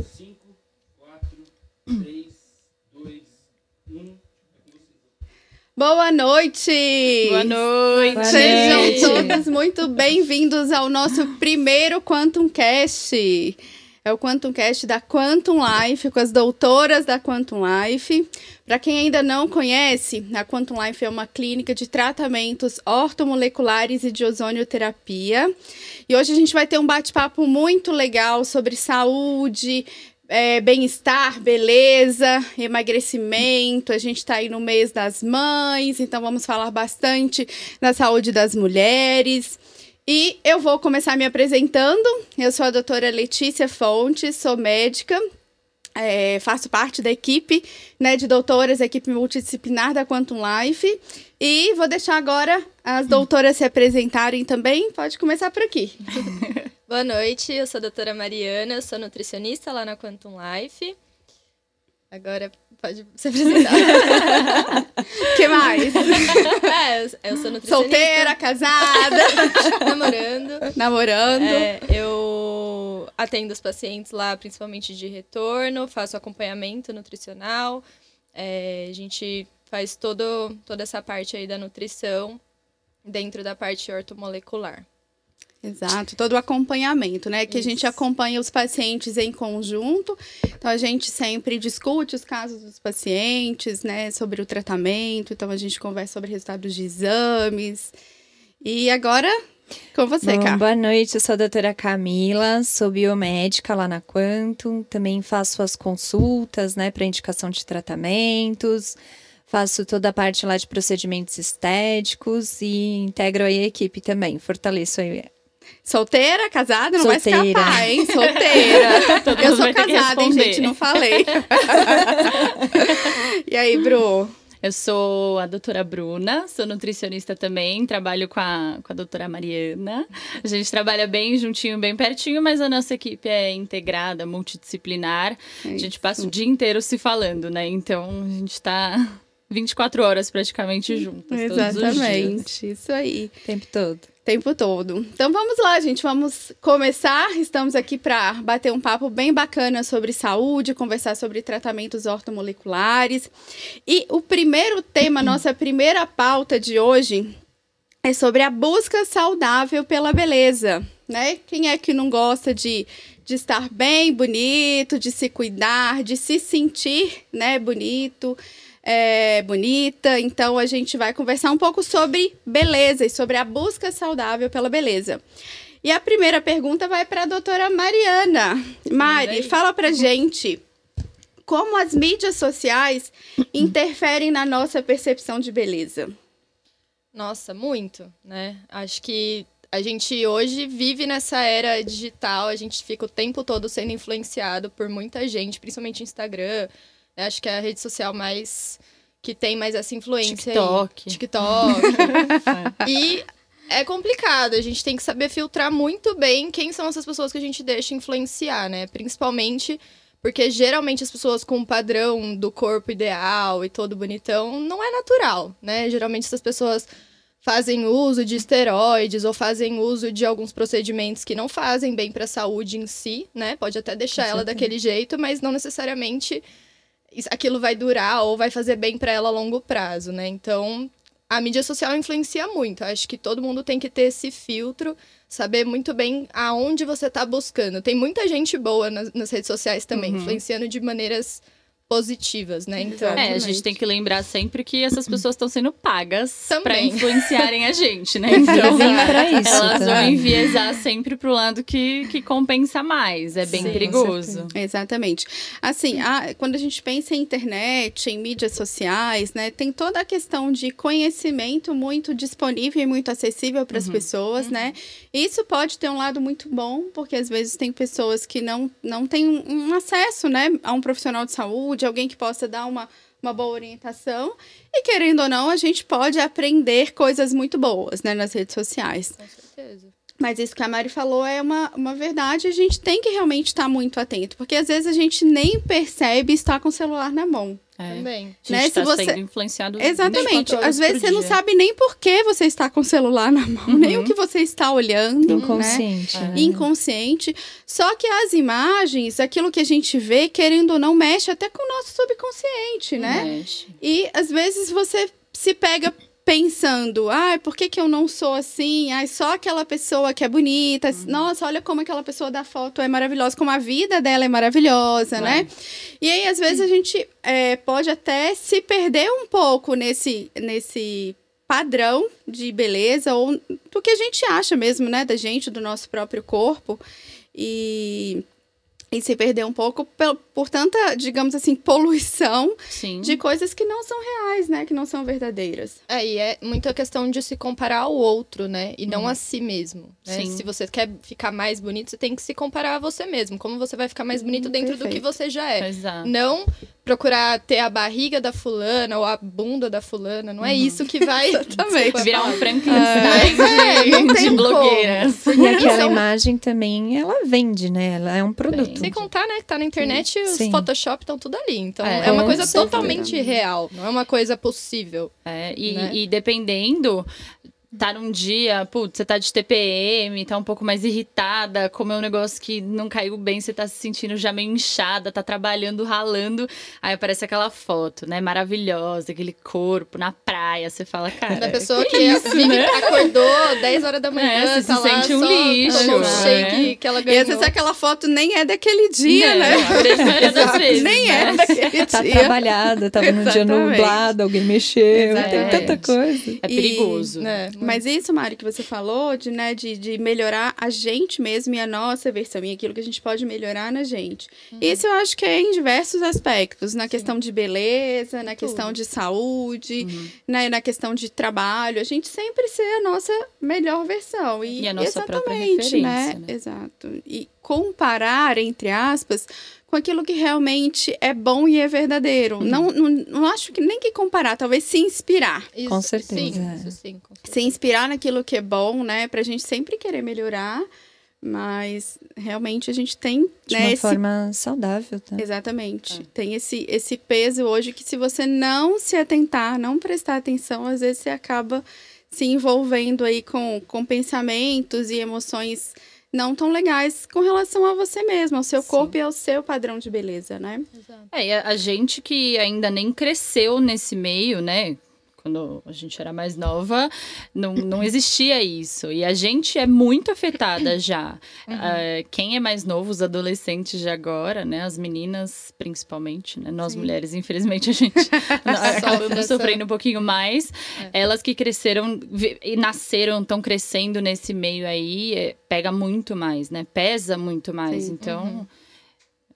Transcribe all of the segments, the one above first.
5, 4, 3, 2, 1. Boa noite! Boa noite! Boa Sejam noite. todos muito bem-vindos ao nosso primeiro Quantum Cast. É o Quantum Cast da Quantum Life, com as doutoras da Quantum Life. Para quem ainda não conhece, a Quantum Life é uma clínica de tratamentos ortomoleculares e de ozonioterapia. E hoje a gente vai ter um bate-papo muito legal sobre saúde, é, bem-estar, beleza, emagrecimento. A gente está aí no mês das mães, então vamos falar bastante da saúde das mulheres. E eu vou começar me apresentando. Eu sou a doutora Letícia Fontes, sou médica. é, faço parte da equipe né, de doutoras, equipe multidisciplinar da Quantum Life. E vou deixar agora as doutoras se apresentarem também. Pode começar por aqui. Boa noite, eu sou a doutora Mariana, sou nutricionista lá na Quantum Life. Agora pode se apresentar. O que mais? é, eu- eu sou nutricionista. Solteira, casada, Namorando. namorando. É, eu atendo os pacientes lá, principalmente de retorno, faço acompanhamento nutricional. É, a gente faz todo, toda essa parte aí da nutrição dentro da parte ortomolecular. Exato, todo o acompanhamento, né? Que a gente Isso. acompanha os pacientes em conjunto. Então a gente sempre discute os casos dos pacientes, né? Sobre o tratamento. Então a gente conversa sobre resultados de exames. E agora, com você, Bom, Cá. boa noite, eu sou a doutora Camila, sou biomédica lá na Quantum, também faço as consultas, né, para indicação de tratamentos, faço toda a parte lá de procedimentos estéticos e integro aí a equipe também, fortaleço aí. Solteira, casada, não vai Solteira. escapar, hein? Solteira. Todo Eu sou vai casada, hein, gente? Não falei. e aí, Bru? Eu sou a doutora Bruna, sou nutricionista também, trabalho com a, com a doutora Mariana. A gente trabalha bem juntinho, bem pertinho, mas a nossa equipe é integrada, multidisciplinar. A gente passa o dia inteiro se falando, né? Então a gente tá 24 horas praticamente juntas. Todos os dias. Exatamente, isso aí. O tempo todo. Tempo todo. Então vamos lá, gente, vamos começar. Estamos aqui para bater um papo bem bacana sobre saúde, conversar sobre tratamentos ortomoleculares. E o primeiro tema, nossa primeira pauta de hoje é sobre a busca saudável pela beleza, né? Quem é que não gosta de de estar bem, bonito, de se cuidar, de se sentir, né, bonito, é, bonita. Então a gente vai conversar um pouco sobre beleza e sobre a busca saudável pela beleza. E a primeira pergunta vai para a doutora Mariana. Mari, fala pra gente como as mídias sociais interferem na nossa percepção de beleza. Nossa, muito, né? Acho que a gente hoje vive nessa era digital, a gente fica o tempo todo sendo influenciado por muita gente, principalmente Instagram. Acho que é a rede social mais que tem mais essa influência aí. TikTok. TikTok. e é complicado, a gente tem que saber filtrar muito bem quem são essas pessoas que a gente deixa influenciar, né? Principalmente porque geralmente as pessoas com o padrão do corpo ideal e todo bonitão não é natural, né? Geralmente essas pessoas fazem uso de esteroides ou fazem uso de alguns procedimentos que não fazem bem para a saúde em si, né? Pode até deixar ela daquele jeito, mas não necessariamente aquilo vai durar ou vai fazer bem para ela a longo prazo, né? Então, a mídia social influencia muito. Acho que todo mundo tem que ter esse filtro, saber muito bem aonde você está buscando. Tem muita gente boa nas, nas redes sociais também, Uhum. influenciando de maneiras positivas, né? Então, É, a gente tem que lembrar sempre que essas pessoas estão sendo pagas para influenciarem a gente, né? Então, pra isso elas vão também. enviesar sempre pro lado que, que compensa mais. É bem Sim, perigoso. Exatamente. Assim, a- quando a gente pensa em internet, em mídias sociais, né, tem toda a questão de conhecimento muito disponível e muito acessível para as pessoas, né? Isso pode ter um lado muito bom, porque às vezes tem pessoas que não, não têm um, um acesso, né, a um profissional de saúde, alguém que possa dar uma, uma boa orientação. E querendo ou não, a gente pode aprender coisas muito boas, né, nas redes sociais. com certeza. Mas isso que a Mari falou é uma, uma verdade, a gente tem que realmente estar muito atento, porque às vezes a gente nem percebe estar com o celular na mão. É. Também. A gente Né, tá se você- sendo influenciado Exatamente. 24 horas Às vezes você não dia. sabe nem por que você está com o celular na mão, nem o que você está olhando. Né? Inconsciente. né? Inconsciente. Só que as imagens, aquilo que a gente vê, querendo ou não, mexe até com o nosso subconsciente, né? Mexe. E às vezes você se pega pensando, ai, por que, que eu não sou assim? Ai, só aquela pessoa que é bonita. Nossa, olha como aquela pessoa da foto é maravilhosa, como a vida dela é maravilhosa, né? E aí, às vezes, a gente é, pode até se perder um pouco nesse, nesse padrão de beleza ou do que a gente acha mesmo, né? Da gente, do nosso próprio corpo. E, e se perder um pouco por, por tanta, digamos assim, poluição Sim. de coisas que não são reais, né? Que não são verdadeiras. É, e é muita questão de se comparar ao outro, né? E não a si mesmo. né? Se você quer ficar mais bonito, você tem que se comparar a você mesmo. Como você vai ficar mais bonito dentro do que perfeito. você já é. Exato. Não procurar ter a barriga da fulana ou a bunda da fulana. Não é isso que vai. Exatamente. Virar um palavra. Frankenstein É, não de, de blogueiras. E aquela imagem também, ela vende, né? Ela é um produto. Sem contar, né, que tá na internet, os Sim. Photoshop estão tudo ali. Então, É, é, uma coisa certeza. totalmente real. Não é uma coisa possível. É, e, Né? e dependendo, tá num dia, putz, você tá de TPM, tá um pouco mais irritada, comeu um negócio que não caiu bem, você tá se sentindo já meio inchada, tá trabalhando, ralando. Aí aparece aquela foto, né? Maravilhosa, aquele corpo na praia. Você fala, cara. Da pessoa que, isso, vive- né? acordou 10 horas da manhã, É, você tá se lá sente um só lixo, né? shake que ela E ganhou. às vezes aquela foto nem é daquele dia, Não, né? grande maioria das vezes, nem né? é daquele Tá dia. trabalhada, tava num dia nublado, alguém mexeu, tem Exatamente. tanta coisa. É E- perigoso. né? Mas isso, Mário, que você falou, de, né, de, de melhorar a gente mesmo e a nossa versão, e aquilo que a gente pode melhorar na gente. Isso eu acho que é em diversos aspectos, na questão de beleza, na questão de saúde, né, na questão de trabalho, a gente sempre ser a nossa melhor versão. E, E a nossa própria exatamente, né? referência, né? Exato. E comparar, entre aspas, com aquilo que realmente é bom e é verdadeiro. Não, não, não acho que nem que comparar, talvez se inspirar. Isso, Com certeza, Sim, é. isso sim, com certeza. se inspirar naquilo que é bom, né? Pra gente sempre querer melhorar, mas realmente a gente tem, De né? uma esse- forma saudável, tá? Exatamente. Tem esse, esse peso hoje que se você não se atentar, não prestar atenção, às vezes você acaba se envolvendo aí com, com pensamentos e emoções não tão legais com relação a você mesmo, ao seu Sim. corpo e ao seu padrão de beleza, né? Exato. É, e a, a gente que ainda nem cresceu nesse meio, né? Quando a gente era mais nova, não, não existia isso. E a gente é muito afetada já. Ah, quem é mais novo, os adolescentes de agora, né? As meninas, principalmente, né? Nós Sim. mulheres, infelizmente, a gente acabamos sofrendo um pouquinho mais. Elas que cresceram e nasceram, estão crescendo nesse meio aí, é, pega muito mais, né? Pesa muito mais. Sim. Então.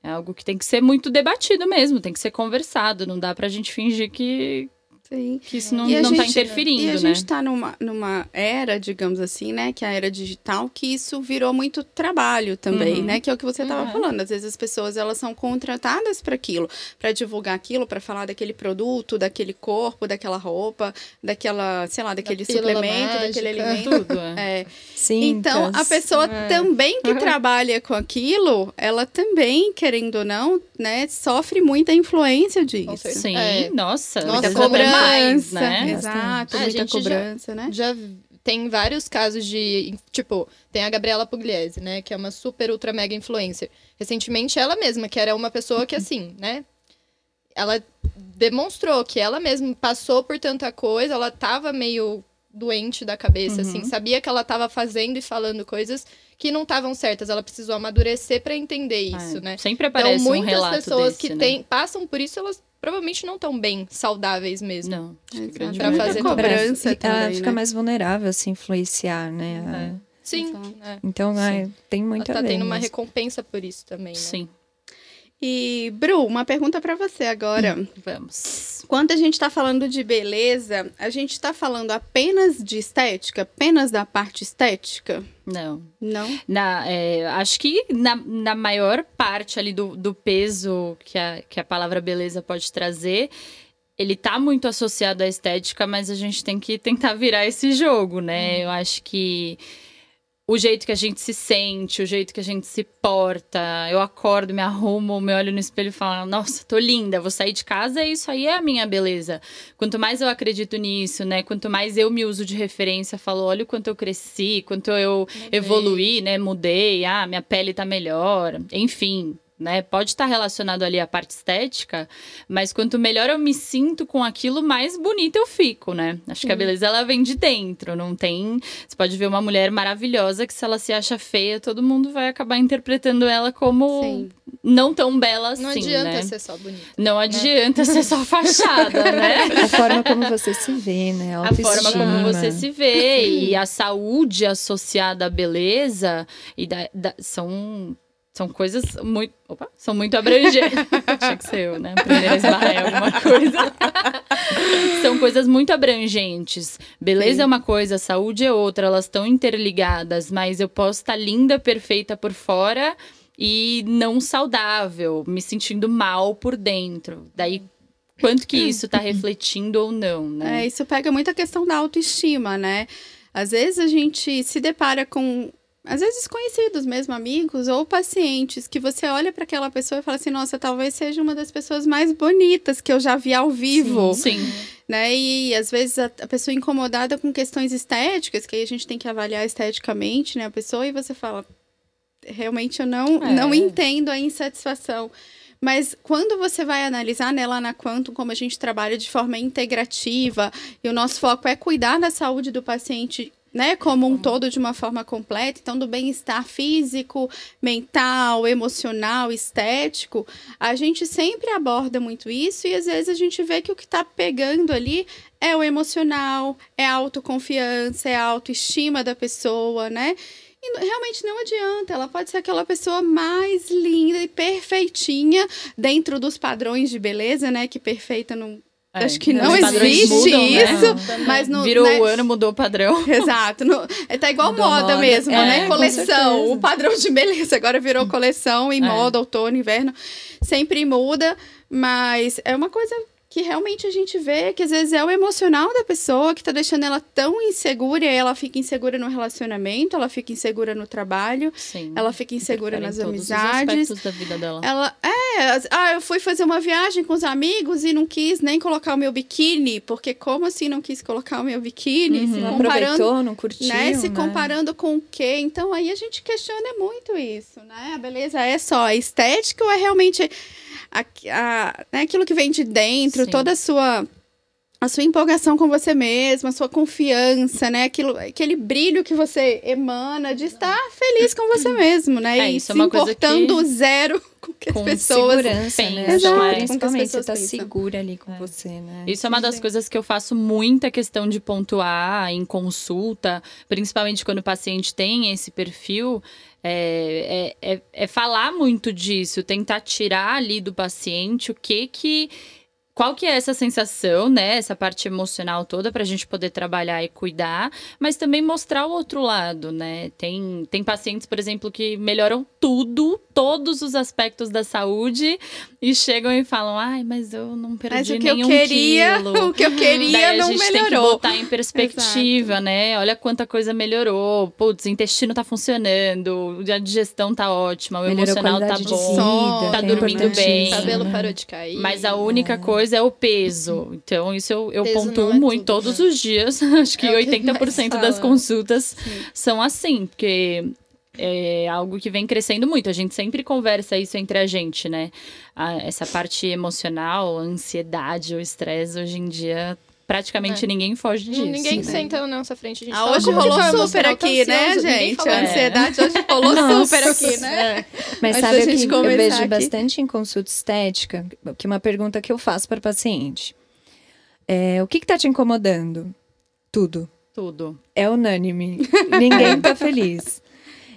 É algo que tem que ser muito debatido mesmo, tem que ser conversado. Não dá pra gente fingir que, Sim. que isso não, E tá gente- interferindo, E a né? gente tá numa, numa era, digamos assim, né? Que é a era digital, que isso virou muito trabalho também, Uhum. né? Que é o que você estava Uhum. falando. Às vezes as pessoas, elas são contratadas para aquilo, para divulgar aquilo, para falar daquele produto, daquele corpo, daquela roupa, daquela, sei lá, daquele pílula suplemento, daquele mágica. alimento. Tudo, é. É. Sim. Então, a pessoa É. também que trabalha com aquilo, ela também, querendo ou não, né, sofre muita influência disso. Sim, É. nossa, Nossa, muita Cobrança, mais, né? exato, É, a muita gente já- cobrança, né? Já tem vários casos de. Tipo, tem a Gabriela Pugliese, né? Que é uma super, ultra, mega influencer. Recentemente, ela mesma, que era uma pessoa que, assim, né? Ela demonstrou que ela mesma passou por tanta coisa, ela tava meio doente da cabeça, assim, sabia que ela tava fazendo e falando coisas que não estavam certas. Ela precisou amadurecer pra entender isso, É, né? Sempre Então, aparece um muitas pessoas desse, que né? têm, passam por isso, elas provavelmente não estão bem saudáveis mesmo. Não, acho que a Exato. grande Pra maioria fazer cobrança ela também, fica né? mais vulnerável a se influenciar, né? É. Sim, Exato. né? Então, Sim. tem Ela muito tá a ver tendo uma recompensa por isso também, né? Sim, E, Bru, uma pergunta pra você agora. vamos. Quando a gente tá falando de beleza, a gente tá falando apenas de estética? Apenas da parte estética? Não. Não? Na, é, acho que na, na maior parte ali do, do peso que a, que a palavra beleza pode trazer, ele tá muito associado à estética, mas a gente tem que tentar virar esse jogo, né? Eu acho que o jeito que a gente se sente, o jeito que a gente se porta. Eu acordo, me arrumo, me olho no espelho e falo: Nossa, tô linda, vou sair de casa, isso aí é a minha beleza. Quanto mais eu acredito nisso, né? Quanto mais eu me uso de referência, falo: Olha o quanto eu cresci, quanto eu mudei. evoluí, né? Mudei, ah, minha pele tá melhor. Enfim, né? Pode estar relacionado ali à parte estética, mas quanto melhor eu me sinto com aquilo, mais bonita eu fico, né? Acho que a beleza ela vem de dentro, não tem. Você pode ver uma mulher maravilhosa que se ela se acha feia, todo mundo vai acabar interpretando ela como Sim. não tão bela assim, Não adianta né? ser só bonita. Não adianta ser só fachada, né? A forma como você se vê, né? A, a forma como você se vê e a saúde associada à beleza e da, da, são são coisas muito. Opa, são muito abrangentes. Tinha que ser eu, né? Primeiro esbarrar alguma coisa. são coisas muito abrangentes. Beleza Sim. é uma coisa, saúde é outra, elas estão interligadas, mas eu posso estar linda, perfeita por fora e não saudável, me sentindo mal por dentro. Daí quanto que isso está refletindo ou não, né? É, isso pega muito a questão da autoestima, né? Às vezes a gente se depara com às vezes conhecidos mesmo, amigos ou pacientes, que você olha para aquela pessoa e fala assim: nossa, talvez seja uma das pessoas mais bonitas que eu já vi ao vivo. Sim. sim. Né? E às vezes a, a, pessoa incomodada com questões estéticas, que aí a gente tem que avaliar esteticamente né, a pessoa, e você fala: realmente eu não, é. não entendo a insatisfação. Mas quando você vai analisar né, lá na Quantum, como a gente trabalha de forma integrativa, e o nosso foco é cuidar da saúde do paciente né, como um todo de uma forma completa, então do bem-estar físico, mental, emocional, estético, a gente sempre aborda muito isso e às vezes a gente vê que o que está pegando ali é o emocional, é a autoconfiança, é a autoestima da pessoa, né? E realmente não adianta, ela pode ser aquela pessoa mais linda e perfeitinha dentro dos padrões de beleza, né? Que perfeita não, é, Acho que não existe mudam, né? isso, né? mas no, virou né? o ano, mudou o padrão. Exato, no, é, tá igual moda, moda, mesmo, é, né? Coleção, o padrão de beleza agora virou coleção e é. moda, outono, inverno, sempre muda, mas é uma coisa que realmente a gente vê que às vezes é o emocional da pessoa que tá deixando ela tão insegura e ela fica insegura no relacionamento, ela fica insegura no trabalho, Sim, ela fica insegura nas amizades. da vida dela. Ela é, ah, eu fui fazer uma viagem com os amigos e não quis nem colocar o meu biquíni, porque como assim não quis colocar o meu biquíni? Uhum, se não aproveitou, não curtiu, né? Se né? comparando com o quê? Então aí a gente questiona muito isso, né? A beleza é só a estética ou é realmente a, a, né, aquilo que vem de dentro, Sim. toda a sua a sua empolgação com você mesma, a sua confiança, né? Aquilo, aquele brilho que você emana de estar feliz com você mesmo, né? É, e isso é se é importando que... zero com que com as pessoas segurança, né? Exato, é. Principalmente você tá segura ali com é. você, né? Isso é uma das coisas que eu faço muita questão de pontuar em consulta, principalmente quando o paciente tem esse perfil, é, é, é, é, falar muito disso, tentar tirar ali do paciente o que que qual que é essa sensação, né? Essa parte emocional toda para a gente poder trabalhar e cuidar, mas também mostrar o outro lado, né? Tem, tem pacientes, por exemplo, que melhoram tudo, todos os aspectos da saúde e chegam e falam, ai, mas eu não perdi mas o que nenhum eu queria, quilo. O que eu queria Daí não melhorou. A gente melhorou. tem que botar em perspectiva, Exato. né? Olha quanta coisa melhorou. Putz, o intestino tá funcionando, a digestão tá ótima, o Melhorou emocional tá bom, vida, tá dormindo bem. O cabelo parou de cair. Mas a única é. coisa é o peso. Então, isso eu, eu pontuo é muito tudo, todos né? os dias. Acho que é 80% que das consultas Sim. são assim, porque é algo que vem crescendo muito. A gente sempre conversa isso entre a gente, né? A, essa parte emocional, a ansiedade, o estresse, hoje em dia praticamente é. ninguém foge disso. Ninguém né? senta na nossa frente. A gente ah, hoje rolou super aqui, né, gente? A ansiedade hoje rolou super aqui, né? Mas Antes sabe o que eu vejo aqui. bastante em consulta estética? Que uma pergunta que eu faço para paciente. É, o que está te incomodando? Tudo. Tudo. É unânime. Ninguém está feliz.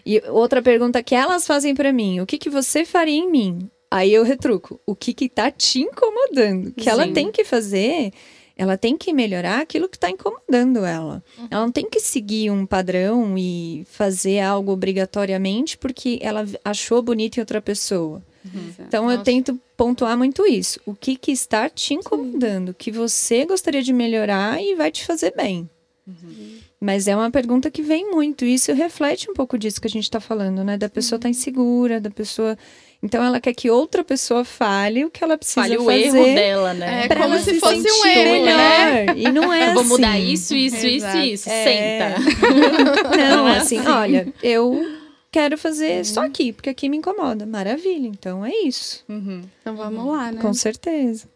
E outra pergunta que elas fazem para mim: o que, que você faria em mim? Aí eu retruco: o que, que tá te incomodando? Que Sim. ela tem que fazer ela tem que melhorar aquilo que está incomodando ela. Uhum. Ela não tem que seguir um padrão e fazer algo obrigatoriamente porque ela achou bonito em outra pessoa. Uhum. Então Nossa. eu tento pontuar muito isso. O que, que está te incomodando, Sim. que você gostaria de melhorar e vai te fazer bem. Uhum. Mas é uma pergunta que vem muito. E isso reflete um pouco disso que a gente está falando, né? Da pessoa estar tá insegura, da pessoa. Então ela quer que outra pessoa fale o que ela precisa fale fazer. o erro dela, né? É como se, se fosse um erro, né? E não é Eu vou assim. mudar isso, isso, Exato. isso, isso. É. Senta. Não, é assim, assim. olha, eu quero fazer só aqui, porque aqui me incomoda. Maravilha, então é isso. Uhum. Então vamos lá, né? Com certeza.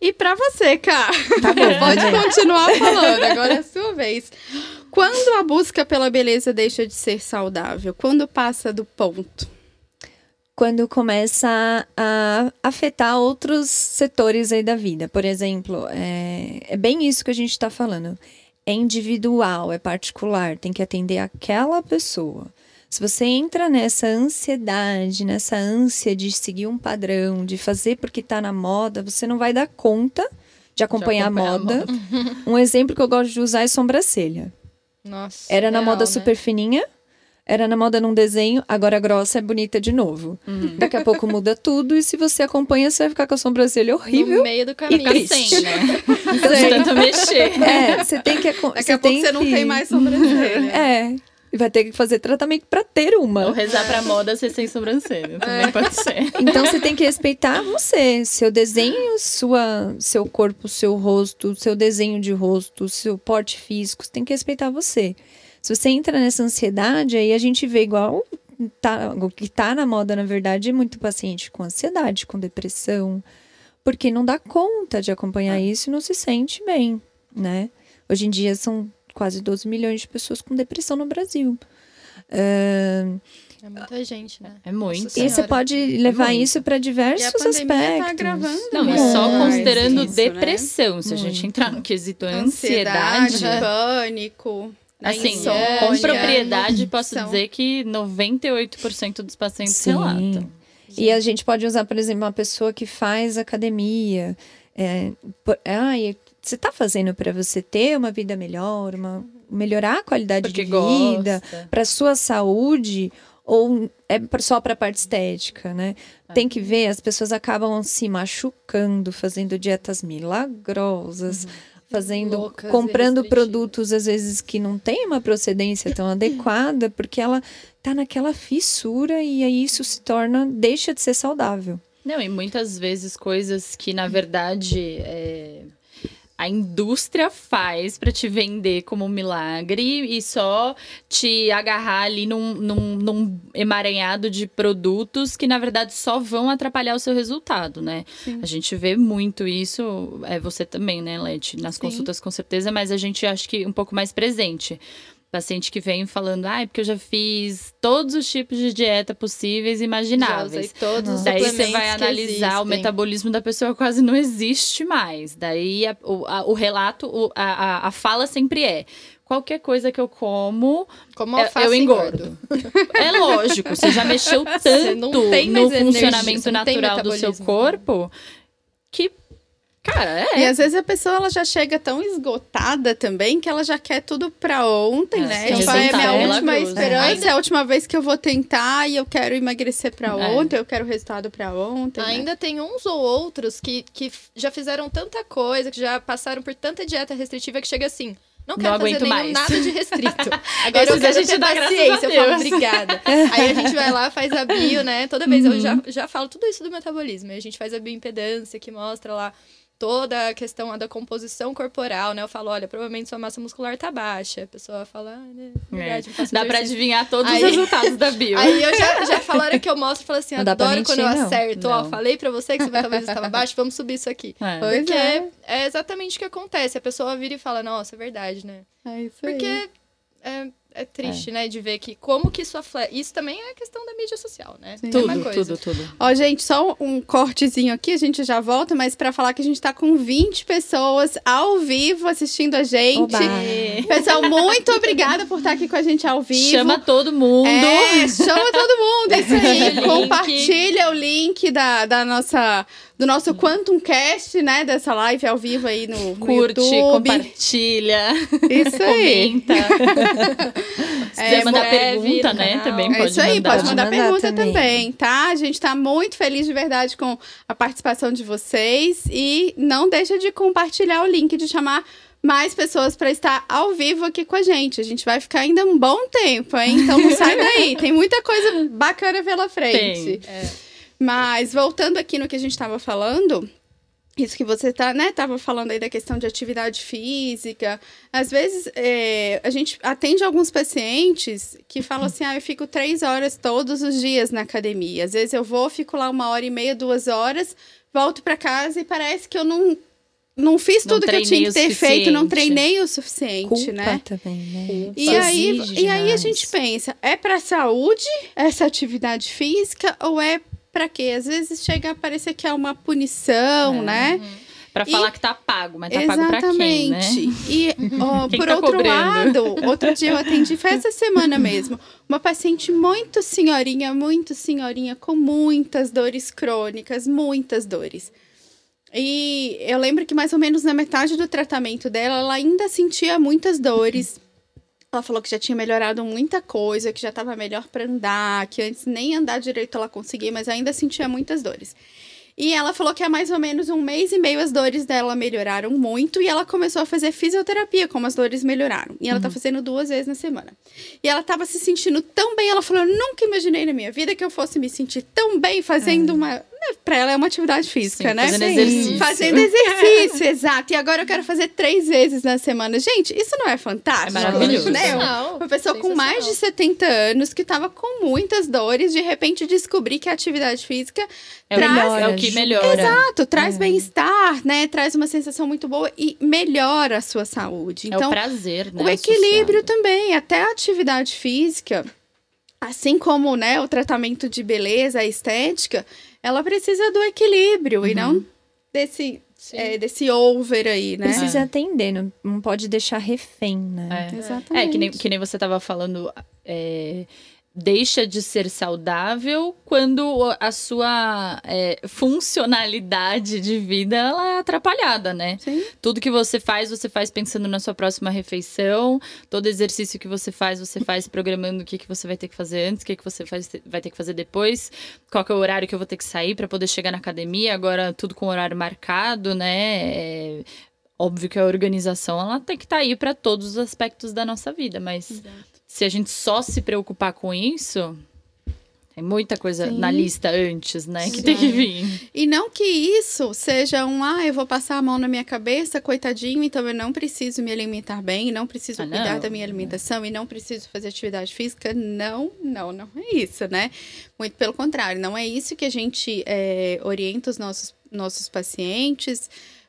E pra você, Cá? Tá bom, Pode continuar falando, agora é a sua vez. Quando a busca pela beleza deixa de ser saudável? Quando passa do ponto? Quando começa a afetar outros setores aí da vida. Por exemplo, é, é bem isso que a gente está falando. É individual, é particular, tem que atender aquela pessoa. Se você entra nessa ansiedade, nessa ânsia de seguir um padrão, de fazer porque tá na moda, você não vai dar conta de acompanhar, acompanhar a a moda. Um exemplo que eu gosto de usar é sobrancelha. Nossa. Era na real, moda né? super fininha, era na moda num desenho, agora grossa é bonita de novo. Uhum. Daqui a pouco muda tudo e se você acompanha, você vai ficar com a sobrancelha horrível. No meio do caminho. Triste. sem, né? De tanto mexer. É, você tem que Daqui a pouco tem você não que- tem mais sobrancelha. É, e vai ter que fazer tratamento pra ter Ou uma. rezar pra moda ser sem sobrancelha. Também pode ser. Então você tem que respeitar você, seu desenho, sua, seu corpo, seu rosto, seu desenho de rosto, seu porte físico, você tem que respeitar você. Se você entra nessa ansiedade, aí a gente vê igual tá, o que tá na moda, na verdade, é muito paciente com ansiedade, com depressão, porque não dá conta de acompanhar isso e não se sente bem, né? Hoje em dia são quase 12 milhões de pessoas com depressão no Brasil. Ahn, É muita gente, né? É É muito. E você pode levar muito. isso para E a diversos pandemia aspectos. tá agravando Não, e mais só considerando isso, né? depressão. Se a gente entrar no quesito Ansiedade, ansiedade. pânico. Assim, insônia. com propriedade, posso São- dizer que 98% dos pacientes Sim. relatam. E a gente pode usar, por exemplo, uma pessoa que faz academia. É, por, ai, você está fazendo para você ter uma vida melhor, uma, melhorar a qualidade Porque de vida, para sua saúde ou é só para a parte estética, né? É. Tem que ver, as pessoas acabam se machucando, fazendo dietas milagrosas, Uhum. Fazendo, Loucas comprando produtos às vezes que não têm uma procedência tão adequada, porque ela tá naquela fissura e aí isso se torna deixa de ser saudável. Não, e muitas vezes coisas que, na verdade, é, a indústria faz para te vender como um milagre e só te agarrar ali num, num, num emaranhado de produtos que, na verdade, só vão atrapalhar o seu resultado, né? Sim. A gente vê muito isso, é você também, né, Leti? Nas Sim. consultas, com certeza, mas a gente acha que um pouco mais presente. Paciente que vem falando, ah, é porque eu já fiz todos os tipos de dieta possíveis e Já imagináveis. usei todos os Daí você vai analisar o metabolismo da pessoa quase não existe mais. Daí a- o, a- o relato, o- a, a, fala sempre é: qualquer coisa que eu como, Como eu, alface eu e engordo. É lógico, você já mexeu tanto no energia, funcionamento tem natural do seu corpo que, cara, é. E às vezes a pessoa ela já chega tão esgotada também que ela já quer tudo pra ontem, É, né? Tipo, é Resultado minha última milagroso. esperança, é a última vez que eu vou tentar e eu quero emagrecer pra É. ontem, eu quero o resultado pra ontem. né? Ainda tem uns ou outros que, que já fizeram tanta coisa, que já passaram por tanta dieta restritiva que chega assim. Não Não quero fazer aguento nenhum mais." nada de restrito. Agora Esses eu a quero gente ter dá graças a paciência. Eu falo, obrigada. Aí a gente vai lá, faz a bio, né? Toda vez eu Uhum. já, já falo tudo isso do metabolismo. A gente faz a bioimpedância, que mostra lá toda a questão da composição corporal, né? Eu falo, olha, provavelmente sua massa muscular tá baixa. A pessoa fala, ah, né? Verdade, não faço Dá pra exercício." adivinhar todos Aí- os resultados da bio. Aí eu já, já falo, a hora que eu mostro, falo assim, Não dá adoro quando eu mentir, não. acerto. Ó, Não. falei pra você que seu metabolismo estava baixo, vamos subir isso aqui. É. Porque é. é. exatamente o que acontece. A pessoa vira e fala, nossa, é verdade, né? É isso aí. Porque é, é triste, né? De ver que como que isso afleta. Isso também é questão da mídia social, né? Sim. É uma Tudo, coisa. tudo, tudo. Ó, gente, só um cortezinho aqui, a gente já volta, mas pra falar que a gente tá com 20 pessoas ao vivo assistindo a gente. Oba. Pessoal, muito obrigada por estar aqui com a gente ao vivo. Chama todo mundo. É, chama todo mundo, isso aí. Compartilha o link da, da nossa, do nosso Quantum Cast, né? Dessa live ao vivo aí no, no Curte, YouTube. compartilha, Isso aí. comenta. Se É, quiser mandar escreve pergunta, né? Também É pode isso aí, mandar. pode mandar, Pode mandar pergunta também. também. tá? A gente tá muito feliz de verdade com a participação de vocês e não deixa de compartilhar o link, de chamar mais pessoas para estar ao vivo aqui com a gente. A gente vai ficar ainda um bom tempo, hein? Então não sai daí. Tem muita coisa bacana pela frente. Tem. É. Mas voltando aqui no que a gente estava falando, isso que você tá, né, tava falando aí da questão de atividade física. Às vezes, é, a gente atende alguns pacientes que falam assim, ah, eu fico três horas todos os dias na academia. Às vezes eu vou, fico lá uma hora e meia, duas horas, volto para casa e parece que eu não, não fiz Não tudo que eu tinha que ter feito, não treinei o suficiente, Culpa né? também, né? E aí, e aí a gente pensa, é para saúde essa atividade física ou é para quê? Às vezes chega a parecer que é uma punição, É. né? Pra E- falar que tá pago, mas tá pago pra quem, né? E ó, Quem por tá outro cobrando? lado, outro dia eu atendi, foi essa semana mesmo, uma paciente muito senhorinha, muito senhorinha, com muitas dores crônicas, muitas dores. E eu lembro que mais ou menos na metade do tratamento dela, ela ainda sentia muitas dores. Ela falou que já tinha melhorado muita coisa, que já estava melhor para andar, que antes nem andar direito ela conseguia, mas ainda sentia muitas dores. E ela falou que há mais ou menos um mês e meio as dores dela melhoraram muito e ela começou a fazer fisioterapia, como as dores melhoraram. E ela tá fazendo duas vezes na semana. E ela tava se sentindo tão bem, ela falou: "Eu nunca imaginei na minha vida que eu fosse me sentir tão bem fazendo uma, né, para ela é uma atividade física, Sim, né? fazendo Sim. exercício. Fazendo exercício, exato. E agora eu quero fazer três vezes na semana. Gente, isso não é fantástico? É maravilhoso. Né? Uma pessoa com mais de 70 anos que tava com muitas dores, de repente descobrir que a atividade física É traz é o que melhora. Exato, traz bem-estar, né? Traz uma sensação muito boa e melhora a sua saúde. É Então, o prazer, né? o equilíbrio associado. também, até a atividade física, assim como, né, o tratamento de beleza, a estética, ela precisa do equilíbrio e não desse, é, desse over aí, né? Precisa atender, não, não pode deixar refém, né? É. Exatamente. É, que nem, que nem você tava falando, é, deixa de ser saudável quando a sua é, funcionalidade de vida ela é atrapalhada, né? Sim. Tudo que você faz, você faz pensando na sua próxima refeição. Todo exercício que você faz, você faz programando o que, que você vai ter que fazer antes, o que, que você faz, vai ter que fazer depois, qual é o horário que eu vou ter que sair para poder chegar na academia. Agora, tudo com horário marcado, né? É, Óbvio que a organização ela tem que estar aí para todos os aspectos da nossa vida, mas se a gente só se preocupar com isso, tem muita coisa Sim. na lista antes, né? Que tem que vir. E não que isso seja um, ah, eu vou passar a mão na minha cabeça, coitadinho, então eu não preciso me alimentar bem, não preciso Ah, cuidar não. da minha alimentação e não preciso fazer atividade física. Não, não, não é isso, né? Muito pelo contrário, não é isso que a gente é, orienta os nossos, nossos pacientes.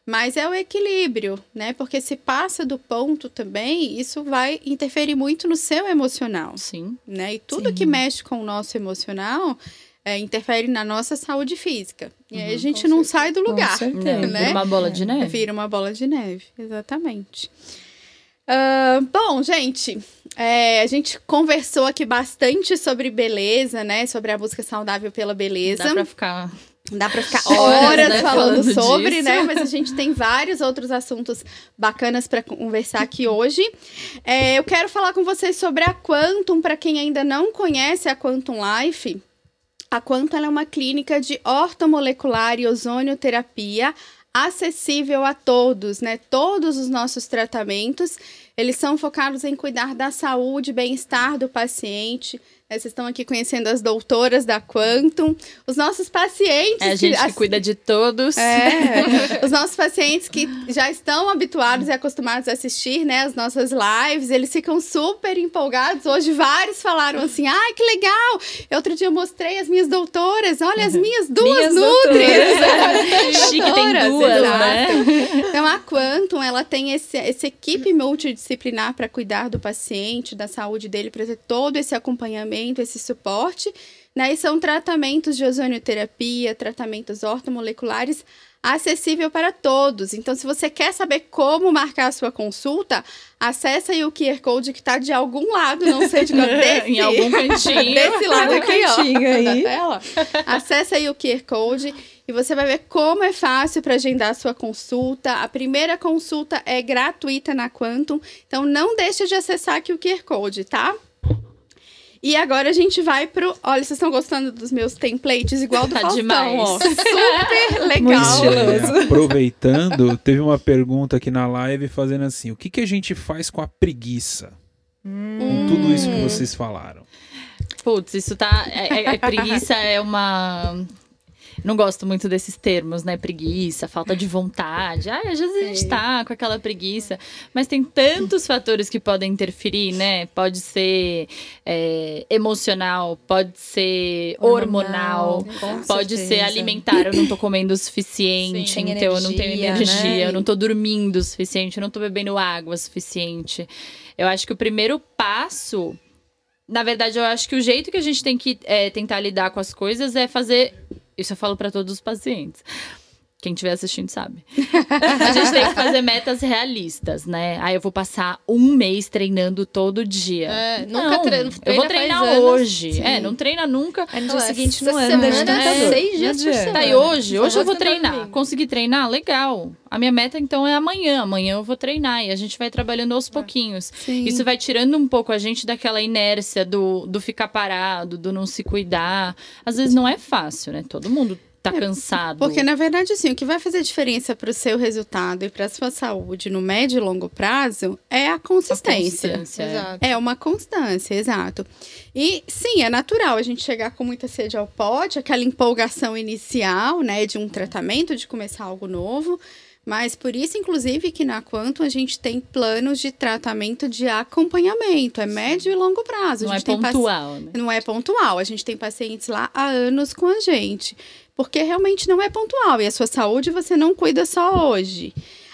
Mas é o equilíbrio, né? Porque se passa do ponto também, isso vai interferir muito no seu emocional Sim. né? E tudo Sim. que mexe com o nosso emocional é, interfere na nossa saúde física. E aí a Uhum, gente não certeza. sai do Com lugar. certeza. Né? vira uma bola de neve. Vira uma bola de neve, exatamente. Ah, bom, gente, é, a gente conversou aqui bastante sobre beleza, né? Sobre a busca saudável pela beleza. Dá pra ficar Dá pra ficar Horas, horas né, falando, falando sobre, disso. né? Mas a gente tem vários outros assuntos bacanas para conversar aqui hoje. É, eu quero falar com vocês sobre a Quantum, para quem ainda não conhece a Quantum Life. A Quantum é uma clínica de ortomolecular e ozonioterapia acessível a todos, né? Todos os nossos tratamentos, eles são focados em cuidar da saúde e bem-estar do paciente. Né? Vocês estão aqui conhecendo as doutoras da Quantum, os nossos pacientes. É a gente que as- cuida de todos. é, os nossos pacientes que já estão habituados e acostumados a assistir, né, as nossas lives, eles ficam super empolgados. Hoje vários falaram assim: "Ai, que legal! Outro dia eu mostrei as minhas doutoras, olha as minhas duas Minhas nutris". Chique, tem duas, exato. né? Então a Quantum, ela tem esse, essa equipe multidisciplinar para cuidar do paciente, da saúde dele, para ter todo esse acompanhamento, esse suporte. Né? E são tratamentos de ozonioterapia, tratamentos ortomoleculares acessível para todos. Então, se você quer saber como marcar a sua consulta, acessa aí o QR Code que está de algum lado, não sei de qual, desse, em algum cantinho. desse lado aqui, ó, aí. da tela. Acesse aí o QR Code e você vai ver como é fácil para agendar a sua consulta. A primeira consulta é gratuita na Quantum, então não deixa de acessar aqui o QR Code, tá? E agora a gente vai pro. Olha, vocês estão gostando dos meus templates igual do Tá Faustão, demais. ó. Super legal. É, aproveitando, teve uma pergunta aqui na live fazendo assim: o que, que a gente faz com a preguiça? Com tudo isso que vocês falaram. Putz, isso tá. É, é- é preguiça é uma. Não gosto muito desses termos, né? Preguiça, falta de vontade. Ah, às vezes a gente Sei. tá com aquela preguiça. Mas tem tantos fatores que podem interferir, né? Pode ser é, emocional, pode ser hormonal. Pode ser alimentar, eu não tô comendo o suficiente, Sim, então eu não tenho energia, energia, né? eu não tô dormindo o suficiente, eu não tô bebendo água o suficiente. Eu acho que o primeiro passo, na verdade, eu acho que o jeito que a gente tem que é, tentar lidar com as coisas é fazer. Isso eu falo pra todos os pacientes. Quem estiver assistindo sabe. A gente tem que fazer metas realistas, né? Aí eu vou passar um mês treinando todo dia. É, nunca Não, treino. Eu vou treinar hoje. É, não treina nunca. Aí no dia seguinte essa não anda de semana é seis dias por semana. Tá, e hoje? Hoje eu vou treinar. domingo. Consegui treinar? Legal. A minha meta, então, é amanhã. Amanhã eu vou treinar. E a gente vai trabalhando aos pouquinhos. Sim. Isso vai tirando um pouco a gente daquela inércia do, do ficar parado, do não se cuidar. Às vezes não é fácil, né? Todo mundo tá cansado. Porque, na verdade, assim, o que vai fazer diferença para o seu resultado e para a sua saúde no médio e longo prazo é a A consistência. é. Exato. É uma constância, exato. E sim, é natural a gente chegar com muita sede ao pote, aquela empolgação inicial, né, de um tratamento, de começar algo novo. Mas por isso, inclusive, que na Quantum a gente tem planos de tratamento de acompanhamento, é médio e longo prazo. Não é tem paci- pontual, né? não é pontual. A gente tem pacientes lá há anos com a gente. Porque realmente não é pontual. E a sua saúde você não cuida só hoje.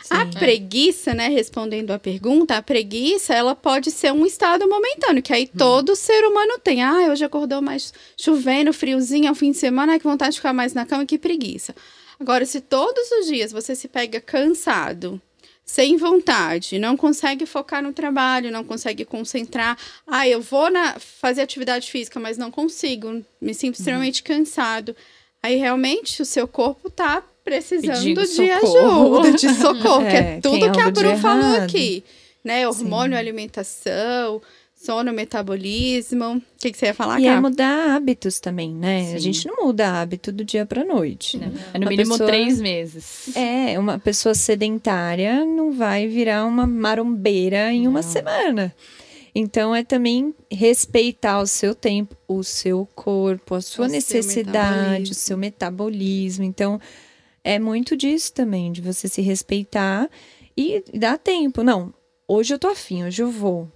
A preguiça, né, respondendo a pergunta, a preguiça, ela pode ser um estado momentâneo, que aí todo ser humano tem. Ah, hoje acordou mais chovendo, friozinho, ao fim de semana, ai, que vontade de ficar mais na cama, que preguiça. Agora, se todos os dias você se pega cansado, sem vontade, não consegue focar no trabalho, não consegue concentrar. Ah, eu vou na, fazer atividade física, mas não consigo, me sinto extremamente cansado. Aí realmente o seu corpo tá precisando Pedindo de socorro. ajuda, de socorro, que é É, tudo que a Bru falou aqui. Né? Hormônio, alimentação, sono, metabolismo. O que, que você ia falar, E é Cá? mudar hábitos também, né? Sim. A gente não muda hábito do dia pra noite. É no Uma mínimo pessoa- três meses. É, uma pessoa sedentária não vai virar uma marombeira em uma semana. Então é também respeitar o seu tempo, o seu corpo, a sua O seu necessidade, metabolismo. o seu metabolismo. Então é muito disso também, de você se respeitar e dar tempo. Não, hoje eu tô afim, hoje eu vou.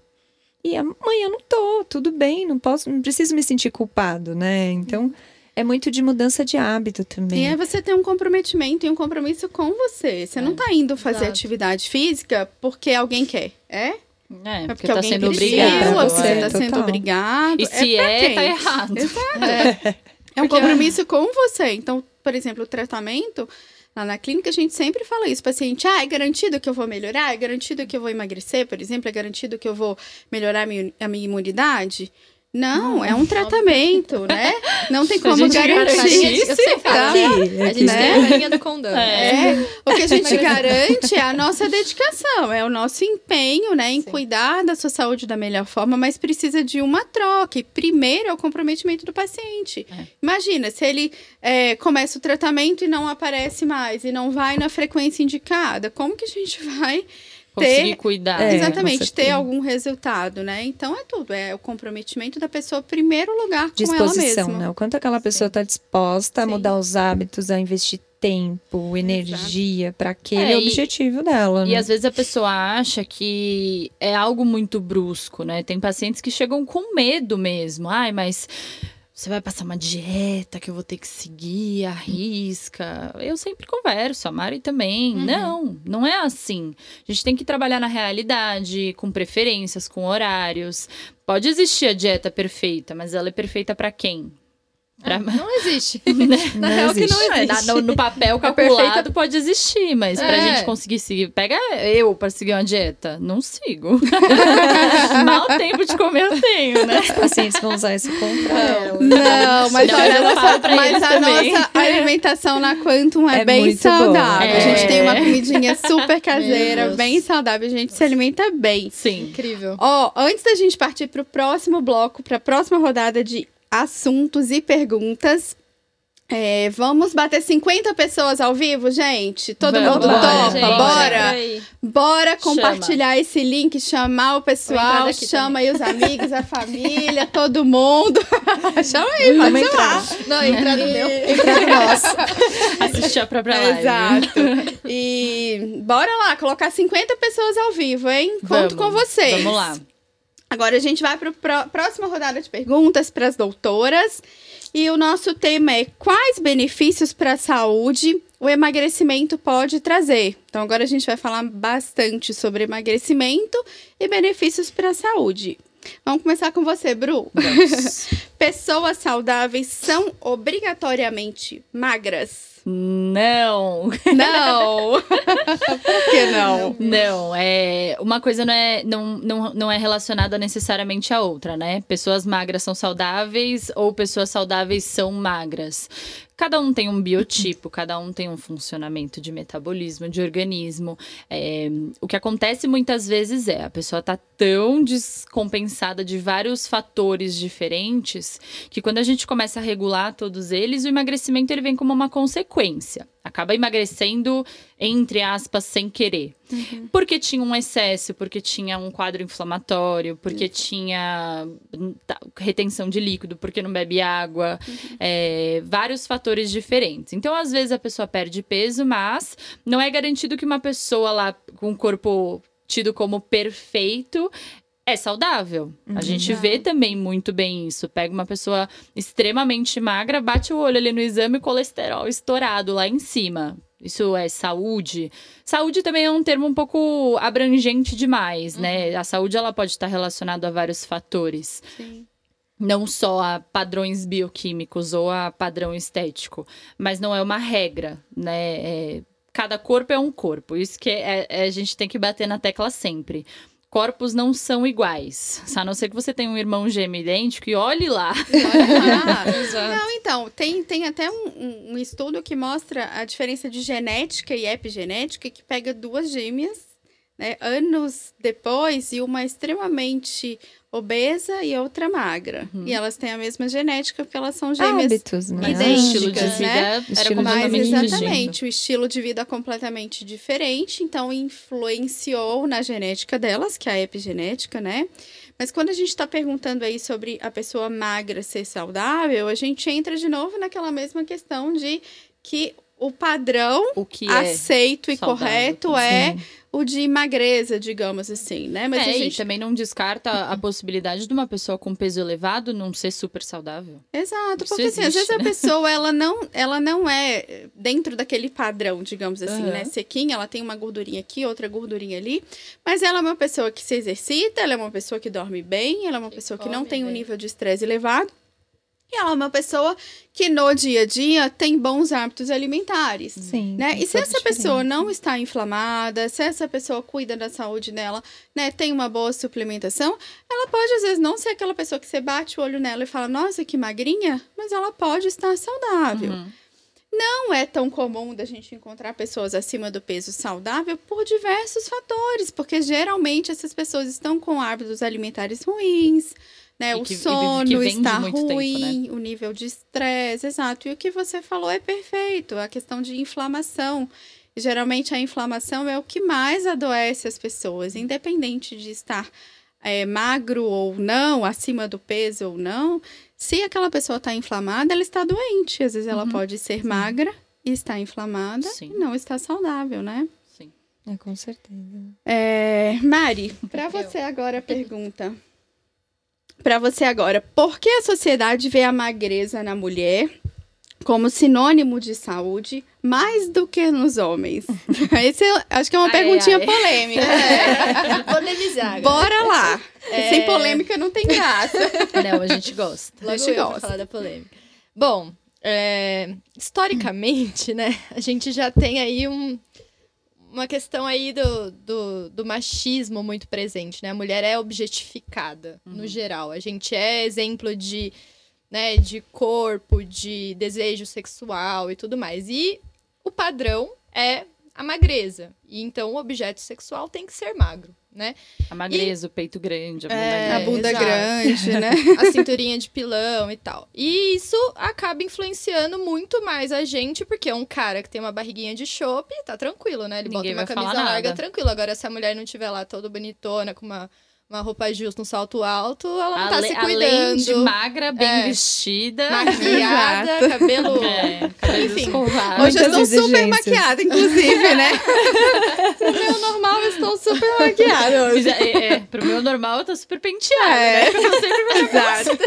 E amanhã eu não tô, tudo bem, não posso, não preciso me sentir culpado, né? Então é muito de mudança de hábito E também. aí você tem um comprometimento e um compromisso com você. Você não tá indo fazer Exato. atividade física porque alguém quer. É? É, É porque, tá alguém sendo obrigado. você É, tá sendo total. obrigado. E se pra é, quem? tá errado. É um compromisso com você. Então, por exemplo, o tratamento, lá na clínica, a gente sempre fala isso. Paciente, ah, é garantido que eu vou melhorar? É garantido que eu vou emagrecer, por exemplo? É garantido que eu vou melhorar a minha imunidade? Não, é um tratamento, né? Não tem a como gente garantir. garantisse, Eu sempre falo. Tá? Aqui, A gente né? tem a rainha do condão. É. É, o que a gente garante é a nossa dedicação, é o nosso empenho, né, em Sim. cuidar da sua saúde da melhor forma, mas precisa de uma troca. E primeiro é o comprometimento do paciente. É. Imagina, se ele é, começa o tratamento e não aparece mais, e não vai na frequência indicada, como que a gente vai Conseguir ter- cuidar. É, com exatamente ter algum resultado, né? Então é tudo, é o comprometimento da pessoa, em primeiro lugar, com ela disposição, mesma. né? O quanto aquela pessoa está disposta a Sim. mudar os hábitos, a investir tempo, energia para aquele É, e- objetivo dela, E né? às vezes a pessoa acha que é algo muito brusco, né? Tem pacientes que chegam com medo mesmo. Ai, mas você vai passar uma dieta que eu vou ter que seguir, arrisca. Eu sempre converso, a Mari também. Não, não é assim. A gente tem que trabalhar na realidade, com preferências, com horários. Pode existir a dieta perfeita, mas ela é perfeita para quem? Pra... Não existe. Não real que não existe. É, na- no, no papel perfeita- calculado pode existir, mas pra É. gente conseguir seguir. Pega eu pra seguir uma dieta. Não sigo. Mal tempo de comer eu tenho, né? Os pacientes vão usar isso contra ela. Não, mas, Não, olha, eu a falo nossa, pra mas eles a também. nossa alimentação na Quantum é, É bem saudável. A gente É. tem uma comidinha super caseira, bem saudável. A gente se alimenta bem. Sim. Incrível. Ó, antes da gente partir pro próximo bloco, pra próxima rodada de assuntos e perguntas, É, vamos bater 50 pessoas ao vivo, gente? Todo Vamos. mundo Bora, topa? gente. Bora! Bora compartilhar esse link, chamar o entrar pessoal, chama aí os amigos, a família, todo mundo. chama aí, pode Vamos chamar. Não, entrar no meu. Entrar no nosso. Assistir a própria live. Exato. E bora lá, colocar 50 pessoas ao vivo, hein? Conto Vamos, com vocês. Vamos lá. Agora a gente vai para a próxima rodada de perguntas para as doutoras. E o nosso tema é quais benefícios para a saúde o emagrecimento pode trazer. Então agora a gente vai falar bastante sobre emagrecimento e benefícios para a saúde. Vamos começar com você, Bru. Pessoas saudáveis são obrigatoriamente magras? Não. Não. Por que não? Não, é uma coisa não é, não, não, não é relacionada necessariamente à outra, né? Pessoas magras são saudáveis ou pessoas saudáveis são magras. Cada um tem um biotipo, cada um tem um funcionamento de metabolismo, de organismo. É, o que acontece muitas vezes é a pessoa tá tão descompensada de vários fatores diferentes que quando a gente começa a regular todos eles, o emagrecimento ele vem como uma consequência. Acaba emagrecendo, entre aspas, sem querer. Porque tinha um excesso, porque tinha um quadro inflamatório, porque tinha hum, tá, retenção de líquido, porque não bebe água, é, vários fatores diferentes. Então, às vezes, a pessoa perde peso, mas não é garantido que uma pessoa lá com o corpo tido como perfeito é saudável. A gente vê também muito bem isso. Pega uma pessoa extremamente magra, bate o olho ali no exame, colesterol estourado lá em cima. Isso é saúde. Saúde também é um termo um pouco abrangente demais, né? A saúde ela pode estar relacionada a vários fatores Sim. não só a padrões bioquímicos ou a padrão estético, mas não é uma regra, né? É, cada corpo é um corpo. Isso que é- é- a gente tem que bater na tecla sempre. Corpos não são iguais. A não ser que você tenha um irmão gêmeo idêntico e olhe lá. Ah, não, então, tem, tem até um, um- um estudo que mostra a diferença de genética e epigenética, que pega duas gêmeas, né, anos depois, e uma extremamente obesa e outra magra. E elas têm a mesma genética, porque elas são gêmeas. Hábitos, né? Mas o idênticas, estilo de né? vida era Mas completamente distinto. exatamente, o estilo de vida é completamente diferente, então influenciou na genética delas, que é a epigenética, né? Mas quando a gente está perguntando aí sobre a pessoa magra ser saudável, a gente entra de novo naquela mesma questão de que o padrão O que é aceito e saudável correto é o de magreza, digamos assim, né? Mas é, a gente também não descarta a possibilidade de uma pessoa com peso elevado não ser super saudável. Exato, Isso porque assim, às vezes existe, a né? pessoa ela não, ela não é dentro daquele padrão, digamos assim, Aham. né? Sequinha, ela tem uma gordurinha aqui, outra gordurinha ali, mas ela é uma pessoa que se exercita, ela é uma pessoa que dorme bem, ela é uma pessoa que não tem um bem. nível de estresse elevado. E ela é uma pessoa que no dia a dia tem bons hábitos alimentares. Sim. Né? E se essa a pessoa não está inflamada, se essa pessoa cuida da saúde dela, né, tem uma boa suplementação, ela pode às vezes não ser aquela pessoa que você bate o olho nela e fala, nossa, que magrinha, mas ela pode estar saudável. Uhum. Não é tão comum da gente encontrar pessoas acima do peso saudável por diversos fatores, porque geralmente essas pessoas estão com hábitos alimentares ruins, né? E o que- sono está muito tempo, né? ruim, o nível de estresse, exato. E o que você falou é perfeito, a questão de inflamação. Geralmente a inflamação é o que mais adoece as pessoas, independente de estar é, magro ou não, acima do peso ou não. Se aquela pessoa está inflamada, ela está doente. Às vezes ela Uhum. pode ser magra e está inflamada Sim. e não está saudável, né? Sim. É, com certeza. É, Mari, para você agora a pergunta. Para você agora, por que a sociedade vê a magreza na mulher como sinônimo de saúde mais do que nos homens? Esse eu acho que é uma Ai, perguntinha ai. polêmica. É. Polemizar. Bora lá. É. Sem polêmica não tem graça. Não, a gente gosta. A Logo gente eu pra gosta. falar da polêmica. Bom, é, historicamente, né, a gente já tem aí um, uma questão aí do, do, do machismo muito presente, né? A mulher é objetificada, no geral. A gente é exemplo de, né, de corpo, de desejo sexual e tudo mais. E o padrão é a magreza. E então o objeto sexual tem que ser magro, né? A magreza, o peito grande, a bunda É, A grande. bunda exato. grande, né? a cinturinha de pilão e tal. E isso acaba influenciando muito mais a gente, porque um cara que tem uma barriguinha de chope, tá tranquilo, né? Ele Ninguém bota uma camisa larga, nada. tranquilo. Agora, se a mulher não tiver lá toda bonitona, com uma, uma roupa justa, um salto alto, ela não tá Ale- se Além cuidando. de magra, bem É. vestida. Maquiada, cabelo... É, cabelo Enfim. escovado. Hoje eu estou super maquiada, inclusive, né? Pro meu normal, eu estou super maquiada hoje. Fiz- É, é, pro meu normal, eu tô super penteada, É. né? Porque eu sempre vou Exato.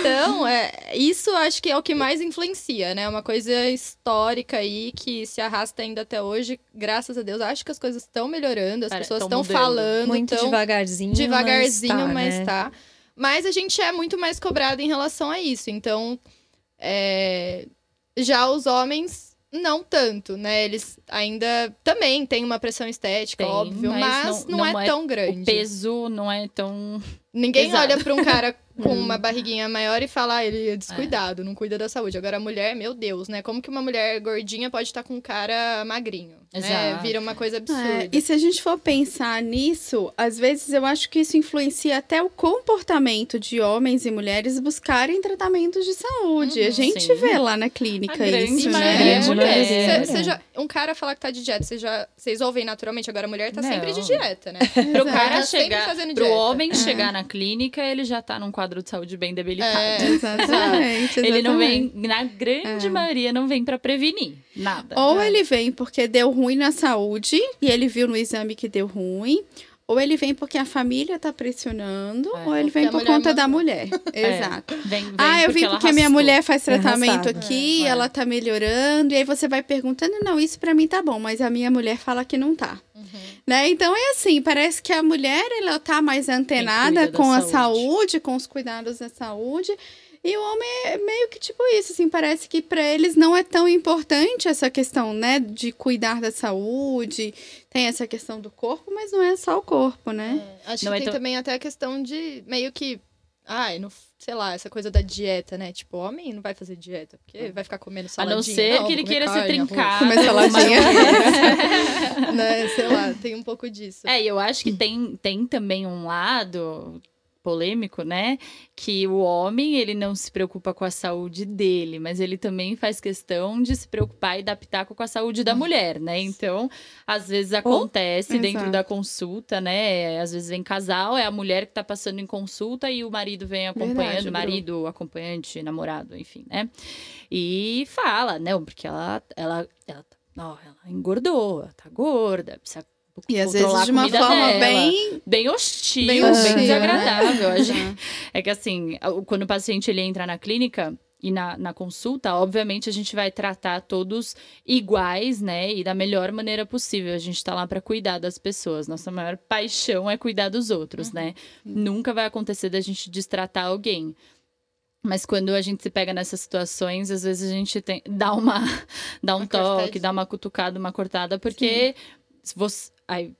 Então, é, isso acho que é o que mais influencia, né? Uma coisa histórica aí que se arrasta ainda até hoje. Graças a Deus, acho que as coisas estão melhorando, as Pare- pessoas tão estão falando, Muito tão devagarzinho. devagarzinho, mas mas tá. tá, né? Mas a gente é muito mais cobrado em relação a isso. Então, é, já os homens, não tanto, né? Eles ainda também têm uma pressão estética, Tem, óbvio, mas mas, não- não, não é, é tão O grande. peso não é tão. Ninguém pesado. olha pra um cara com Hum. uma barriguinha maior e fala, ah, ele é descuidado, não cuida da saúde. Agora, a mulher, meu Deus, né? Como que uma mulher gordinha pode estar com um cara magrinho? Né? Exato. Vira uma coisa absurda. É, e se a gente for pensar nisso, às vezes eu acho que isso influencia até o comportamento de homens e mulheres buscarem tratamentos de saúde. Uhum, a gente sim. vê lá na clínica A grande isso, maioria né? é mulher. Cê- cê já- um cara falar que tá de dieta, vocês ouvem naturalmente, agora a mulher tá Não. sempre de dieta, né? Pro cara Tá chegar. fazendo Pro dieta. homem chegar na clínica, ele já tá num quadro de saúde bem debilitado. É, Exatamente, Ele não exatamente. vem, na grande É. maioria, não vem pra prevenir nada. Ou É. ele vem porque deu ruim na saúde e ele viu no exame que deu ruim. Ou ele vem porque a família tá pressionando, É, ou ele vem porque a por conta da mulher. É. Exato. Vem, vem Ah, eu vim ela porque minha mulher faz tratamento arrastado. aqui, É, é. ela tá melhorando, e aí você vai perguntando, não, isso pra mim tá bom, mas a minha mulher fala que não tá. Uhum. Né? Então é assim, parece que a mulher ela tá mais antenada com a saúde. saúde, com os cuidados da saúde, e o homem é meio que tipo isso, assim, parece que pra eles não é tão importante essa questão, né, de cuidar da saúde, tem essa questão do corpo, mas não é só o corpo, né? Acho Não que é tem tão- também até a questão de meio que. Ai, não, sei lá, essa coisa da dieta, né? Tipo, homem não vai fazer dieta, porque vai ficar comendo A saladinha. não ser Não, que ele queira carne, arroz. trincado. Comer saladinha. né? Sei lá, tem um pouco disso. É, e eu acho que tem, tem também um lado polêmico, né? Que o homem, ele não se preocupa com a saúde dele, mas ele também faz questão de se preocupar e dar pitaco com a saúde da mulher, né? Então, às vezes acontece dentro Exato. da consulta, né? Às vezes vem casal, é a mulher que tá passando em consulta e o marido vem acompanhando, Verdade, marido, acompanhante, namorado, enfim, né? E fala, não, porque ela, ela, ela, ó, ela engordou, ela tá gorda, precisa E às vezes de uma forma dela. bem bem hostil, Bem bem, hostil, né? desagradável. A gente- Uhum. É que assim, quando o paciente ele entra na clínica e na, na consulta, obviamente a gente vai tratar todos iguais, né? E da melhor maneira possível. A gente tá lá para cuidar das pessoas. Nossa maior paixão é cuidar dos outros, né? Nunca vai acontecer da gente destratar alguém. Mas quando a gente se pega nessas situações, às vezes a gente tem, dá uma dá um Uma toque, cortadinha. dá uma cutucada, uma cortada, porque se você ai,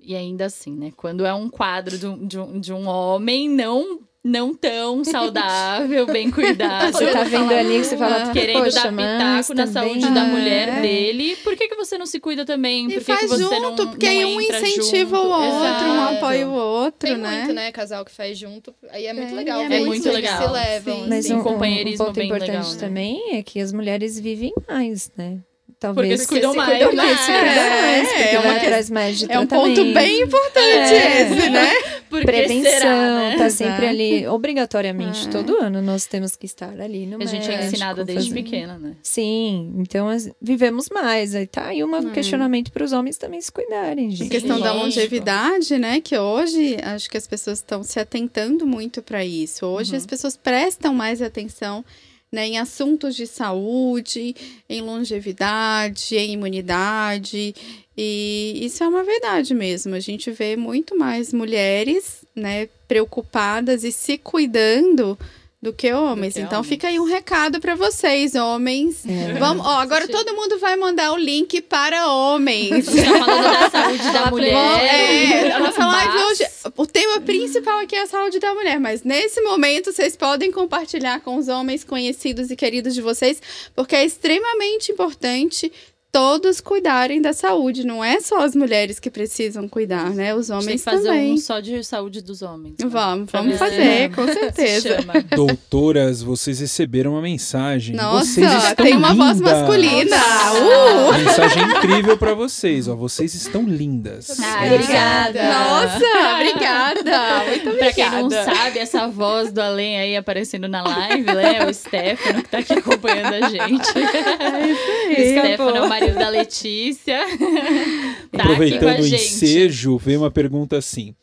e ainda assim, né? Quando é um quadro de um, de um, de um homem não não tão saudável, bem cuidado, Você tá vendo ali que você fala, querendo Poxa, dar pitaco na também- saúde da É. mulher dele, por que, que você não se cuida também? E Por que, faz que você junto, não, porque não aí um incentiva junto? o outro, um Exato. apoia o outro, Tem né? muito, né, casal que faz junto. Aí é muito É, legal. e é ver muito eles legal. se levam. Sim. Mas assim. um, um- um companheirismo ponto bem importante legal, né? também é que as mulheres vivem mais, né? Porque Talvez se cuidam se mais. cuidam Porque se mais. cuidam mais, porque É, uma atrás mais de É um ponto bem importante É. esse, né? Por que Prevenção, será, né? tá sempre ali, obrigatoriamente, É. todo ano nós temos que estar ali no A gente é médico, ensinada desde fazer- pequena, né? Sim, então as- vivemos mais. Aí tá aí um Hum. questionamento para os homens também se cuidarem, Em gente. questão da lógico. longevidade, né? Que hoje acho que as pessoas estão se atentando muito para isso. Hoje Uhum. as pessoas prestam mais atenção né, em assuntos de saúde, em longevidade, em imunidade. E isso é uma verdade mesmo. A gente vê muito mais mulheres, né, preocupadas e se cuidando do que homens. que então homens. fica aí um recado para vocês, homens. É. Vamos, ó, agora todo mundo vai mandar o link para homens. Você tá falando da saúde da mulher. É, a nossa live hoje, o tema principal aqui é a saúde da mulher, mas nesse momento vocês podem compartilhar com os homens conhecidos e queridos de vocês, porque é extremamente importante todos cuidarem da saúde. Não é só as mulheres que precisam cuidar, né? Os A gente tem homens que fazer também. um só de saúde dos homens. né? Vamos, vamos ver fazer, com certeza. Doutoras, vocês receberam uma mensagem. Nossa, vocês estão tem uma voz lindas. masculina. Uh! Mensagem incrível pra vocês, ó. Vocês estão lindas. Ah, Obrigada. Nossa, obrigada. Muito Pra quem não obrigada. sabe, essa voz do Além aí aparecendo na live, né? O Stefano que tá aqui acompanhando a gente. O Stefano o da Letícia. tá aqui com a Aproveitando o ensejo, veio uma pergunta assim.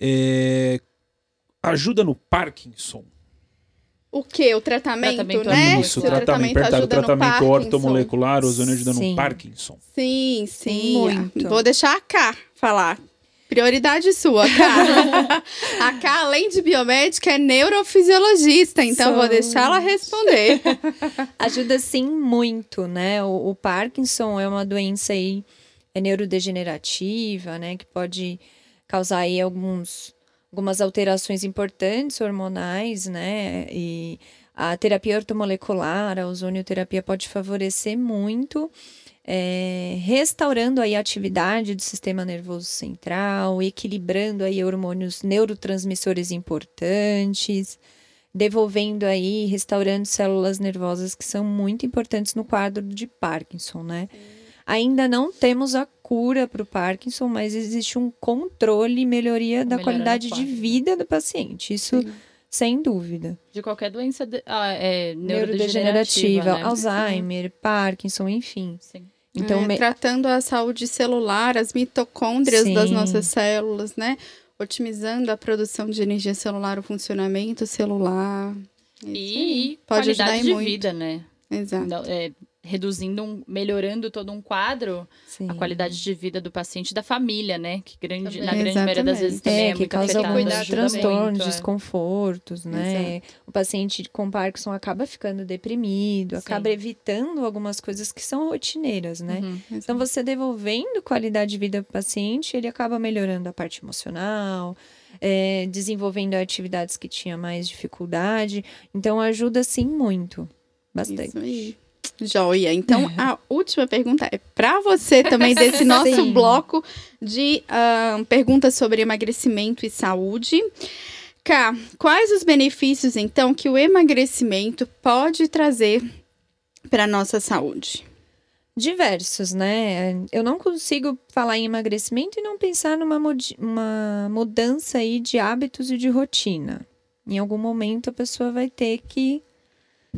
é, Ajuda no Parkinson? O que? O tratamento, Tratamento né? Isso, o tratamento, perguntaram, ajuda tratamento Parkinson. ortomolecular, ozônio ajuda no. Parkinson. Sim, sim. Muito. Vou deixar a K falar. Prioridade sua, K. a K, além de biomédica, é neurofisiologista, então Sou. vou deixar ela responder. Ajuda sim muito, né? O, o Parkinson é uma doença aí é neurodegenerativa, né? Que pode causar aí alguns, algumas alterações importantes hormonais, né? E a terapia ortomolecular, a ozonioterapia pode favorecer muito, é, restaurando aí a atividade do sistema nervoso central, equilibrando aí hormônios neurotransmissores importantes devolvendo aí, restaurando células nervosas que são muito importantes no quadro de Parkinson, né? Ainda não temos a cura para o Parkinson, mas existe um controle e melhoria da qualidade de vida do paciente. Isso sem dúvida. De qualquer doença de- ah, é, Neurodegenerativa, neurodegenerativa, né? Alzheimer, Parkinson, enfim. Sim. Então, É, me- Tratando a saúde celular, as mitocôndrias das Sim. nossas células, né? Otimizando a produção de energia celular, o funcionamento celular. É isso. E Pode qualidade ajudar de e muito. vida, né? Exato. Não, é, reduzindo, um, melhorando todo um quadro, sim. a qualidade de vida do paciente e da família, né? Que grande, na grande maioria das vezes também é, É, que muito causa alguns transtornos, muito, é. desconfortos, né? O paciente com Parkinson acaba ficando deprimido, Sim. acaba evitando algumas coisas que são rotineiras, né? Uhum. Então, você devolvendo qualidade de vida para o paciente, ele acaba melhorando a parte emocional, é, desenvolvendo atividades que tinha mais dificuldade. Então, ajuda sim muito. Bastante. Isso aí. Joia. Então, a última pergunta é para você também, desse nosso Sim. bloco de ah, perguntas sobre emagrecimento e saúde. Cá, quais os benefícios, então, que o emagrecimento pode trazer para a nossa saúde? Diversos, né? Eu não consigo falar em emagrecimento e não pensar numa uma mudança aí de hábitos e de rotina. Em algum momento a pessoa vai ter que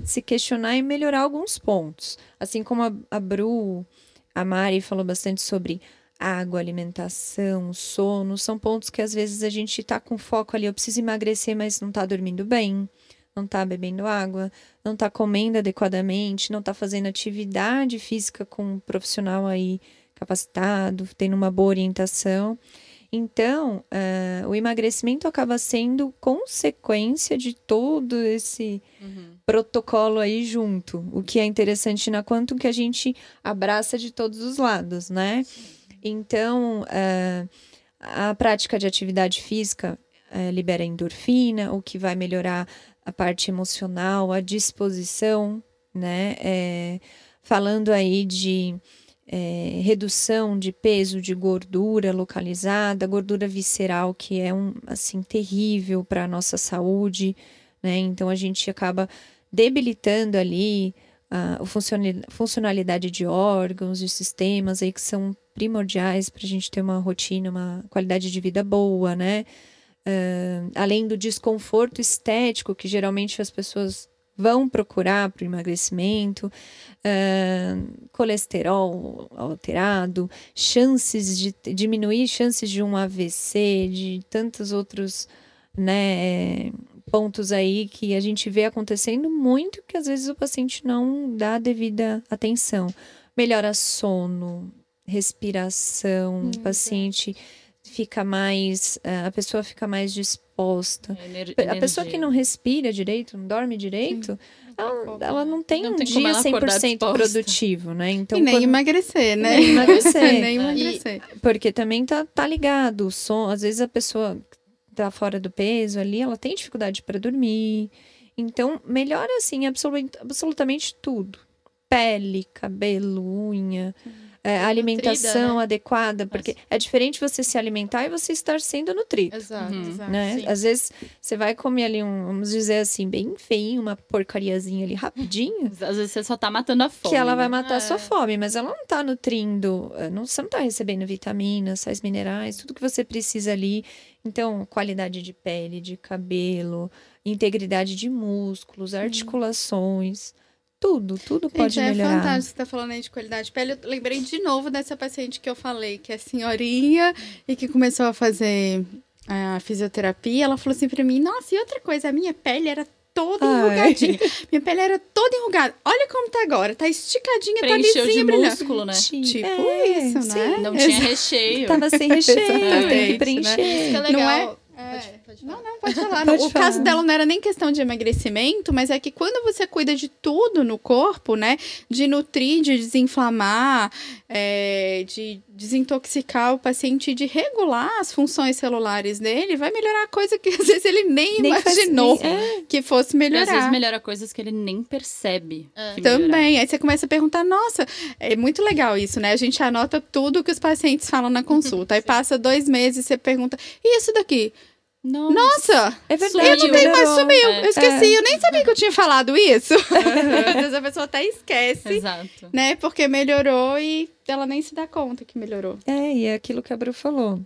se questionar e melhorar alguns pontos. Assim como a, a Bru, a Mari falou bastante sobre água, alimentação, sono, são pontos que às vezes a gente tá com foco ali, eu preciso emagrecer, mas não tá dormindo bem, não tá bebendo água, não tá comendo adequadamente, não tá fazendo atividade física com um profissional aí capacitado, tendo uma boa orientação. Então, eh, o emagrecimento acaba sendo consequência de todo esse protocolo aí junto. O que é interessante na Quantum que a gente abraça de todos os lados, né? Então, eh, a prática de atividade física eh, libera endorfina, o que vai melhorar a parte emocional, a disposição, né? Eh, falando aí de eh, redução de peso, de gordura localizada, gordura visceral, que é um assim terrível para a nossa saúde, né? Então a gente acaba debilitando ali a funcionalidade de órgãos, de sistemas aí que são primordiais para a gente ter uma rotina, uma qualidade de vida boa, né? Ah, além do desconforto estético que geralmente as pessoas vão procurar para o emagrecimento, ah, colesterol alterado, chances de diminuir chances de um AVC, de tantos outros, né, pontos aí que a gente vê acontecendo muito que às vezes o paciente não dá a devida atenção. Melhora sono, respiração, o paciente fica mais, a pessoa fica mais disposta. Ener- A pessoa que não respira direito, não dorme direito, ela, ela não tem Não um tem dia ela acordar 100% disposta. produtivo, né? Então, e nem quando- emagrecer, né? Nem emagrecer. nem É. emagrecer. porque também tá, tá ligado o som. Às vezes a pessoa tá fora do peso ali, ela tem dificuldade para dormir. Então, melhora assim absolu- absolutamente tudo. pele, cabelo, unha, é, Nutrida, alimentação né? adequada, porque é diferente você se alimentar e você estar sendo nutrido. Exato. Uhum. Exato. Né? Às vezes você vai comer ali um, vamos dizer assim, bem feinho, uma porcariazinha ali rapidinho, Às vezes você só tá matando a fome. que ela vai né? matar a sua É. fome, mas ela não tá nutrindo, eh, não, você não tá recebendo vitaminas, sais minerais, tudo que você precisa ali. Então, qualidade de pele, de cabelo, integridade de músculos, articulações, tudo, tudo pode Gente, é melhorar. fantástico você tá falando aí de qualidade de pele. Eu lembrei de novo dessa paciente que eu falei, que é senhorinha e que começou a fazer a fisioterapia. Ela falou assim pra mim: Nossa, e outra coisa, a minha pele era toda Ai. enrugadinha. minha pele era toda enrugada. Olha como tá agora, tá esticadinha, tá Preencheu de lisinha, brilhante. músculo, né? Tipo É, isso, sim. né? Não tinha recheio. Tava sem recheio, tem que preencher. Isso que é Não legal. É. Pode, pode Não, falar. não, pode falar. Pode o falar. caso dela não era nem questão de emagrecimento, mas é que quando você cuida de tudo no corpo, né? De nutrir, de desinflamar, é, de desintoxicar o paciente, de regular as funções celulares dele, vai melhorar coisa que às vezes ele nem, Nem faz- imaginou é. que fosse E às melhorar. vezes melhora coisas que ele nem percebe. É. Também. Aí você começa a perguntar, nossa, é muito legal isso, né? A gente anota tudo que os pacientes falam na consulta. Aí passa dois meses e você pergunta, e isso daqui? Nossa. Nossa! É verdade. Eu não tenho mais sumiu. É. Eu esqueci, eu nem sabia que eu tinha falado isso. Às vezes a pessoa até esquece, Exato. né? Porque melhorou e ela nem se dá conta que melhorou. É, e é aquilo que a Bru falou.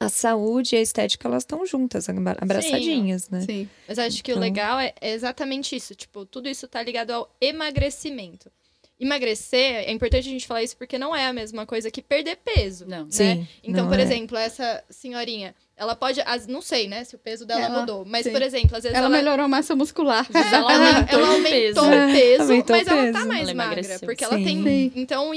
A saúde e a estética, elas estão juntas, abra- abraçadinhas, né? Sim. Mas acho que o Então- legal é é exatamente isso. Tipo, tudo isso tá ligado ao emagrecimento. Emagrecer, é importante a gente falar isso porque não é a mesma coisa que perder peso. Não. né? Sim. Então, não por é. exemplo, essa senhorinha, ela pode. as- Não sei, né, se o peso dela Ela- mudou. Mas, sim. por exemplo, às vezes Ela, ela. melhorou a massa muscular. Ela ela, aumentou ela aumentou peso. o peso, Aumentou mas o ela tá peso. mais Ela magra. emagreceu. Porque ela Sim. tem. Sim. Então,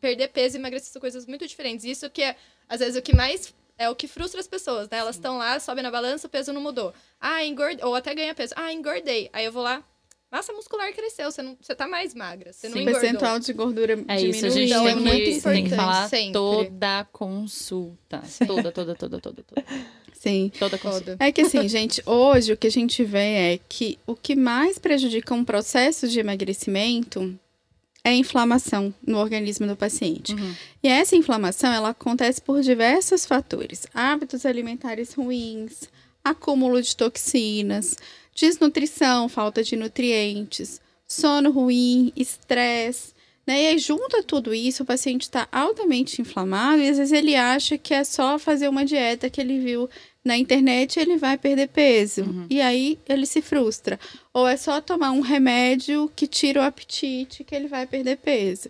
perder peso e emagrecer são coisas muito diferentes. Isso que é, às vezes, o que mais. É o que frustra as pessoas, né? Elas estão lá, sobem na balança, o peso não mudou. Ah, engordei. Ou até ganha peso. Ah, engordei. Aí eu vou lá. Massa muscular cresceu, você, não, você tá mais magra. Você não Sim. O engordou. percentual de gordura É isso, a gente Então, tem, é que, muito tem que importante falar sempre. toda a consulta. Toda, toda, toda, toda, toda. Sim. Toda consulta. É que assim, gente, hoje o que a gente vê é que o que mais prejudica um processo de emagrecimento é a inflamação no organismo do paciente. Uhum. E essa inflamação, ela acontece por diversos fatores. Hábitos alimentares ruins, acúmulo de toxinas, desnutrição, falta de nutrientes, sono ruim, estresse. Né? E aí, junto a tudo isso, o paciente está altamente inflamado e às vezes ele acha que é só fazer uma dieta que ele viu na internet e ele vai perder peso. Uhum. E aí ele se frustra. Ou é só tomar um remédio que tira o apetite que ele vai perder peso.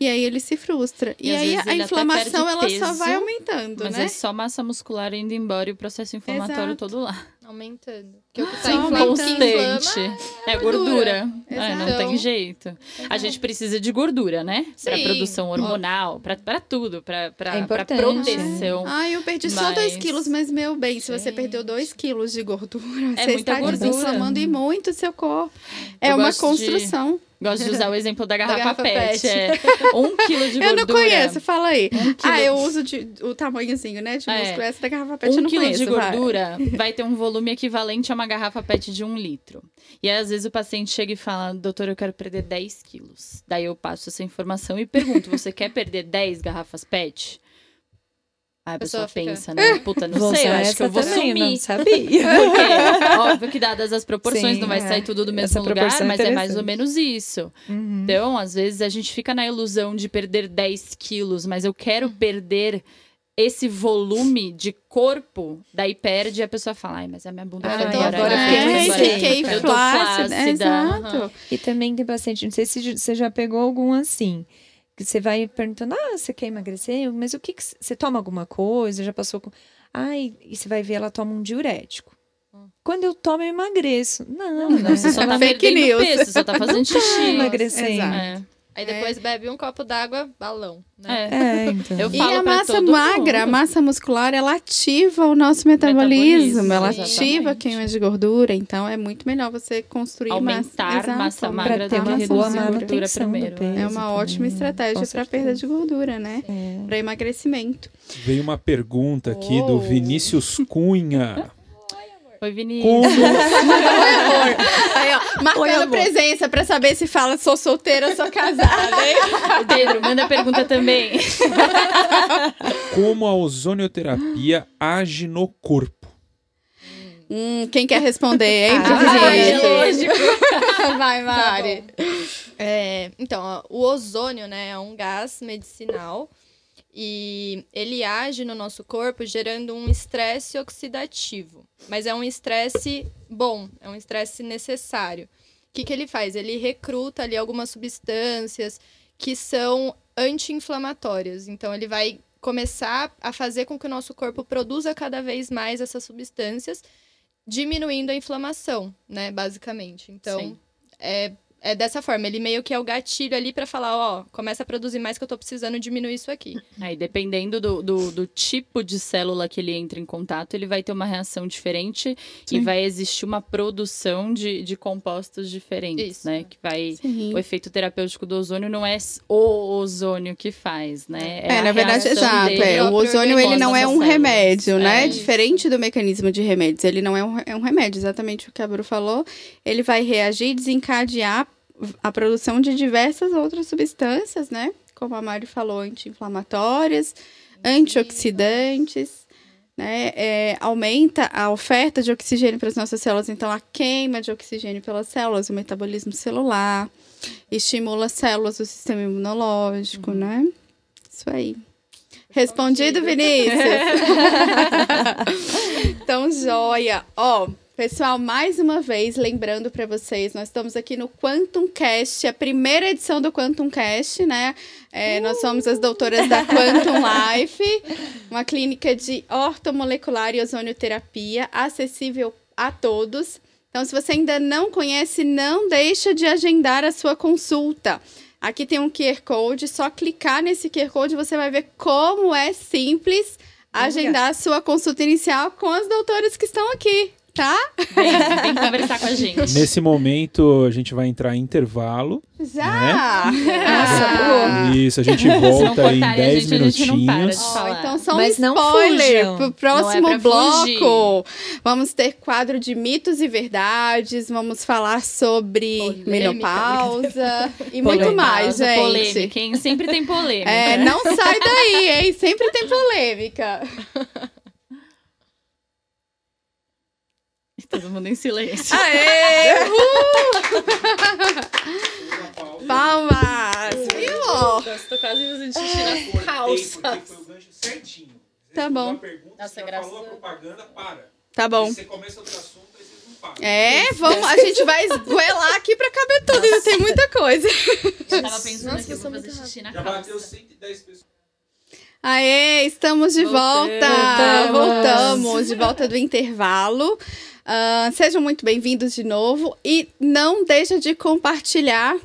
E aí ele se frustra. E, E aí a inflamação perde ela só peso, vai aumentando, Mas né? é só massa muscular indo embora e o processo inflamatório Exato. todo lá. Aumentando. Porque o que tá Constante. inflama É gordura. gordura. É, não tem jeito. A gente precisa de gordura, né? Pra Sim, produção hormonal, pra, pra tudo, pra, pra, É pra proteção. Ah, eu perdi só 2 Mas- quilos, mas meu bem, se você perdeu 2 quilos de gordura, É você está gordura. desinflamando e muito o seu corpo. É Eu uma gosto de- construção. Gosto de usar o exemplo da garrafa, garrafa pet. pet. É um quilo de gordura. Eu não conheço, fala aí. Um quilo- Ah, eu uso de, o tamanhozinho, né? De É. músculo. Essa da garrafa pet eu Um não quilo conheço. de vai. gordura vai. ter um volume equivalente a uma garrafa PET de um litro. E aí, às vezes, o paciente chega e fala, doutor, eu quero perder 10 quilos. Daí eu passo essa informação e pergunto, você quer perder 10 garrafas PET? Aí a pessoa, pessoa fica, pensa, né? Puta, não Vou sei, eu acho que eu vou também, sumir. Não sabia. Porque, óbvio que dadas as proporções, Sim, não vai é. sair tudo do mesmo lugar, é mas é mais ou menos isso. Uhum. Então, às vezes, a gente fica na ilusão de perder 10 quilos, mas eu quero perder esse volume de corpo, daí perde e a pessoa fala, ai, mas a minha bunda Ai, agora eu eu fiquei fiquei É, embora. fiquei Eu tô flácida. flácida. Exato. E também tem paciente, não sei se você já pegou algum assim, que você vai perguntando, ah, você quer emagrecer? Mas o que, que você toma alguma coisa? Já passou com. Ai, e você vai ver, ela toma um diurético. Quando eu tomo, eu emagreço. Não, Não, você só tá Fake perdendo news. peso, você só tá fazendo xixi. emagrecendo. Exato. É. Aí depois bebe um copo d'água, balão, né? É. É, então. Eu E falo a pra massa magra, a mundo. massa muscular, ela ativa o nosso metabolismo, Metabolismo, ela exatamente. ativa a queima de gordura, então é muito melhor você construir Aumentar massa, massa Exato, magra Pra ter uma reduzir boa gordura primeiro. peso. É uma ótima também, estratégia com para perda de gordura, né? É. Para emagrecimento. Veio uma pergunta aqui do Oh. Vinícius Cunha. Oi, Vinícius. Como, Aí, ó, marcando presença pra saber se fala sou solteira ou sou casada, hein? Pedro, manda pergunta também. como a ozonioterapia age no corpo? Hum, quem quer responder, hein? Ah, é lógico. Vai, Mari. É, então, ó, o ozônio, né, é um gás medicinal e ele age no nosso corpo gerando um estresse oxidativo. Mas é um estresse bom, é um estresse necessário. O que, que ele faz? Ele recruta ali algumas substâncias que são anti-inflamatórias. Então, ele vai começar a fazer com que o nosso corpo produza cada vez mais essas substâncias, diminuindo a inflamação, né, basicamente. Então, Sim. é, é dessa forma. Ele meio que é o gatilho ali pra falar, ó, começa a produzir mais que eu tô precisando diminuir isso aqui. Aí, dependendo do, do, do tipo de célula que ele entra em contato, ele vai ter uma reação diferente e Sim. vai existir uma produção de, de compostos diferentes, Isso. né? Que vai. Sim. O efeito terapêutico do ozônio não é o ozônio que faz, né? É, a na verdade, exato. dele É, o ozônio ele não é um remédio, né? É. Diferente do mecanismo de remédios. Ele não é um, é um remédio, exatamente o que a Bru falou. Ele vai reagir e desencadear a produção de diversas outras substâncias, né? Como a Mari falou, anti-inflamatórias, antioxidantes. Né? É, aumenta a oferta de oxigênio para as nossas células, então a queima de oxigênio pelas células, o metabolismo celular, estimula as células do sistema imunológico, né? Isso aí. Respondido, Vinícius? então, joia. Ó, pessoal, mais uma vez, lembrando para vocês, nós estamos aqui no Quantum Cast, a primeira edição do Quantum Cast, né? É, Nós somos as doutoras da Quantum Life, uma clínica de ortomolecular e ozonioterapia, acessível a todos. Então, se você ainda não conhece, não deixa de agendar a sua consulta. Aqui tem um QR Code, só clicar nesse QR Code você vai ver como é simples agendar a sua consulta inicial com as doutoras que estão aqui, tá? Vem, vem conversar com a gente. Nesse momento, a gente vai entrar em intervalo. Já! Nossa, Isso, a gente não volta em cortarem a 10 gente, não minutinhos. Falar. então só um Mas não spoiler fujam. pro próximo Não é bloco. Vamos ter quadro de mitos e verdades, vamos falar sobre Polêmica. menopausa e muito Polêmica, mais, gente. Polêmica, hein? Sempre tem polêmica. É, não sai daí, hein? Sempre tem polêmica. Todo mundo em silêncio. Aê! Pausa. Palmas! Viu? Tô quase fazendo xixi na Cortei, calça. porque foi o gancho certinho. Você Tá bom. pergunta, Nossa, você já graças falou a propaganda, para. Tá bom. Você começa outro assunto, aí vocês não param. É, vamos, a gente vai esgoelar aqui pra caber tudo, ainda tem muita coisa. Eu tava pensando Nossa, que eu vou fazer xixi na Já calça. bateu 110 pessoas. Aê, estamos de volta! Voltamos. Voltamos de volta do intervalo. Ah, sejam muito bem-vindos de novo e não deixa de compartilhar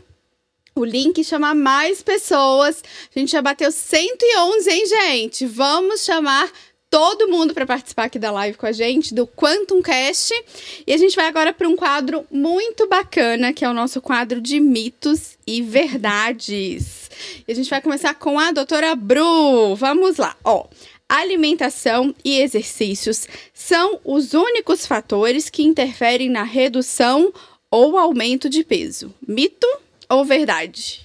o link e chamar mais pessoas. A gente já bateu 111, hein, gente? Vamos chamar todo mundo para participar aqui da live com a gente, do Quantum Cast. E a gente vai agora para um quadro muito bacana, que é o nosso quadro de mitos e verdades. E a gente vai começar com a doutora Bru. Vamos lá, ó. Alimentação e exercícios são os únicos fatores que interferem na redução ou aumento de peso. Mito ou verdade?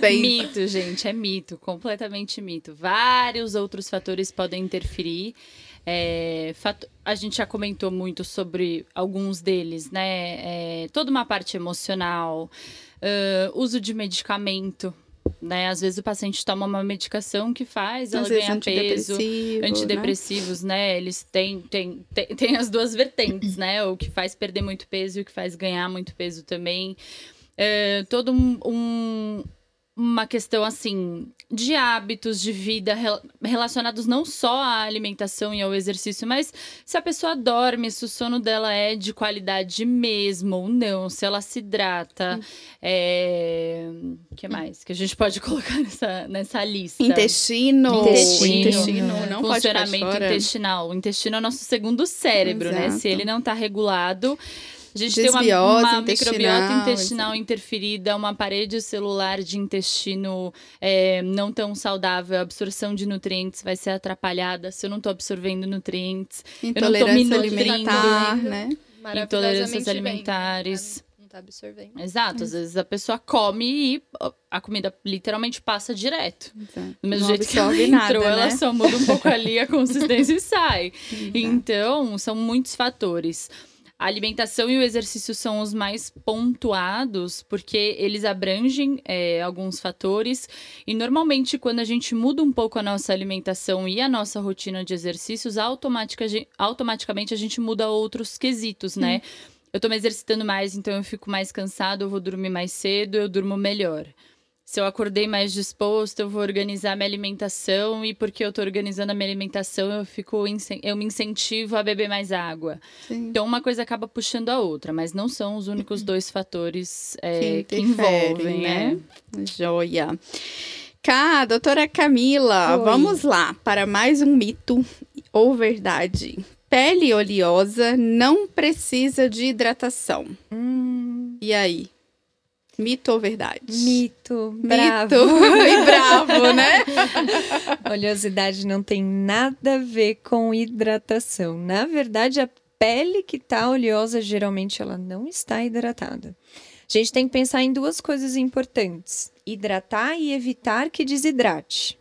Bem, Mito, gente, é mito, completamente mito. Vários outros fatores podem interferir. É, fato- A gente já comentou muito sobre alguns deles, né? É, toda uma parte emocional, ãh, uso de medicamento. Né? Às vezes o paciente toma uma medicação que faz ela às vezes ganhar peso. antidepressivo, né? Antidepressivos, né? Eles têm, têm, têm, têm as duas vertentes, né? O que faz perder muito peso e o que faz ganhar muito peso também. É, todo um, um- uma questão assim de hábitos de vida rel- relacionados não só à alimentação e ao exercício, mas se a pessoa dorme, se o sono dela é de qualidade mesmo ou não, se ela se hidrata, é... o que mais que a gente pode colocar nessa, nessa lista? Intestino. Intestino. Intestino, não funcionamento intestinal. O intestino é o nosso segundo cérebro, né? Exato. Se ele não tá regulado, A gente tem uma, Desbiose uma intestinal, microbiota intestinal interferida, uma parede celular de intestino é, não tão saudável, a absorção de nutrientes vai ser atrapalhada se eu não estou absorvendo nutrientes. eu não tô me Intolerância nutrindo. alimentar, né? Intolerâncias Maravilhosamente bem, alimentares. né? Não tá absorvendo. Exato, às vezes a pessoa come e a comida literalmente passa direto. Exato. Do mesmo Não jeito que ela entrou, nada, ela né? só muda um pouco ali a consistência e sai. Então, são muitos fatores. A alimentação e o exercício são os mais pontuados, porque eles abrangem é, alguns fatores. E normalmente, quando a gente muda um pouco a nossa alimentação e a nossa rotina de exercícios, automatica- automaticamente a gente muda outros quesitos, né? Eu tô me exercitando mais, então eu fico mais cansado, eu vou dormir mais cedo, eu durmo melhor. Se eu acordei mais disposto, eu vou organizar minha alimentação e porque eu tô organizando a minha alimentação, eu fico eu me incentivo a beber mais água. Sim. Então uma coisa acaba puxando a outra, mas não são os únicos dois fatores é, que, interferem, envolvem, né? né? Joia. Cá, doutora Camila, Oi. vamos lá para mais um mito ou verdade. Pele oleosa não precisa de hidratação. Hum, E aí? Mito ou verdade? mito, bravo. Mito. Bem bravo, né? Oleosidade não tem nada a ver com hidratação. Na verdade, a pele que tá oleosa, geralmente ela não está hidratada. A gente tem que pensar em duas coisas importantes: hidratar e evitar que desidrate.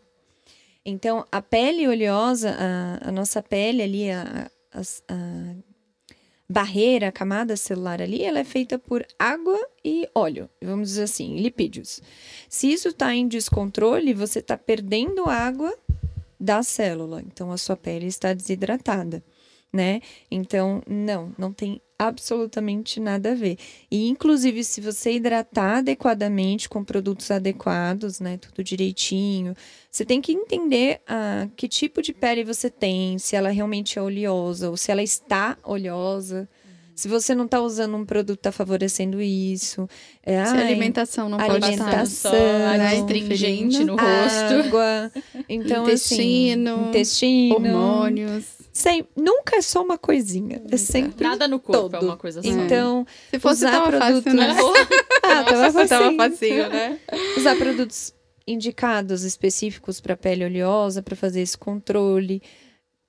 Então, a pele oleosa, a, a nossa pele ali, a, a- a barreira, camada celular ali, ela é feita por água e óleo, vamos dizer assim, lipídios. Se isso está em descontrole, você está perdendo água da célula. Então, a sua pele está desidratada, né? Então, não, não tem absolutamente nada a ver. E, inclusive, se você hidratar adequadamente com produtos adequados, né? Tudo direitinho, você tem que entender ah, que tipo de pele você tem, se ela realmente é oleosa ou se ela está oleosa. Se você não está usando um produto, está favorecendo isso. É, Se a alimentação não pode estar. alimentação, Só né, astringente no rosto. água. Então, Intestino, assim, intestino. Hormônios. Sem, nunca é só uma coisinha. É sempre Nada no corpo é todo. uma coisa só. Então, Se fosse Usar tão produto, fácil, né? ah, tava Nossa, tava facinho. facinho, né? usar produtos indicados específicos para pele oleosa para fazer esse controle,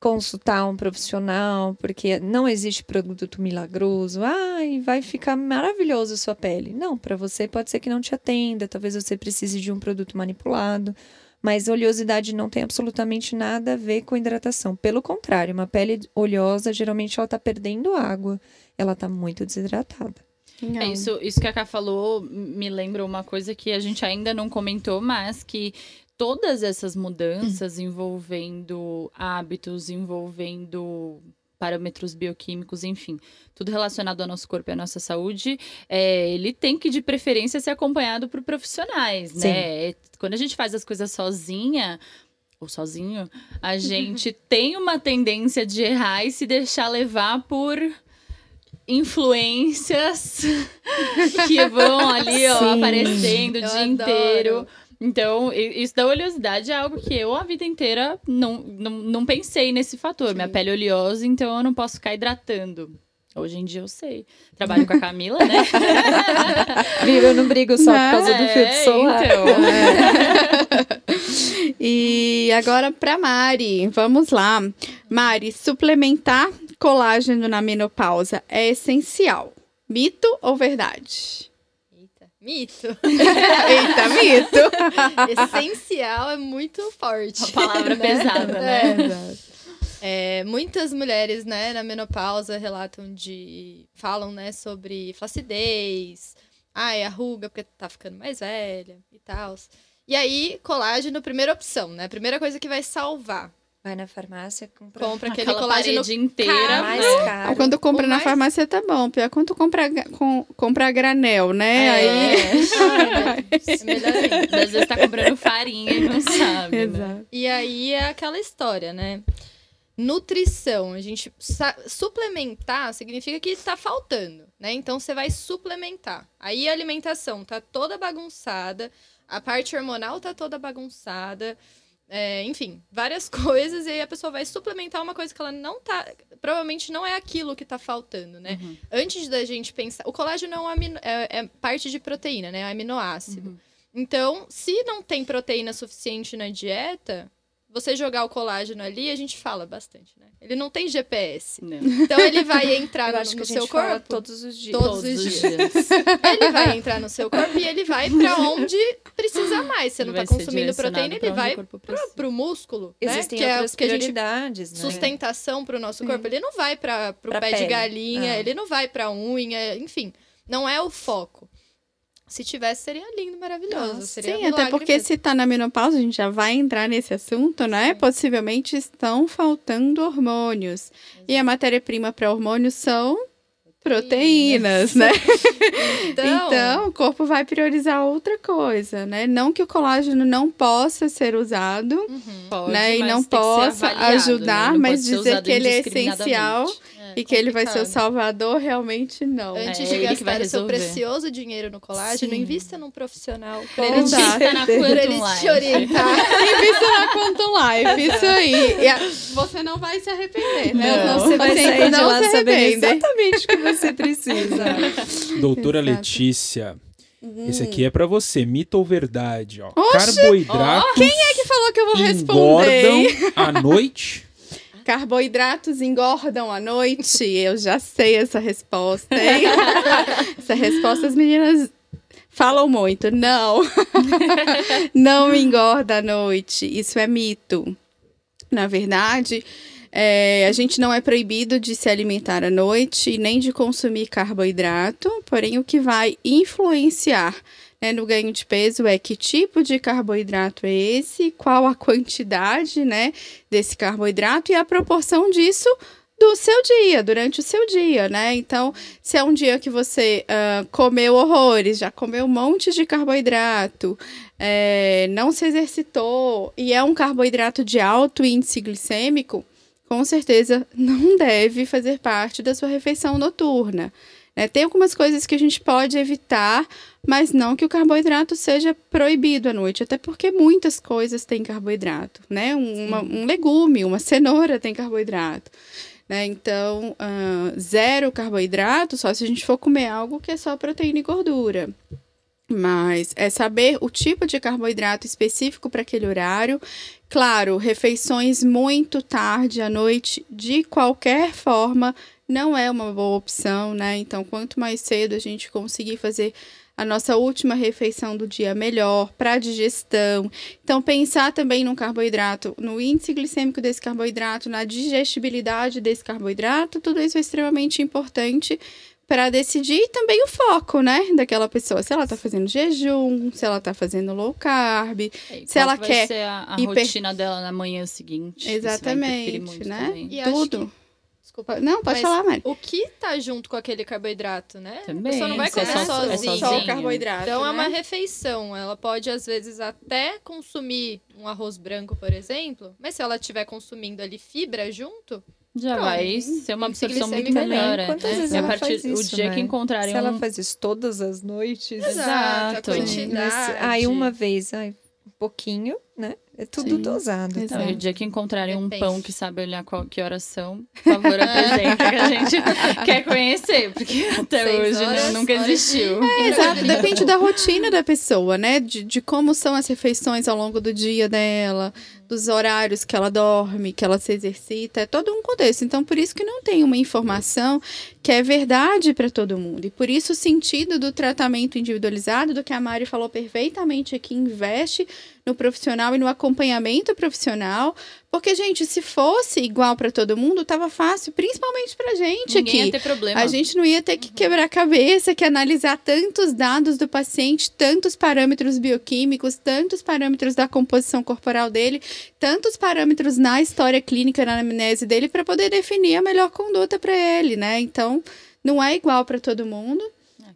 consultar um profissional, porque não existe produto milagroso. Ai, vai ficar maravilhoso a sua pele. Não, para você pode ser que não te atenda, talvez você precise de um produto manipulado. Mas oleosidade não tem absolutamente nada a ver com hidratação. Pelo contrário, uma pele oleosa, geralmente ela está perdendo água. Ela está muito desidratada. É, isso, isso que a Ká falou me lembra uma coisa que a gente ainda não comentou, mas que todas essas mudanças envolvendo hábitos, envolvendo parâmetros bioquímicos, enfim, tudo relacionado ao nosso corpo e à nossa saúde, é, ele tem que, de preferência, ser acompanhado por profissionais, né? Quando a gente faz as coisas sozinha, ou sozinho, a gente tem uma tendência de errar e se deixar levar por influências que vão ali, ó, Sim. aparecendo o dia adoro. inteiro. Então, isso da oleosidade é algo que eu a vida inteira não, não, não pensei nesse fator. Minha pele é oleosa, então eu não posso ficar hidratando. Hoje em dia eu sei. Trabalho com a Camila, né? Eu não brigo só por Não, causa do filtro É, solar. Então, E agora para Mari, vamos lá. Mari, suplementar colágeno na menopausa é essencial. Mito ou verdade? Mito. Eita, mito! Essencial é muito forte. Uma palavra pesada, né? É, muitas mulheres, né, na menopausa relatam de. falam, né, sobre flacidez, ai, arruga porque tá ficando mais velha e tal. E aí, colágeno, primeira opção, né? Primeira coisa que vai salvar. Vai na farmácia, compra Compra aquele Aquela colágeno parede inteira. caro. mais né? caro. Quando compra O na mais- farmácia tá bom. Pior quando compra, com, compra a granel, né? É. Aí. É melhor ainda. Às vezes tá comprando farinha e não sabe, né? Exato. E aí é aquela história, né? Nutrição, a gente sa- suplementar significa que tá faltando, né? Então você vai suplementar. Aí a alimentação tá toda bagunçada, a parte hormonal tá toda bagunçada, é, enfim, várias coisas, e aí a pessoa vai suplementar uma coisa que ela não tá. Provavelmente não é aquilo que tá faltando, né? Uhum. Antes da gente pensar. O colágeno é, um amino- é- é parte de proteína, né? Aminoácido. Uhum. Então, se não tem proteína suficiente na dieta, você jogar o colágeno ali, a gente fala bastante, né? Ele não tem GPS. Não. Então ele vai entrar no, no seu corpo. todos os dias. Todos os dias. Ele vai entrar no seu corpo e ele vai pra onde precisa mais. Você não tá ser consumindo proteína, ele vai o precisa. pro músculo, né? Existem Que é o que a gente prioridades, né? sustentação pro nosso corpo. Ele não vai para pro Pra pé de pele. galinha, Ah. ele não vai pra unha, enfim, não é o foco. Se tivesse, seria lindo, maravilhoso. seria Sim, até porque mesmo. se tá na menopausa, a gente já vai entrar nesse assunto, né? Possivelmente estão faltando hormônios. E a matéria-prima para hormônios são proteínas, né? Então, Então, o corpo vai priorizar outra coisa, né? Não que o colágeno não possa ser usado, uhum. Pode, né? E não possa avaliado, ajudar, né? Não mas dizer que ele é essencial e que ele vai ser o salvador, realmente não. Antes É de ele que vai gastar o seu precioso dinheiro no colágeno, Sim. invista num profissional para ele, te- na pra ele Quantum te orientar. Invista na Quantum Life, isso aí. E a- você não vai se arrepender, né? Não. Você vai sair de não lá se sabendo exatamente o que você precisa. Doutora Exato. Letícia, Hum. esse aqui é pra você, mito ou verdade? Ó. Carboidratos Quem é que falou que eu vou responder? engordam à noite? Carboidratos engordam à noite? Eu já sei essa resposta, hein? essa resposta as meninas falam muito. Não. não engorda à noite. Isso é mito. Na verdade, é, a gente não é proibido de se alimentar à noite nem de consumir carboidrato, porém o que vai influenciar né, no ganho de peso é que tipo de carboidrato é esse, qual a quantidade né, desse carboidrato e a proporção disso do seu dia, durante o seu dia, né? Então, se é um dia que você ah, comeu horrores, já comeu um monte de carboidrato, é, não se exercitou e é um carboidrato de alto índice glicêmico, com certeza não deve fazer parte da sua refeição noturna. Né? Tem algumas coisas que a gente pode evitar, mas não que o carboidrato seja proibido à noite, até porque muitas coisas têm carboidrato, né? Um, uma- um legume, uma cenoura tem carboidrato. Né? Então, ah, zero carboidrato só se a gente for comer algo que é só proteína e gordura. Mas é saber o tipo de carboidrato específico para aquele horário. Claro, refeições muito tarde à noite, de qualquer forma, não é uma boa opção, né? Então, quanto mais cedo a gente conseguir fazer a nossa última refeição do dia melhor para a digestão. Então, pensar também no carboidrato, no índice glicêmico desse carboidrato, na digestibilidade desse carboidrato, tudo isso é extremamente importante para decidir e também o foco, né, daquela pessoa. Se ela tá fazendo jejum, se ela tá fazendo low carb. E Se ela que quer vai ser a, a hiper- rotina dela na manhã seguinte. Vai Exatamente, muito né? E Tudo. Desculpa. Não, pode Mas falar, Mari. O que tá junto com aquele carboidrato, né? Também, A pessoa não vai se é comer só- é sozinha. Só o sozinho. carboidrato, Então é uma né? refeição. Ela pode, às vezes, até consumir um arroz branco, por exemplo. Mas se ela estiver consumindo ali fibra junto, Já Pronto. vai ser uma absorção muito melhor. é. Quantas vezes a ela partir faz o isso, dia né? que encontrarem Se ela um... faz isso todas as noites. Exato. a quantidade. Aí uma vez, ai, um pouquinho, né? É tudo Sim. dosado. Exato. E o dia que encontrarem um pão que sabe olhar qual, que horas são, por favor, apresenta que a gente quer conhecer, porque até Seis hoje horas, nunca existiu. É, exato, depende da rotina da pessoa, né? De, de como são as refeições ao longo do dia dela, dos horários que ela dorme, que ela se exercita, é todo um contexto. Então, por isso que não tem uma informação que é verdade para todo mundo. E por isso o sentido do tratamento individualizado, do que a Mari falou perfeitamente aqui, investe no profissional e no acompanhamento profissional. Porque, gente, se fosse igual para todo mundo, tava fácil, principalmente pra gente Ninguém aqui. ia ter problema. A gente não ia ter que quebrar a cabeça, que analisar tantos dados do paciente, tantos parâmetros bioquímicos, tantos parâmetros da composição corporal dele, tantos parâmetros na história clínica, na anamnese dele, para poder definir a melhor conduta para ele, né? Então, não é igual para todo mundo,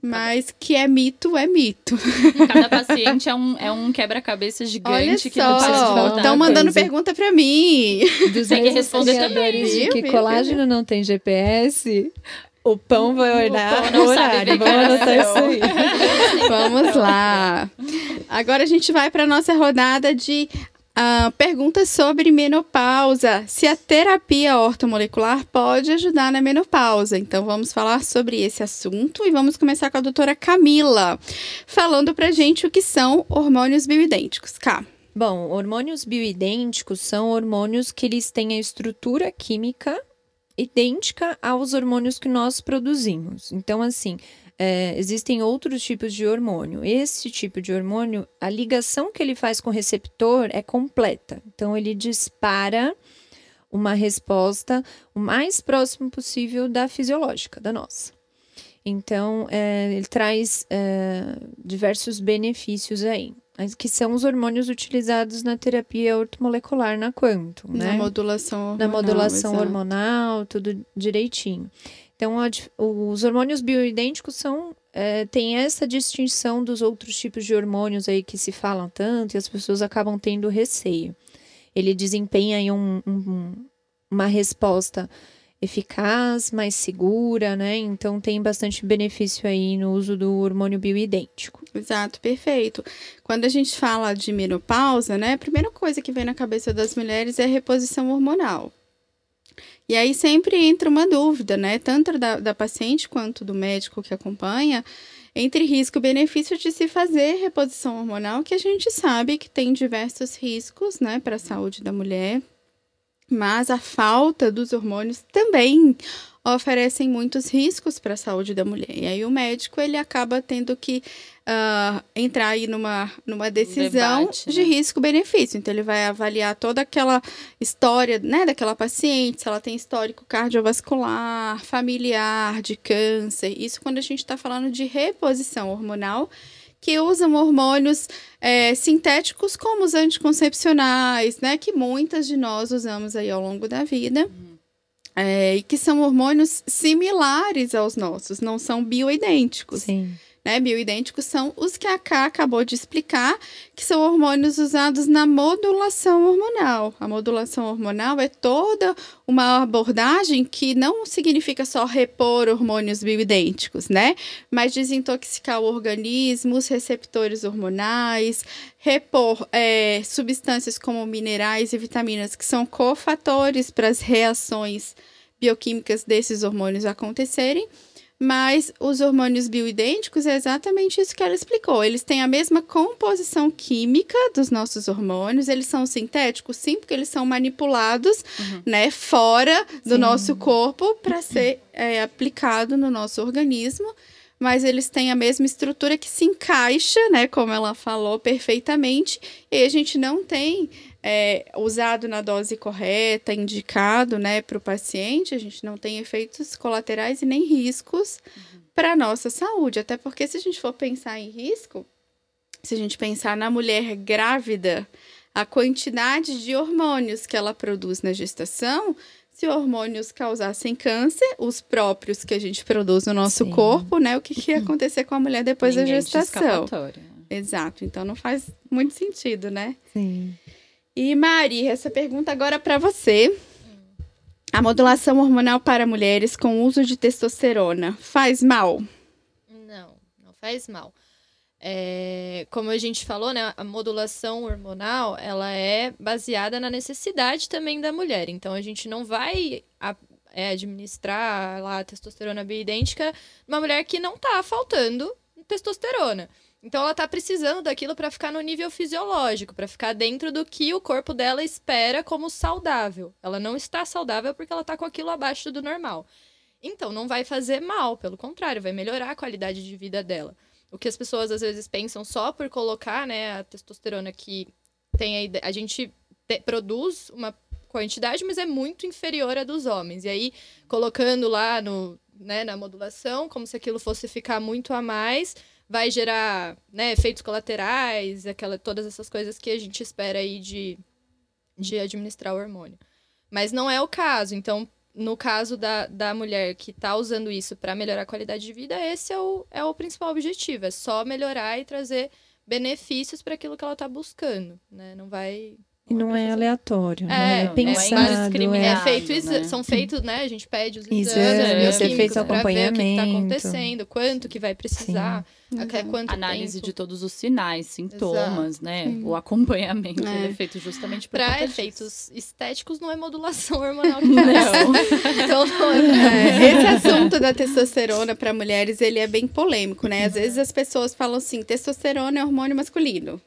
mas que é mito, é mito. Cada paciente é um, é um quebra-cabeça Olha gigante que não faltar. estão mandando coisa. pergunta para mim. Dos Tem que responder também, de que viu? colágeno não tem GPS, o pão vai olhar pão não o sabe horário. Vamos anotar isso coração. aí. Vamos lá. Agora a gente vai para nossa rodada de Ah, pergunta sobre menopausa. Se a terapia ortomolecular pode ajudar na menopausa. Então, vamos falar sobre esse assunto e vamos começar com a doutora Camila, falando pra gente o que são hormônios bioidênticos. Cá. Bom, hormônios bioidênticos são hormônios que eles têm a estrutura química idêntica aos hormônios que nós produzimos. Então, assim, é, existem outros tipos de hormônio. Esse tipo de hormônio, a ligação que ele faz com o receptor é completa. Então, ele dispara uma resposta o mais próximo possível da fisiológica, da nossa. Então, é, ele traz é, diversos benefícios aí, que são os hormônios utilizados na terapia ortomolecular na Quantum, né? Na modulação hormonal. Na modulação hormonal, tudo direitinho. Então, a, os hormônios bioidênticos são é, tem essa distinção dos outros tipos de hormônios aí que se falam tanto e as pessoas acabam tendo receio. Ele desempenha um, um, uma resposta eficaz, mais segura, né? Então tem bastante benefício aí no uso do hormônio bioidêntico. Exato, perfeito. Quando a gente fala de menopausa, né, a primeira coisa que vem na cabeça das mulheres é a reposição hormonal. E aí sempre entra uma dúvida, né, tanto da, da paciente quanto do médico que acompanha, entre risco e benefício de se fazer reposição hormonal, que a gente sabe que tem diversos riscos, né, para a saúde da mulher, mas a falta dos hormônios também oferecem muitos riscos para a saúde da mulher. E aí o médico ele acaba tendo que uh, entrar aí numa, numa decisão debate, de né? risco-benefício. Então ele vai avaliar toda aquela história né, daquela paciente, se ela tem histórico cardiovascular, familiar, de câncer. Isso quando a gente está falando de reposição hormonal que usam hormônios é, sintéticos como os anticoncepcionais, né? Que muitas de nós usamos aí ao longo da vida. É, e que são hormônios similares aos nossos, não são bioidênticos. Sim. Né? Bioidênticos são os que a Ká acabou de explicar, que são hormônios usados na modulação hormonal. A modulação hormonal é toda uma abordagem que não significa só repor hormônios bioidênticos, né? Mas desintoxicar o organismo, os receptores hormonais, repor é, substâncias como minerais e vitaminas que são cofatores para as reações bioquímicas desses hormônios acontecerem. Mas os hormônios bioidênticos é exatamente isso que ela explicou. Eles têm a mesma composição química dos nossos hormônios. Eles são sintéticos, sim, porque eles são manipulados, né, fora do Sim. nosso corpo para ser é, aplicado no nosso organismo. Mas eles têm a mesma estrutura que se encaixa, né, como ela falou perfeitamente. E a gente não tem é, usado na dose correta, indicado, né, para o paciente, a gente não tem efeitos colaterais e nem riscos para a nossa saúde. Até porque se a gente for pensar em risco, se a gente pensar na mulher grávida, a quantidade de hormônios que ela produz na gestação, se hormônios causassem câncer, os próprios que a gente produz no nosso Sim. corpo, né, o que, que ia acontecer com a mulher depois Ninguém da gestação? Exato, então não faz muito sentido, né? Sim. E Mari, essa pergunta agora para você. A modulação hormonal para mulheres com uso de testosterona faz mal? Não, não faz mal. É, como a gente falou, né, a modulação hormonal ela é baseada na necessidade também da mulher. Então a gente não vai a- é, administrar lá a testosterona bioidêntica numa mulher que não tá faltando testosterona. Então ela tá precisando daquilo para ficar no nível fisiológico, para ficar dentro do que o corpo dela espera como saudável. Ela não está saudável porque ela tá com aquilo abaixo do normal. Então não vai fazer mal, pelo contrário, vai melhorar a qualidade de vida dela. O que as pessoas às vezes pensam só por colocar, né, a testosterona que tem a a gente te- produz uma quantidade, mas é muito inferior à dos homens. E aí colocando lá no, né, na modulação, como se aquilo fosse ficar muito a mais, vai gerar, né, efeitos colaterais, aquela todas essas coisas que a gente espera aí de de administrar o hormônio. Mas não é o caso. Então, no caso da, da mulher que está usando isso para melhorar a qualidade de vida, esse é o, é o principal objetivo. É só melhorar e trazer benefícios para aquilo que ela está buscando. Né? Não vai E não é aleatório, É, né? é É pensado, É indiscriminado. é... feito, né? são feitos, né? A gente pede os exames, Exame, bioquímicos é feito pra ver o que, tá acompanhamento. acontecendo, quanto que vai precisar, até quanto Análise tempo. de todos os sinais, sintomas, né? Sim. O acompanhamento É. ele é feito justamente disso. efeitos estéticos, não é modulação hormonal que. Não. então, não é É, esse assunto da testosterona para mulheres, ele é bem polêmico, né? Às vezes as pessoas falam assim, testosterona é hormônio masculino.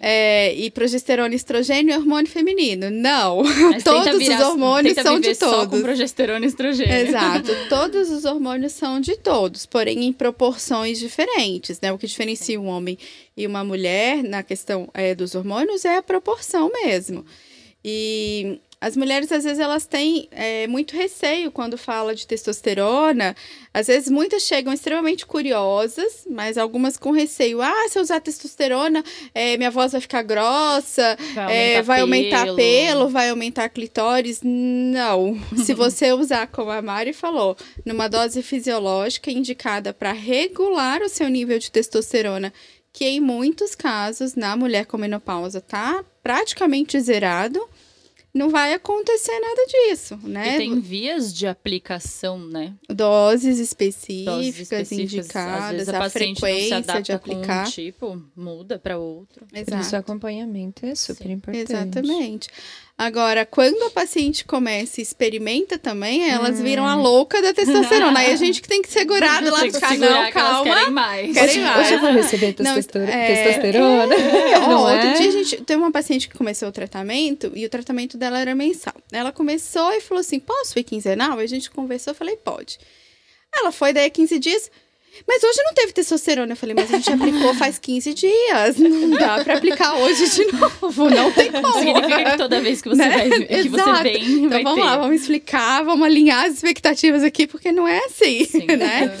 É, e progesterona estrogênio é hormônio feminino. Não. Mas Todos virar- os hormônios são de Só com todos. progesterona e estrogênio. Exato. Todos os hormônios são de todos, porém em proporções diferentes, né? O que diferencia um homem e uma mulher na questão é, dos hormônios é a proporção mesmo. E as mulheres, às vezes, elas têm é, muito receio quando fala de testosterona. Às vezes, muitas chegam extremamente curiosas, mas algumas com receio. Ah, se eu usar testosterona, é, minha voz vai ficar grossa, é, vai aumentar pelo, vai aumentar clitóris. Não. Se você usar, como a Mari falou, numa dose fisiológica indicada para regular o seu nível de testosterona, que em muitos casos, na mulher com menopausa, tá praticamente zerado, não vai acontecer nada disso, né? E tem vias de aplicação, né? Doses específicas, Doses específicas. Às indicadas, vezes a, a paciente não se frequência adapta de com um aplicar. tipo, muda para outro. Por isso, o Exato. acompanhamento é super Sim, importante. Exatamente. Agora, quando a paciente começa e experimenta também, elas viram a louca da testosterona. Aí a gente que tem que segurar do lado Tem de que cá, não, que elas calma. querem mais. Querem Hoje, mais. hoje eu vou receber Não, testosterona. é- testosterona. Não Ó, é? Outro dia a gente teve uma paciente que começou o tratamento e o tratamento dela era mensal. Ela começou e falou assim: posso ir quinzenal? A gente conversou, eu falei, pode. Ela foi daí a 15 dias. Mas hoje não teve testosterona. Eu falei, mas a gente aplicou faz 15 dias. Não dá pra aplicar hoje de novo. Não tem como. Significa que toda vez que você, Né? vai, que você Exato. vem, Então vamos ter. lá, vamos explicar, vamos alinhar as expectativas aqui, porque não é assim, Sim. né?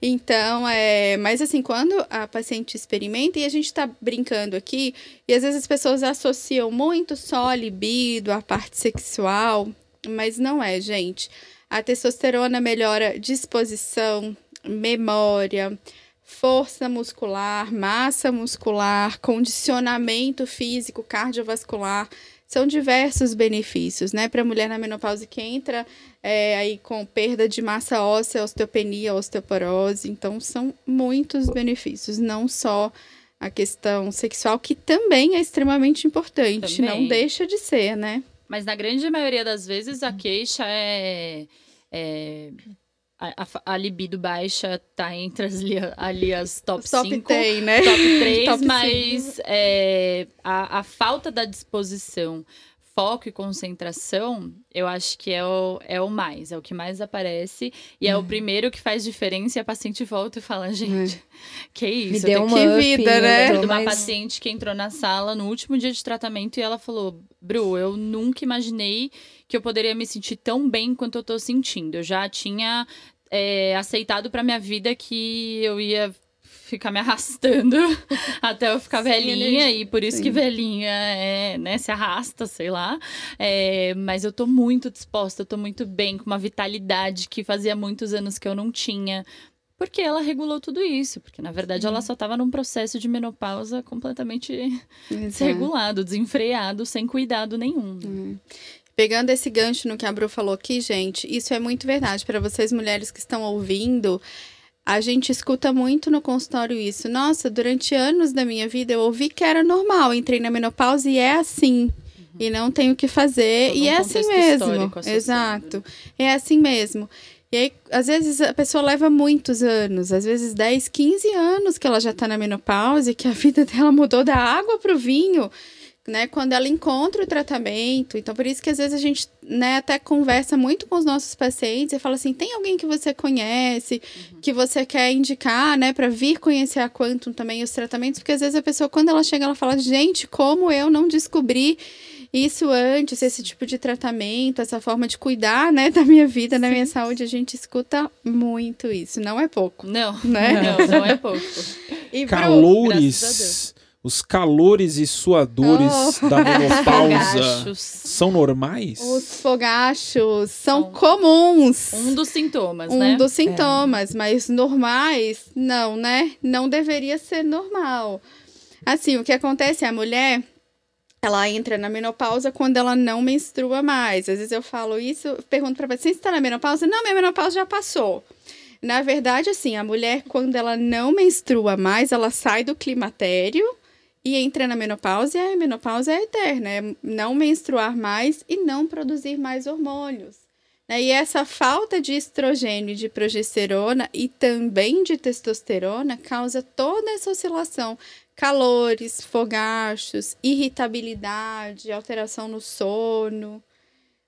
Então, é. Mas assim, quando a paciente experimenta, e a gente tá brincando aqui, e às vezes as pessoas associam muito só a libido, a parte sexual, mas não é, gente. A testosterona melhora disposição, memória, força muscular, massa muscular, condicionamento físico, cardiovascular. São diversos benefícios, né? Para a mulher na menopausa que entra é, aí com perda de massa óssea, osteopenia, osteoporose. Então, são muitos benefícios, não só a questão sexual, que também é extremamente importante, não Também. deixa de ser, né? Mas na grande maioria das vezes a queixa é. é- a, a- a libido baixa tá entre as, li- ali as top Os top 5. tem, né? top 3, Top mas é, a, a falta da disposição, foco e concentração, eu acho que é o, é o mais, é o que mais aparece. E Uhum. é o primeiro que faz diferença e a paciente volta e fala, gente, que isso? Me eu deu tenho um que up, vida, né? de uma mais- paciente que entrou na sala no último dia de tratamento e ela falou: Bru, eu nunca imaginei que eu poderia me sentir tão bem quanto eu tô sentindo. Eu já tinha é, aceitado pra minha vida que eu ia ficar me arrastando até eu ficar velhinha e por isso que Sim. velhinha é, né, se arrasta, sei lá. É, mas eu tô muito disposta, eu tô muito bem, com uma vitalidade que fazia muitos anos que eu não tinha. Porque ela regulou tudo isso. Porque, na verdade, ela só tava num processo de menopausa completamente Exato. desregulado, desenfreado, sem cuidado nenhum. Pegando esse gancho no que a Bru falou aqui, gente, isso é muito verdade. Para vocês mulheres que estão ouvindo, a gente escuta muito no consultório isso. Nossa, durante anos da minha vida eu ouvi que era normal. Entrei na menopausa e é assim. E não tenho o que fazer. Todo e um é assim mesmo. associado, Exato. É assim mesmo. E aí, às vezes, a pessoa leva muitos anos, às vezes 10, 15 anos que ela já tá na menopausa e que a vida dela mudou da água pro vinho né, quando ela encontra o tratamento. Então, por isso que às vezes a gente, né, até conversa muito com os nossos pacientes e fala assim: tem alguém que você conhece, que você quer indicar, né, para vir conhecer a Quantum também os tratamentos, porque às vezes a pessoa, quando ela chega, ela fala: gente, como eu não descobri isso antes, esse tipo de tratamento, essa forma de cuidar, né, da minha vida, da minha saúde, a gente escuta muito isso, não é pouco. Não, Né? não, não é pouco. E Bru, graças a Calores, os calores e suadores Oh. da menopausa são normais? os fogachos são São comuns. Um dos sintomas, um né? dos sintomas, mas normais, não, né? Não deveria ser normal. Assim, o que acontece é a mulher, ela entra na menopausa quando ela não menstrua mais. Às vezes eu falo isso, eu pergunto pra paciente, você está na menopausa? Não, minha menopausa já passou. Na verdade, assim, a mulher, quando ela não menstrua mais, ela sai do climatério e entra na menopausa, e a menopausa é eterna, é não menstruar mais e não produzir mais hormônios. Né? E essa falta de estrogênio e de progesterona e também de testosterona causa toda essa oscilação. Calores, fogachos, irritabilidade, alteração no sono,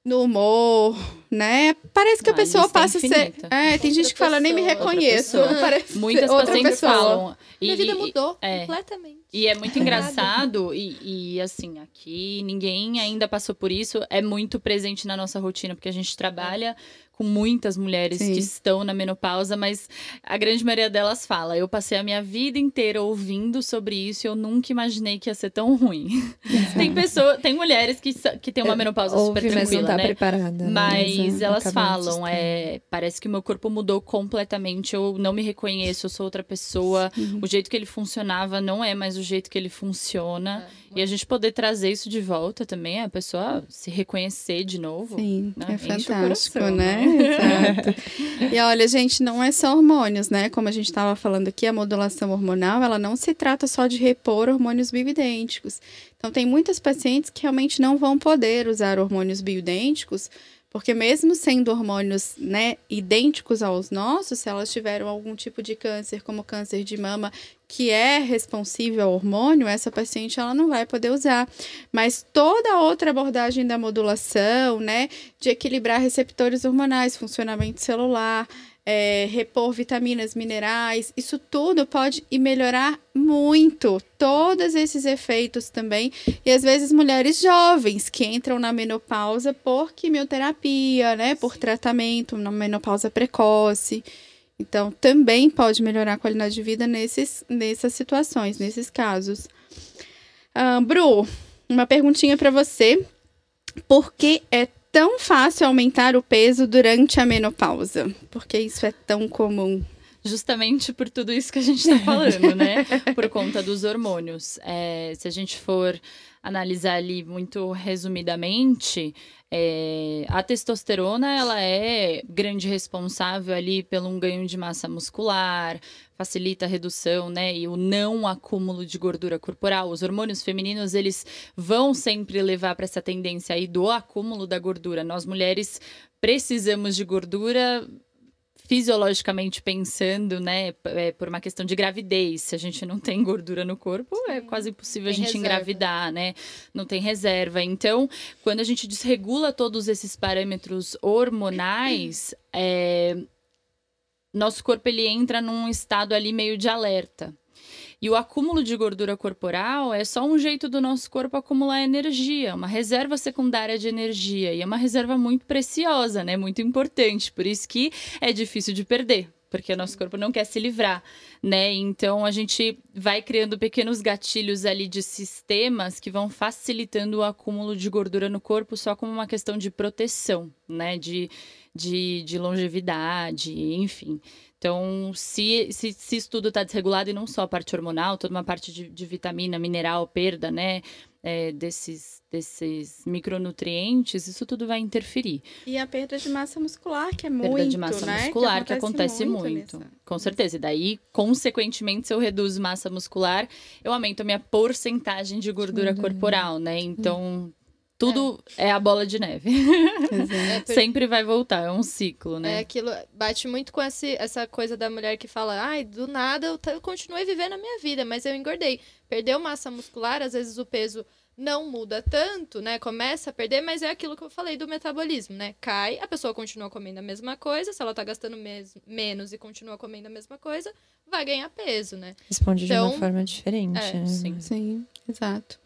no humor, né? Parece que a Ah, pessoa lista passa a ser. É, tem gente que fala, nem me pessoa, outra reconheço. pessoa. Parece Muitas outra pacientes pessoa. falam. e- Minha vida e- mudou é. completamente. E é muito engraçado, e, e, assim, aqui ninguém ainda passou por isso, é muito presente na nossa rotina, porque a gente trabalha com muitas mulheres Sim. que estão na menopausa, mas a grande maioria delas fala: eu passei a minha vida inteira ouvindo sobre isso e eu nunca imaginei que ia ser tão ruim. tem pessoa, tem mulheres que, que têm uma menopausa Ouve, super mas não tranquila, tá né? preparada. né? Mas é, elas falam, é, parece que o meu corpo mudou completamente, eu não me reconheço, eu sou outra pessoa, o jeito que ele funcionava não é mais o jeito que ele funciona. E a gente poder trazer isso de volta também, a pessoa se reconhecer de novo. Sim, né? é fantástico, coração, né? Exato. E olha, gente, não é só hormônios, né? Como a gente estava falando aqui, a modulação hormonal, ela não se trata só de repor hormônios bioidênticos. Então, tem muitas pacientes que realmente não vão poder usar hormônios bioidênticos, porque mesmo sendo hormônios, né, idênticos aos nossos, se elas tiveram algum tipo de câncer, como câncer de mama, que é responsível ao hormônio, essa paciente ela não vai poder usar. Mas toda outra abordagem da modulação, né, de equilibrar receptores hormonais, funcionamento celular, é, repor vitaminas, minerais, isso tudo pode e melhorar muito todos esses efeitos também. E às vezes mulheres jovens que entram na menopausa por quimioterapia, né, por tratamento, na menopausa precoce. Então, também pode melhorar a qualidade de vida nesses, nessas situações, nesses casos. Ah, Bru, uma perguntinha para você. Por que é tão fácil aumentar o peso durante a menopausa? Porque isso é tão comum. Justamente por tudo isso que a gente está falando, né? Por conta dos hormônios. É, se a gente for analisar ali muito resumidamente, é, a testosterona ela é grande responsável ali pelo um ganho de massa muscular, facilita a redução, né, e o não acúmulo de gordura corporal. Os hormônios femininos eles vão sempre levar para essa tendência aí do acúmulo da gordura. Nós mulheres precisamos de gordura fisiologicamente pensando, né, é, por uma questão de gravidez, se a gente não tem gordura no corpo, é quase impossível a Tem gente reserva. engravidar, né? Não tem reserva. Então, quando a gente desregula todos esses parâmetros hormonais, é, nosso corpo ele entra num estado ali meio de alerta. E o acúmulo de gordura corporal é só um jeito do nosso corpo acumular energia, uma reserva secundária de energia. E é uma reserva muito preciosa, né? Muito importante. Por isso que é difícil de perder. Porque o nosso corpo não quer se livrar, né? Então a gente vai criando pequenos gatilhos ali de sistemas que vão facilitando o acúmulo de gordura no corpo só como uma questão de proteção, né? De, de, de longevidade, enfim. Então, se, se, se isso tudo está desregulado, e não só a parte hormonal, toda uma parte de, de vitamina, mineral, perda, né? é, desses, desses micronutrientes, isso tudo vai interferir. E a perda de massa muscular, que é Perda muito, de massa né? muscular, que acontece muito. nessa- Com certeza. E daí, consequentemente, se eu reduzo massa muscular, eu aumento a minha porcentagem de gordura corporal, né? Então, tudo é. a bola de neve. Exato. É, por- Sempre vai voltar, é um ciclo, É né? aquilo, bate muito com esse, essa coisa da mulher que fala, ai, do nada eu, eu continuei vivendo a minha vida, mas eu engordei. Perdeu massa muscular, às vezes o peso não muda tanto, né? Começa a perder, mas é aquilo que eu falei do metabolismo, né? Cai, a pessoa continua comendo a mesma coisa, se ela tá gastando mes- menos e continua comendo a mesma coisa, vai ganhar peso, né? Responde de Então, uma forma diferente. é, né? sim. Sim, exato.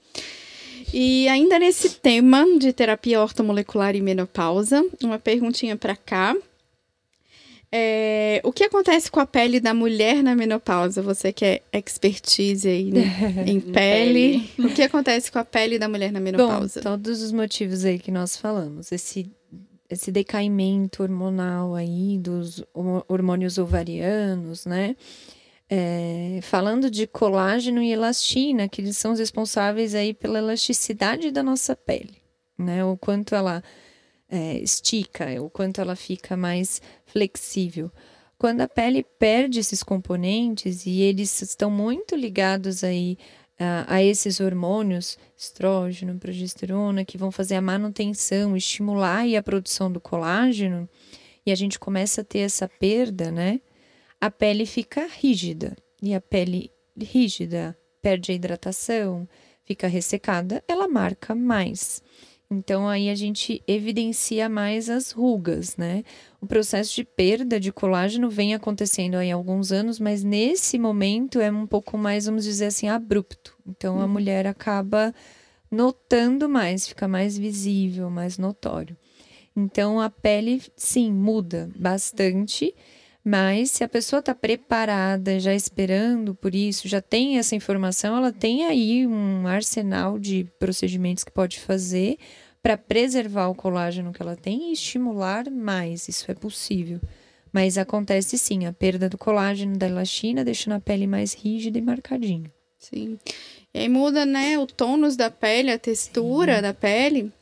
E ainda nesse tema de terapia ortomolecular e menopausa, uma perguntinha para cá. É, o que acontece com a pele da mulher na menopausa? Você que é expertise aí né, em pele. O que acontece com a pele da mulher na menopausa? Bom, todos os motivos aí que nós falamos. Esse, esse decaimento hormonal aí dos ho- hormônios ovarianos, né? É, falando de colágeno e elastina, que eles são os responsáveis aí pela elasticidade da nossa pele, né? O quanto ela é, estica, o quanto ela fica mais flexível. Quando a pele perde esses componentes e eles estão muito ligados aí a, a esses hormônios, estrógeno, progesterona, que vão fazer a manutenção, estimular a produção do colágeno, e a gente começa a ter essa perda, né? A pele fica rígida. E a pele rígida perde a hidratação, fica ressecada, ela marca mais. Então aí a gente evidencia mais as rugas, né? O processo de perda de colágeno vem acontecendo aí há alguns anos, mas nesse momento é um pouco mais, vamos dizer assim, abrupto. Então a Uhum. mulher acaba notando mais, fica mais visível, mais notório. Então a pele, sim, muda bastante, mas se a pessoa está preparada, já esperando por isso, já tem essa informação, ela tem aí um arsenal de procedimentos que pode fazer para preservar o colágeno que ela tem e estimular mais. Isso é possível. Mas acontece sim, a perda do colágeno, da elastina, deixando a pele mais rígida e marcadinha. Sim. E aí muda, né, o tônus da pele, a textura da pele.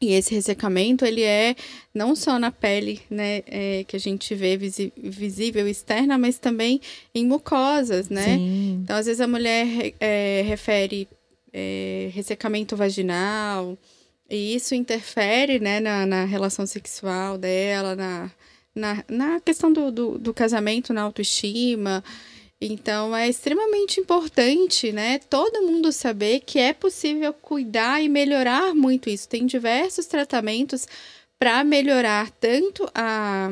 E esse ressecamento, ele é não só na pele, né, é, que a gente vê visi- visível externa, mas também em mucosas, né? Sim. Então, às vezes a mulher é, refere é, ressecamento vaginal, e isso interfere, né, na, na relação sexual dela, na, na, na questão do, do, do casamento, na autoestima. Então, é extremamente importante, né, todo mundo saber que é possível cuidar e melhorar muito isso. Tem diversos tratamentos para melhorar tanto a,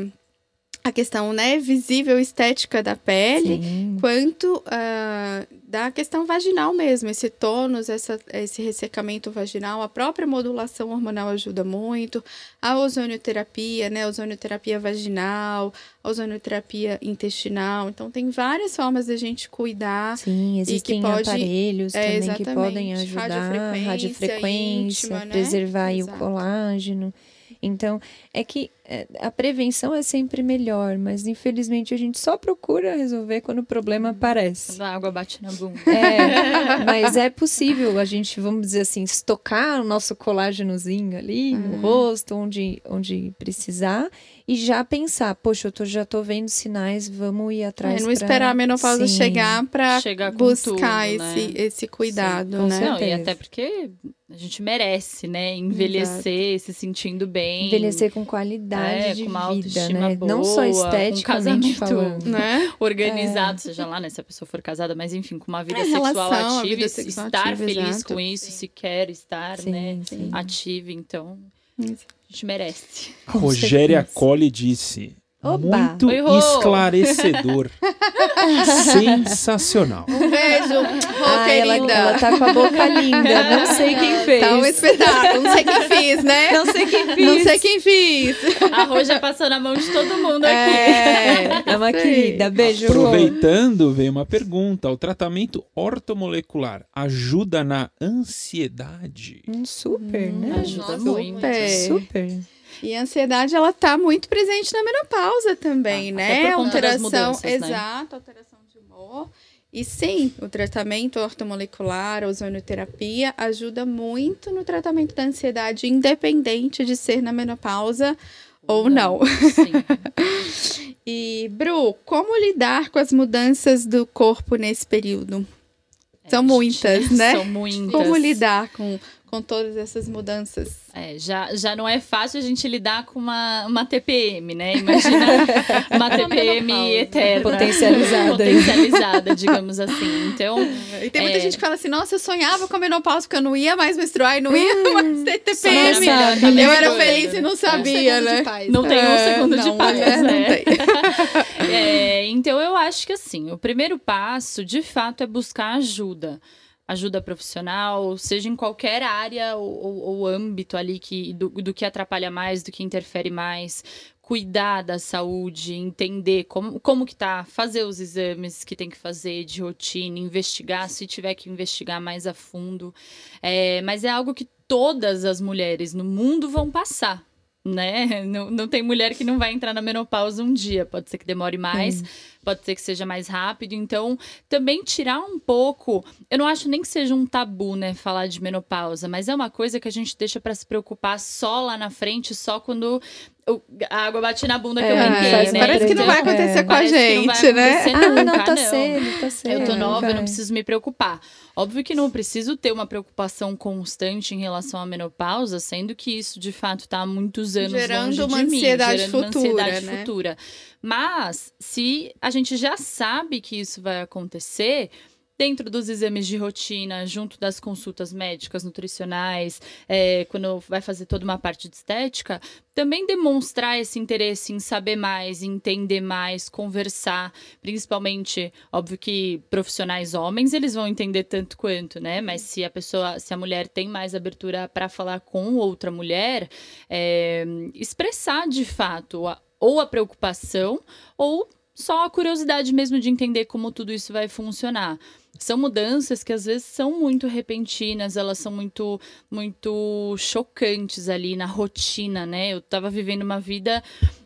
a questão, né, visível estética da pele, Sim. quanto ah, da questão vaginal mesmo, esse tônus, essa, esse ressecamento vaginal, a própria modulação hormonal ajuda muito, a ozonioterapia, né, ozonioterapia vaginal, a ozonioterapia intestinal, então tem várias formas da gente cuidar. Sim, existem pode- aparelhos é, também que podem ajudar, Radiofrequência radiofrequência, íntima, né? preservar o colágeno. Então, é que a prevenção é sempre melhor, mas infelizmente a gente só procura resolver quando o problema aparece. Quando a água bate na bunda. É, mas é possível a gente, vamos dizer assim, estocar o nosso colágenozinho ali no Uhum. rosto, onde, onde precisar, e já pensar, poxa, eu tô, já tô vendo sinais, vamos ir atrás. É, não pra- esperar a menopausa Sim. chegar para buscar tudo, né? esse, esse cuidado, com né? Não, e até porque a gente merece, né? Envelhecer, se sentindo bem. Envelhecer com qualidade É, de com uma vida, autoestima né? boa, Não só com esteticamente casamento falando. Né? organizado, seja lá, né? Se a pessoa for casada, mas enfim, com uma vida É, sexual relação, ativa, vida e sexual estar ativa, feliz exato. com isso, se quer estar, Sim, né? sim. Ativa, então Isso. A gente merece. Rogéria. Colli disse. Oba! Muito Oi, esclarecedor. Sensacional. Um beijo, Rô, Ah, ela, ela tá com a boca linda. Não sei quem fez. Tá um espetáculo. Não sei quem fiz, né? Não sei quem fez. Não sei quem fiz. A Rô já passou na mão de todo mundo aqui. É, É uma sei. querida. Beijo, Rô. Aproveitando, veio uma pergunta. O tratamento ortomolecular ajuda na ansiedade? Hum, super, Hum, né? Ajuda Nossa, muito. super. Super. E a ansiedade, ela tá muito presente na menopausa também, Ah, né? alteração, mudanças, né? exato, alteração de humor. E sim, o tratamento ortomolecular, a ozonioterapia, ajuda muito no tratamento da ansiedade, independente de ser na menopausa ou não. Sim. E, Bru, como lidar com as mudanças do corpo nesse período? São É, muitas, né? São muitas. Como lidar com, com todas essas mudanças? É, já, já não é fácil a gente lidar com uma, uma TPM, né? Imagina uma TPM menopausa. eterna. Potencializada. Potencializada, digamos assim. Então, E tem muita É. gente que fala assim, nossa, eu sonhava com a menopausa porque eu não ia mais menstruar e não ia mais ter TPM. melhor sabe, que a Eu era feliz né? e não Um sabia, segundo né? de paz, Não né? tem um É, segundo de não, paz, mulher não né? É, então eu acho que assim, o primeiro passo, de fato, é buscar ajuda. Ajuda profissional, seja em qualquer área ou, ou- ou âmbito ali que, do, do que atrapalha mais, do que interfere mais. Cuidar da saúde, entender como, como que tá, fazer os exames que tem que fazer de rotina, investigar, se tiver que investigar mais a fundo. É, mas é algo que todas as mulheres no mundo vão passar. Né? Não, não tem mulher que não vai entrar na menopausa um dia. Pode ser que demore mais, pode ser que seja mais rápido. Então, também tirar um pouco. Eu não acho nem que seja um tabu, né? Falar de menopausa, mas é uma coisa que a gente deixa para se preocupar só lá na frente, só quando a água bate na bunda que eu É, brinquei, né? Parece que não vai Então, acontecer É. com a parece vai gente, né? Ah, não, tá cedo, tá cedo. eu tô nova, eu não vai. preciso me preocupar. Óbvio que não preciso ter uma preocupação constante em relação à menopausa, sendo que isso de fato está há muitos anos Gerando longe uma de mim, ansiedade gerando uma futura, ansiedade né? futura. Mas se a gente já sabe que isso vai acontecer, dentro dos exames de rotina, junto das consultas médicas, nutricionais, é, quando vai fazer toda uma parte de estética, também demonstrar esse interesse em saber mais, entender mais, conversar, principalmente, óbvio que profissionais homens, eles vão entender tanto quanto, né? Mas se a pessoa, se a mulher tem mais abertura para falar com outra mulher, é, expressar de fato a- ou a preocupação ou só a curiosidade mesmo de entender como tudo isso vai funcionar. São mudanças que às vezes são muito repentinas, elas são muito muito chocantes ali na rotina, né? Eu tava vivendo uma vida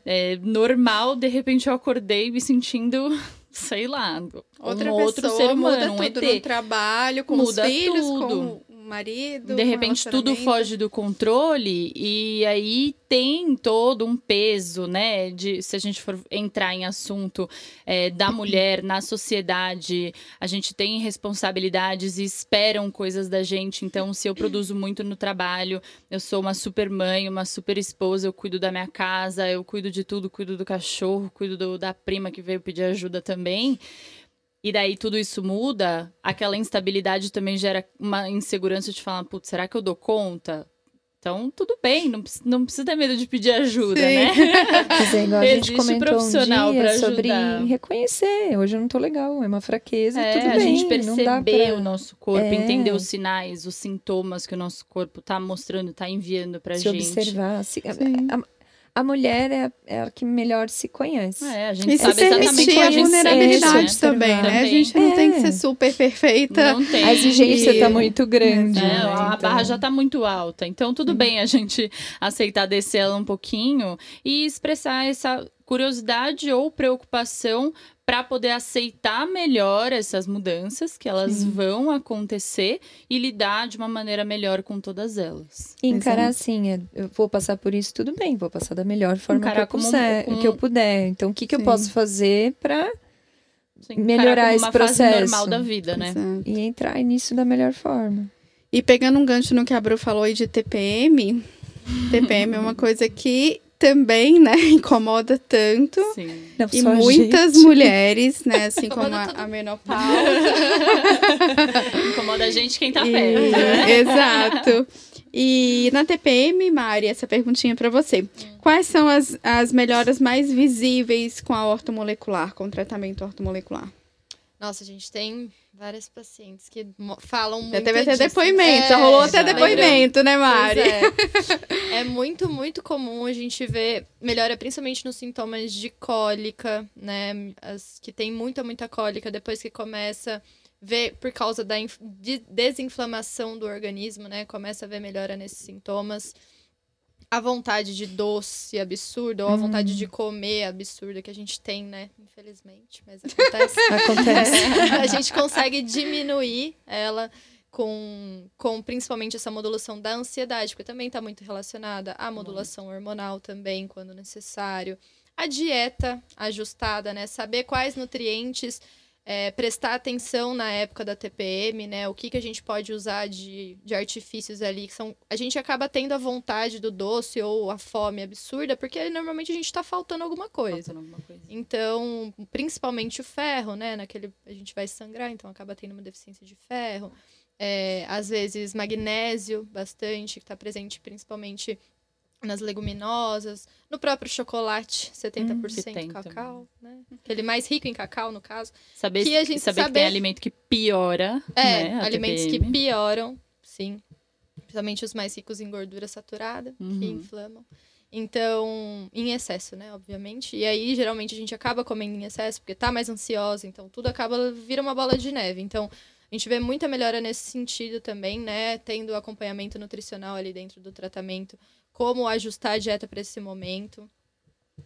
é, normal, de repente eu acordei me sentindo, sei lá, Outra um pessoa outro ser humano, um muda ET. tudo no trabalho, com Muda os filhos, tudo. com marido. De repente tudo foge do controle e aí tem todo um peso, né? De se a gente for entrar em assunto é, da mulher na sociedade, a gente tem responsabilidades e esperam coisas da gente. Então, se eu produzo muito no trabalho, eu sou uma super mãe, uma super esposa, eu cuido da minha casa, eu cuido de tudo, cuido do cachorro, cuido do- da prima que veio pedir ajuda também. E daí tudo isso muda, aquela instabilidade também gera uma insegurança de falar, putz, será que eu dou conta? Então, tudo bem, não, precisa- não precisa ter medo de pedir ajuda, Sim. né? Mas é igual a gente Existe comentou um profissional dia sobre reconhecer. Hoje eu não tô legal, é uma fraqueza, É, tudo a bem. gente não dá perceber pra o nosso corpo, É. entender os sinais, os sintomas que o nosso corpo tá mostrando, tá enviando pra se gente. observar. se- a, a mulher é, é a que melhor se conhece. É, a E gente se sabe exatamente como a a gente vulnerabilidade sente, também, né? A Também. gente não tem que É. ser super perfeita. Não tem. A exigência E- tá muito grande. É, né? a Então, barra já tá muito alta. Então, tudo bem a gente aceitar descer ela um pouquinho e expressar essa curiosidade ou preocupação para poder aceitar melhor essas mudanças que elas vão acontecer e lidar de uma maneira melhor com todas elas. E encarar assim, é, eu vou passar por isso, tudo bem, vou passar da melhor forma que Encarar eu, como um- puser, como- que eu puder. Então, o que, que eu Sim. posso fazer para Melhorar esse uma fase processo. normal da vida, né? Exato. e entrar nisso da melhor forma? E pegando um gancho no que a Bru falou aí de TPM, TPM é uma coisa que também, né, incomoda tanto. Sim. Não E muitas gente. mulheres, né, assim como a, todo a menopausa. Incomoda a gente quem tá E- perto, né? Exato. E na TPM, Mari, essa perguntinha pra você. Quais são as, as melhoras mais visíveis com a ortomolecular, com o tratamento ortomolecular? Nossa, a gente tem várias pacientes que falam muito Já teve até disso. depoimento, É, já rolou até já. depoimento, né, Mari? É. É muito, muito comum a gente ver melhora principalmente nos sintomas de cólica, né? As que tem muita, muita cólica, depois que começa ver por causa da inf- de desinflamação do organismo, né? Começa a ver melhora nesses sintomas. A vontade de doce absurda, ou a vontade de comer absurda que a gente tem, né? Infelizmente, mas acontece. Acontece. a gente consegue diminuir ela com, com principalmente essa modulação da ansiedade, porque também está muito relacionada à modulação hormonal também, quando necessário. A dieta ajustada, né? Saber quais nutrientes é, prestar atenção na época da TPM, né? O que, que a gente pode usar de, de artifícios ali, que são. A gente acaba tendo a vontade do doce ou a fome absurda, porque normalmente a gente está faltando alguma coisa. Faltando alguma coisa. Então, principalmente o ferro, né? Naquele, a gente vai sangrar, então acaba tendo uma deficiência de ferro. É, às vezes, magnésio, bastante, que está presente principalmente nas leguminosas. No próprio chocolate, 70% que tem cacau, né? Aquele mais rico em cacau, no caso. Saber, Que a gente saber que saber- tem alimento que piora. É, né, alimentos TPM. que pioram, sim. Principalmente os mais ricos em gordura saturada, que Uhum. inflamam. Então, em excesso, né, obviamente. E aí, geralmente, a gente acaba comendo em excesso, porque tá mais ansiosa, então tudo acaba, vira uma bola de neve. Então, a gente vê muita melhora nesse sentido também, né, tendo acompanhamento nutricional ali dentro do tratamento como ajustar a dieta para esse momento.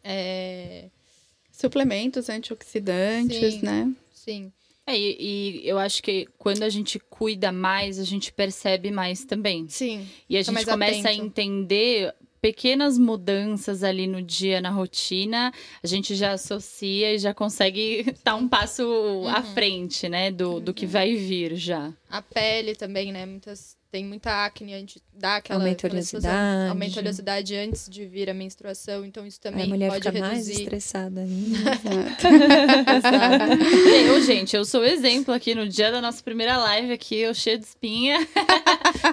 É, Suplementos antioxidantes, Sim. né? sim. É, e, e eu acho que quando a gente cuida mais, a gente percebe mais também. Sim. E a gente começa a atento. entender pequenas mudanças ali no dia, na rotina, a gente já associa e já consegue estar um passo Uhum. à frente, né, do, do que vai vir já. A pele também, né? Muitas tem muita acne antes dá aquela Aumenta a aquela explosão. oleosidade. aumenta a oleosidade antes de vir a menstruação, então isso Aí também a mulher pode fica mais reduzir. estressada ainda. eu, gente, eu sou o exemplo aqui no dia da nossa primeira live aqui, eu cheia de espinha.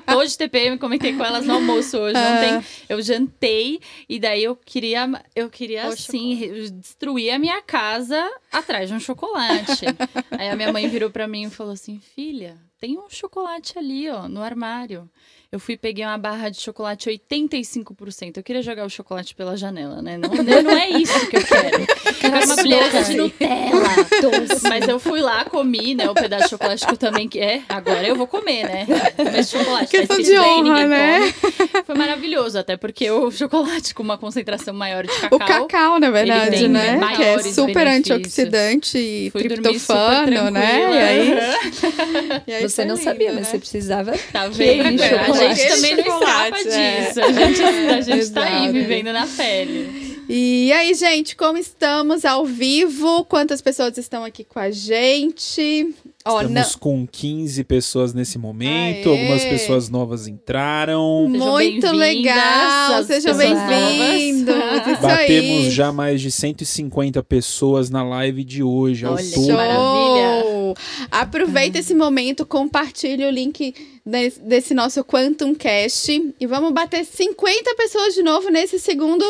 Tô de TPM, comentei com elas no almoço hoje. Ontem eu jantei e daí eu queria, eu queria O assim, destruir a minha casa atrás de um chocolate. Aí a minha mãe virou pra mim e falou assim: "Filha, tem um chocolate ali, ó, no armário". Eu fui peguei uma barra de chocolate 85%. Eu queria jogar o chocolate pela janela, né? Não, não é isso que eu quero. Quero uma colher de Nutella. Mas eu fui lá, comi, né? O pedaço de chocolate que eu também quer. Agora eu vou comer, né? Esse chocolate. Questão escrito de honra, né? come. Foi maravilhoso, até porque o chocolate com uma concentração maior de cacau. O cacau, na verdade, né? Que é super benefícios. antioxidante e Fui triptofano, né? E aí, e aí Você não lindo, sabia, né? mas você precisava. Tá vendo? A gente também não escapa é. disso. A gente, a gente tá aí vivendo na pele. E aí, gente, como estamos ao vivo? Quantas pessoas estão aqui com a gente? Estamos com 15 pessoas nesse momento, Aê. algumas pessoas novas entraram. Sejam Muito legal! Sejam bem-vindos! Batemos aí. já mais de 150 pessoas na live de hoje, ao Olha que todo. Show! maravilha. Aproveita esse momento, compartilhe o link des- desse nosso Quantum Cast e vamos bater 50 pessoas de novo nesse segundo,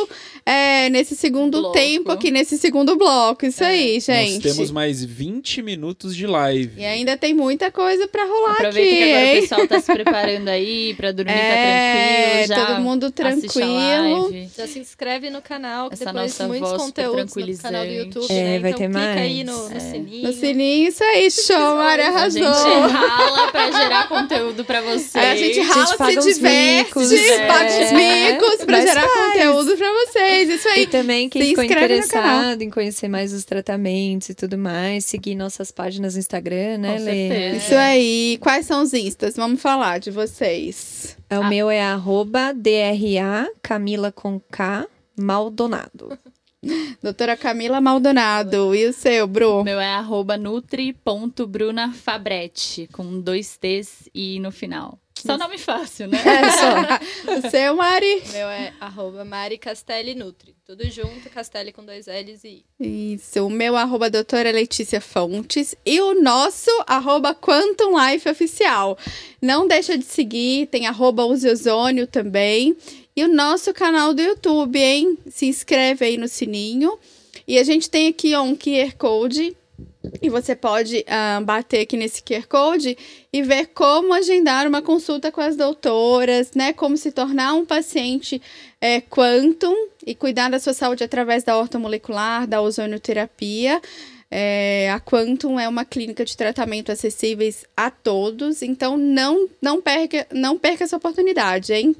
é, nesse segundo Bloco. tempo aqui, nesse segundo bloco. Isso aí, gente. Nós temos mais 20 minutos de live. E ainda tem muita coisa pra rolar Aproveita aqui, que agora o hein? pessoal tá se preparando aí pra dormir, É, tá tranquilo. Já todo mundo a tranquilo. Já se inscreve no canal, que Essa depois nossa muitos conteúdos no canal do YouTube, É, né? vai então ter clica aí mais. no, no É. sininho. No sininho, isso aí, show, Mari A arrasou. gente rala pra gerar conteúdo pra vocês. Aí a gente rala, paga se uns diverte, micos, paga os é. micos pra Mas gerar faz. conteúdo pra vocês. Isso E aí. também quem Se ficou inscreve no canal. interessado em conhecer mais os tratamentos e tudo mais, seguir nossas páginas no Instagram, né, Com Lê? certeza. Isso aí. Quais são os instas? Vamos falar de vocês. É, O Ah. meu é arroba DRA Camila com K Maldonado. Doutora Camila Maldonado. E o seu, Bru? Meu é arroba nutri.brunafabretti, com dois T's e no final. Só nome fácil, né? É só. O seu, Mari? Meu é arroba Mari Castelli Nutri. Tudo junto, Castelli com dois L's e I. Isso. O meu, arroba doutora Letícia Fontes. E o nosso, arroba Quantum Life Oficial. Não deixa de seguir. Tem arroba Use Ozônio também. E o nosso canal do YouTube, hein? Se inscreve aí no sininho. E a gente tem aqui ó, um QR Code. E você pode ah, bater aqui nesse QR Code e ver como agendar uma consulta com as doutoras, né? Como se tornar um paciente é, Quantum e cuidar da sua saúde através da ortomolecular, da ozonioterapia. É, a Quantum é uma clínica de tratamento acessíveis a todos, então não, não, perca, não perca essa oportunidade, hein?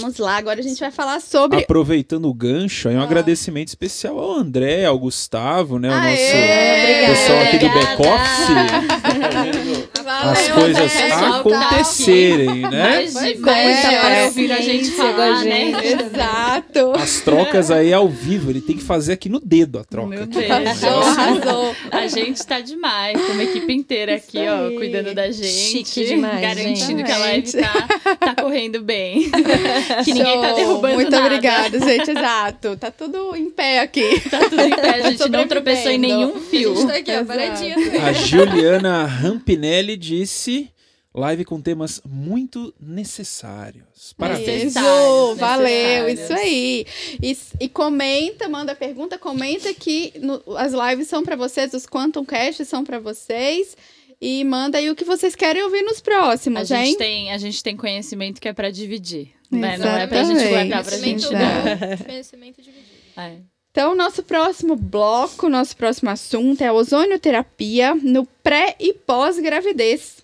Vamos lá, agora a gente vai falar sobre. Aproveitando o gancho, aí um Ah. agradecimento especial ao André, ao Gustavo, né? O Aê! nosso pessoal aqui do Obrigada. back-office. As coisas André. pessoal que tá acontecerem, né? Mais de, Pois mais é. de hora ouvindo a gente com a falar, né? gente. Exato. As trocas aí ao vivo, ele tem que fazer aqui no dedo a troca. Meu aqui. Deus. Arrasou, arrasou. A gente tá demais, tem uma equipe inteira aqui, ó, aí. cuidando da gente. Chique demais, Garantindo gente. que a live tá, tá correndo bem. que ninguém tá Show. derrubando Muito nada. obrigada, gente. Exato. Tá tudo em pé aqui. Tá tudo em pé, a gente não tropeçou em nenhum A fio. gente tá aqui, ó, paradinha. A Juliana Rampinelli disse: live com temas muito necessários. Parabéns. Necessários, Isso, valeu, necessários. isso aí. E, e comenta, manda pergunta, comenta que no- as lives são pra vocês, os Quantum Cast são pra vocês. E manda aí o que vocês querem ouvir nos A próximos, hein? gente, tem, a gente tem conhecimento que é pra dividir. Né? Não é pra gente Exatamente. guardar pra gente Conhecimento não. conhecimento dividido. É. Então, nosso próximo bloco, nosso próximo assunto é a ozonioterapia no pré e pós-gravidez.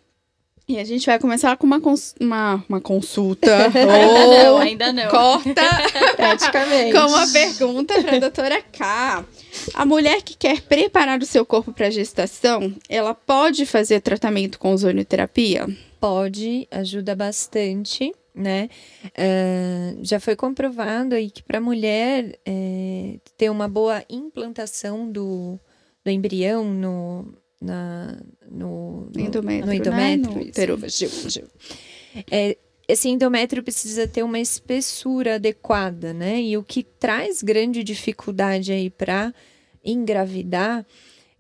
E a gente vai começar com uma, cons- uma, uma consulta. Ainda não, Ou ainda não. Corta Praticamente. com uma pergunta para a doutora K. A mulher que quer preparar o seu corpo para a gestação, ela pode fazer tratamento com ozonioterapia? Pode, ajuda bastante, né? Ah, já foi comprovado aí que para a mulher eh, ter uma boa implantação do, do embrião no, na, no, no Endométrio, no né? endométrio, útero. Fugiu, fugiu. É, esse endométrio precisa ter uma espessura adequada, né? E o que traz grande dificuldade aí para engravidar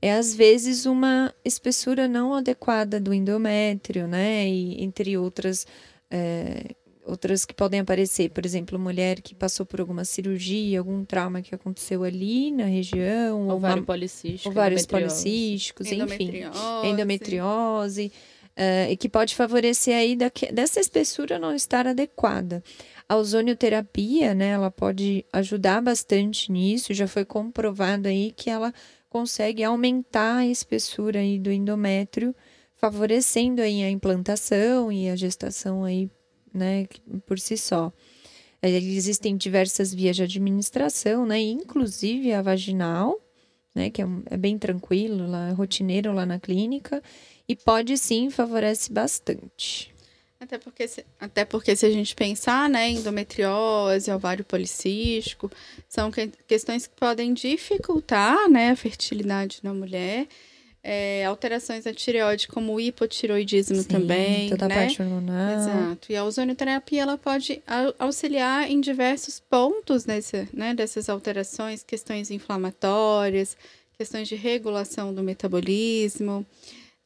é às vezes uma espessura não adequada do endométrio, né? E entre outras é, outras que podem aparecer, por exemplo, mulher que passou por alguma cirurgia, algum trauma que aconteceu ali na região, ou Ovário uma- policístico. ovários endometriose. policísticos, enfim Endometriose. endometriose, eh, e que pode favorecer aí daque- dessa espessura não estar adequada. A ozonioterapia, né, ela pode ajudar bastante nisso, já foi comprovado aí que ela consegue aumentar a espessura aí do endométrio, favorecendo aí a implantação e a gestação aí, né, por si só. Eh, Existem diversas vias de administração, né, inclusive a vaginal, né, que é, é bem tranquilo, lá, é rotineiro lá na clínica, e pode sim, favorece bastante. Até porque, se, até porque se a gente pensar, né, endometriose, ovário policístico, são que- questões que podem dificultar, né, a fertilidade na mulher. É, alterações na tireoide, como o hipotiroidismo Sim, também, Toda a né? parte hormonal. Exato. E a ozonioterapia ela pode au- auxiliar em diversos pontos nesse, né, dessas alterações, questões inflamatórias, questões de regulação do metabolismo.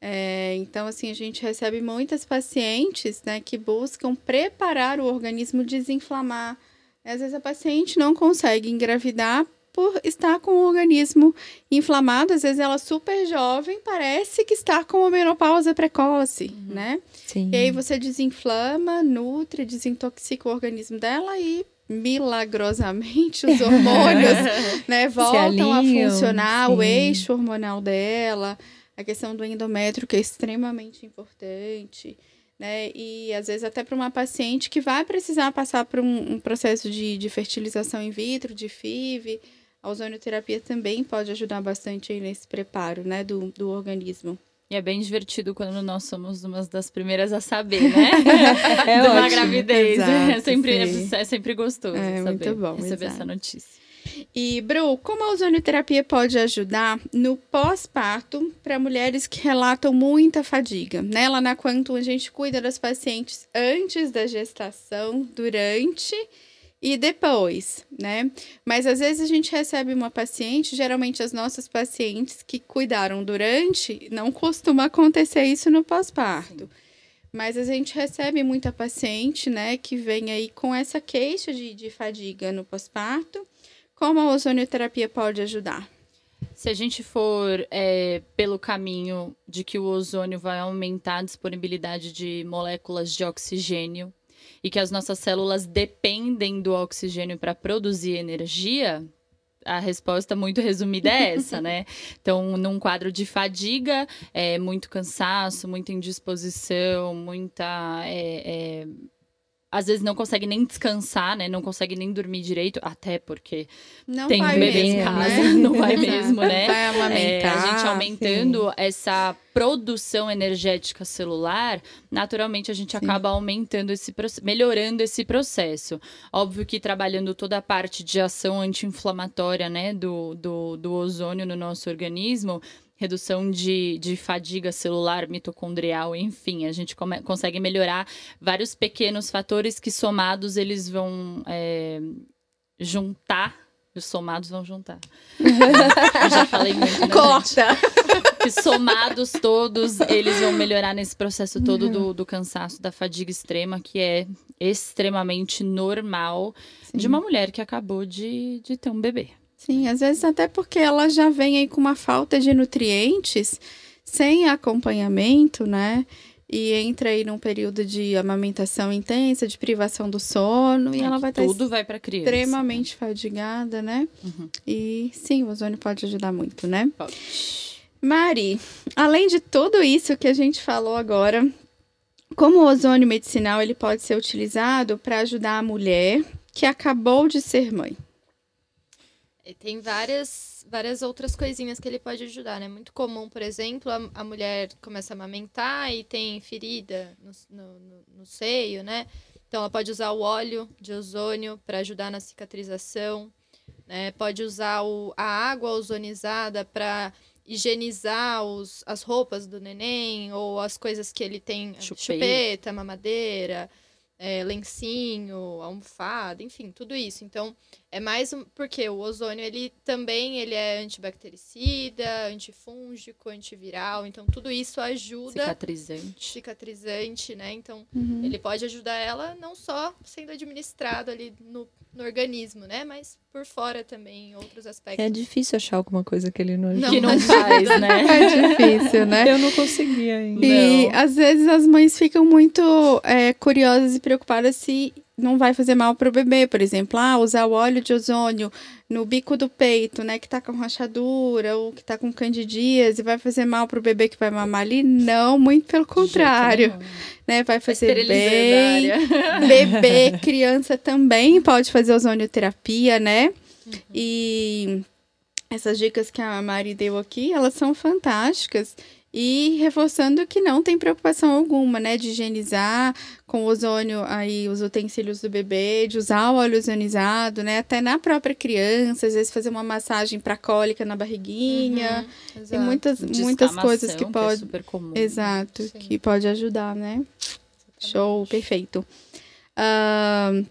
É, então, assim, a gente recebe muitas pacientes né, que buscam preparar o organismo desinflamar. Às vezes a paciente não consegue engravidar por estar com o organismo inflamado. Às vezes ela é super jovem, parece que está com a menopausa precoce, né? Sim. E aí você desinflama, nutre, desintoxica o organismo dela e milagrosamente os hormônios, né, voltam a funcionar, o sim. eixo hormonal dela, a questão do endométrio que é extremamente importante, né? E às vezes até para uma paciente que vai precisar passar por um, um processo de, de fertilização in vitro, de FIV, a ozonioterapia também pode ajudar bastante aí nesse preparo, né, do, do organismo. E é bem divertido quando nós somos uma das primeiras a saber, né? É De uma ótimo. gravidez. é, Exato, sempre, sim. é sempre gostoso É, saber, muito bom, receber exato. essa notícia. E, Bru, como a ozonioterapia pode ajudar no pós-parto para mulheres que relatam muita fadiga? Né? Lá na Quantum, a gente cuida das pacientes antes da gestação, durante e depois, né? Mas às vezes a gente recebe uma paciente, geralmente as nossas pacientes que cuidaram durante, não costuma acontecer isso no pós-parto. Mas a gente recebe muita paciente, né, que vem aí com essa queixa de, de fadiga no pós-parto. Como a ozonioterapia pode ajudar? Se a gente for é, pelo caminho de que o ozônio vai aumentar a disponibilidade de moléculas de oxigênio e que as nossas células dependem do oxigênio para produzir energia, a resposta muito resumida é essa, né? Então, num quadro de fadiga, é muito cansaço, muita indisposição, muita. é, é, às vezes não consegue nem descansar, né? Não consegue nem dormir direito, até porque Não tem um bebê mesmo, em casa, né? não vai Exato. mesmo, né? Vai É, amamentar. a gente aumentando essa produção energética celular, naturalmente a gente acaba aumentando esse processo, melhorando esse processo. Óbvio que trabalhando toda a parte de ação anti-inflamatória, né, do, do, do ozônio no nosso organismo, redução de, de fadiga celular, mitocondrial, enfim, a gente come- consegue melhorar vários pequenos fatores que somados eles vão é, juntar. Os somados vão juntar. Eu já falei muito, né? Corta! que somados todos, eles vão melhorar nesse processo todo do, do cansaço, da fadiga extrema, que é extremamente normal de uma mulher que acabou de, de ter um bebê. Sim, às vezes até porque ela já vem aí com uma falta de nutrientes, sem acompanhamento, né? E entra aí num período de amamentação intensa, de privação do sono, e ela vai estar Tudo vai para criança. extremamente fadigada, né? Uhum. E sim, o ozônio pode ajudar muito, né? Pode. Mari, além de tudo isso que a gente falou agora, como o ozônio medicinal ele pode ser utilizado para ajudar a mulher que acabou de ser mãe? E tem várias, várias outras coisinhas que ele pode ajudar, né? Muito comum, por exemplo, a, a mulher começa a amamentar e tem ferida no, no, no, no seio, né? Então, ela pode usar o óleo de ozônio para ajudar na cicatrização, né? Pode usar o, a água ozonizada para higienizar os, as roupas do neném ou as coisas que ele tem, Chupeta. chupeta, mamadeira, é, lencinho, almofada, enfim, tudo isso. Então, é mais um, porque o ozônio ele também ele é antibactericida, antifúngico, antiviral, então tudo isso ajuda Cicatrizante. cicatrizante, né? Então, Uhum. ele pode ajudar ela não só sendo administrado ali no, no organismo, né? Mas por fora também, em outros aspectos. É difícil achar alguma coisa que ele não Não, que não faz, né? É difícil, né? Eu não consegui ainda. E Não. às vezes as mães ficam muito é, curiosas e preocupadas se não vai fazer mal para o bebê, por exemplo, ah, usar o óleo de ozônio no bico do peito, né, que tá com rachadura ou que tá com candidíase, vai fazer mal para o bebê que vai mamar ali? Não, muito pelo contrário, né, vai fazer bem. Bebê, criança também pode fazer ozonioterapia, né? E essas dicas que a Mari deu aqui, elas são fantásticas. E reforçando que não tem preocupação alguma, né? De higienizar com ozônio aí os utensílios do bebê, de usar o óleo ozonizado, né? Até na própria criança, às vezes fazer uma massagem para cólica na barriguinha. Uhum, Tem muitas, muitas coisas que pode. é super comum. Exato, Sim. que pode ajudar, né? Show, perfeito. Ahn,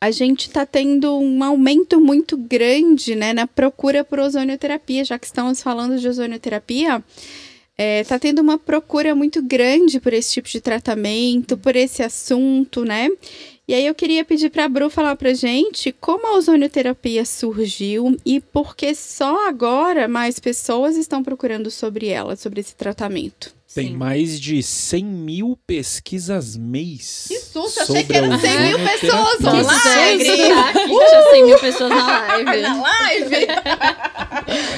a gente está tendo um aumento muito grande né, na procura por ozonioterapia, já que estamos falando de ozonioterapia. Está tendo uma procura muito grande por esse tipo de tratamento, por esse assunto, né? E aí eu queria pedir para a Bru falar para gente como a ozonioterapia surgiu e por que só agora mais pessoas estão procurando sobre ela, sobre esse tratamento. Tem Sim. mais de 100 mil pesquisas mês. Que susto, achei sobre que eram a 100 mil ozonioterapia. pessoas susto! Que tinha 100 mil pessoas na live. Na live?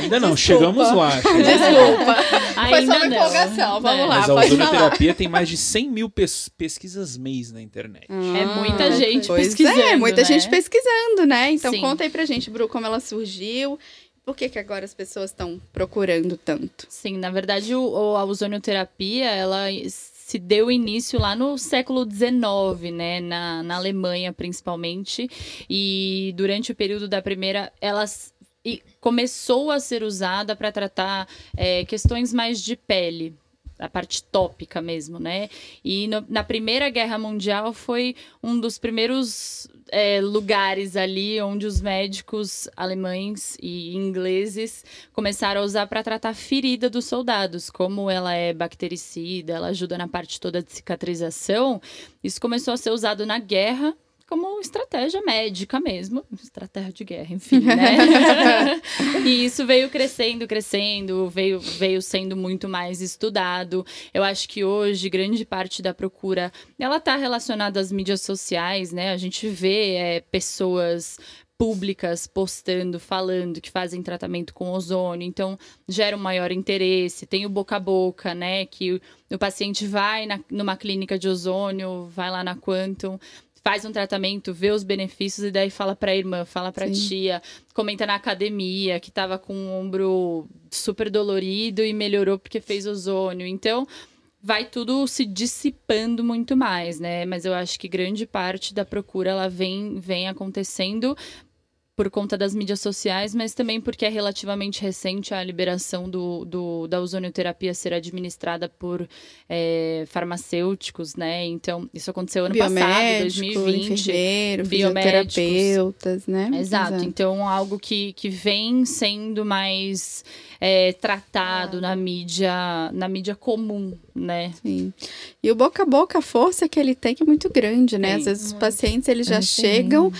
Ainda não, Desculpa. chegamos lá. Desculpa. Foi Ainda só uma não. empolgação. Vamos É. lá, Mas a ozonioterapia tem mais de 100 mil pes- pesquisas mês na internet. É muita gente pois pesquisando, É, muita né? gente pesquisando, né? Então Sim. conta aí pra gente, Bru, como ela surgiu. Por que, que agora as pessoas estão procurando tanto? Sim, na verdade, o, a ozonioterapia, ela se deu início lá no século XIX, né, na, na Alemanha principalmente, e durante o período da primeira, ela s- e começou a ser usada para tratar é, questões mais de pele, a parte tópica mesmo, né? E no- na Primeira Guerra Mundial foi um dos primeiros é, lugares ali onde os médicos alemães e ingleses começaram a usar para tratar a ferida dos soldados, como ela é bactericida, ela ajuda na parte toda de cicatrização. Isso começou a ser usado na guerra como estratégia médica mesmo, estratégia de guerra, enfim, né? e isso veio crescendo, crescendo, veio, veio sendo muito mais estudado. Eu acho que hoje grande parte da procura ela está relacionada às mídias sociais, né? A gente vê é, pessoas públicas postando, falando que fazem tratamento com ozônio, então gera um maior interesse. Tem o boca a boca, né? Que o, o paciente vai na, numa clínica de ozônio, vai lá na Quantum, faz um tratamento, vê os benefícios e daí fala pra irmã, fala pra Sim. tia, comenta na academia que tava com o ombro super dolorido e melhorou porque fez ozônio. Então, vai tudo se dissipando muito mais, né? Mas eu acho que grande parte da procura ela vem, vem acontecendo por conta das mídias sociais, mas também porque é relativamente recente a liberação do, do- da ozonioterapia ser administrada por é, farmacêuticos, né? Então, isso aconteceu ano passado, Biomédico, 2020. enfermeiro, biomédicos. fisioterapeutas, né? Exato. Então, algo que, que vem sendo mais é, tratado na mídia, na mídia comum, né? Sim. E o boca a boca, a força que ele tem é muito grande, né? Às vezes os pacientes eles já É, chegam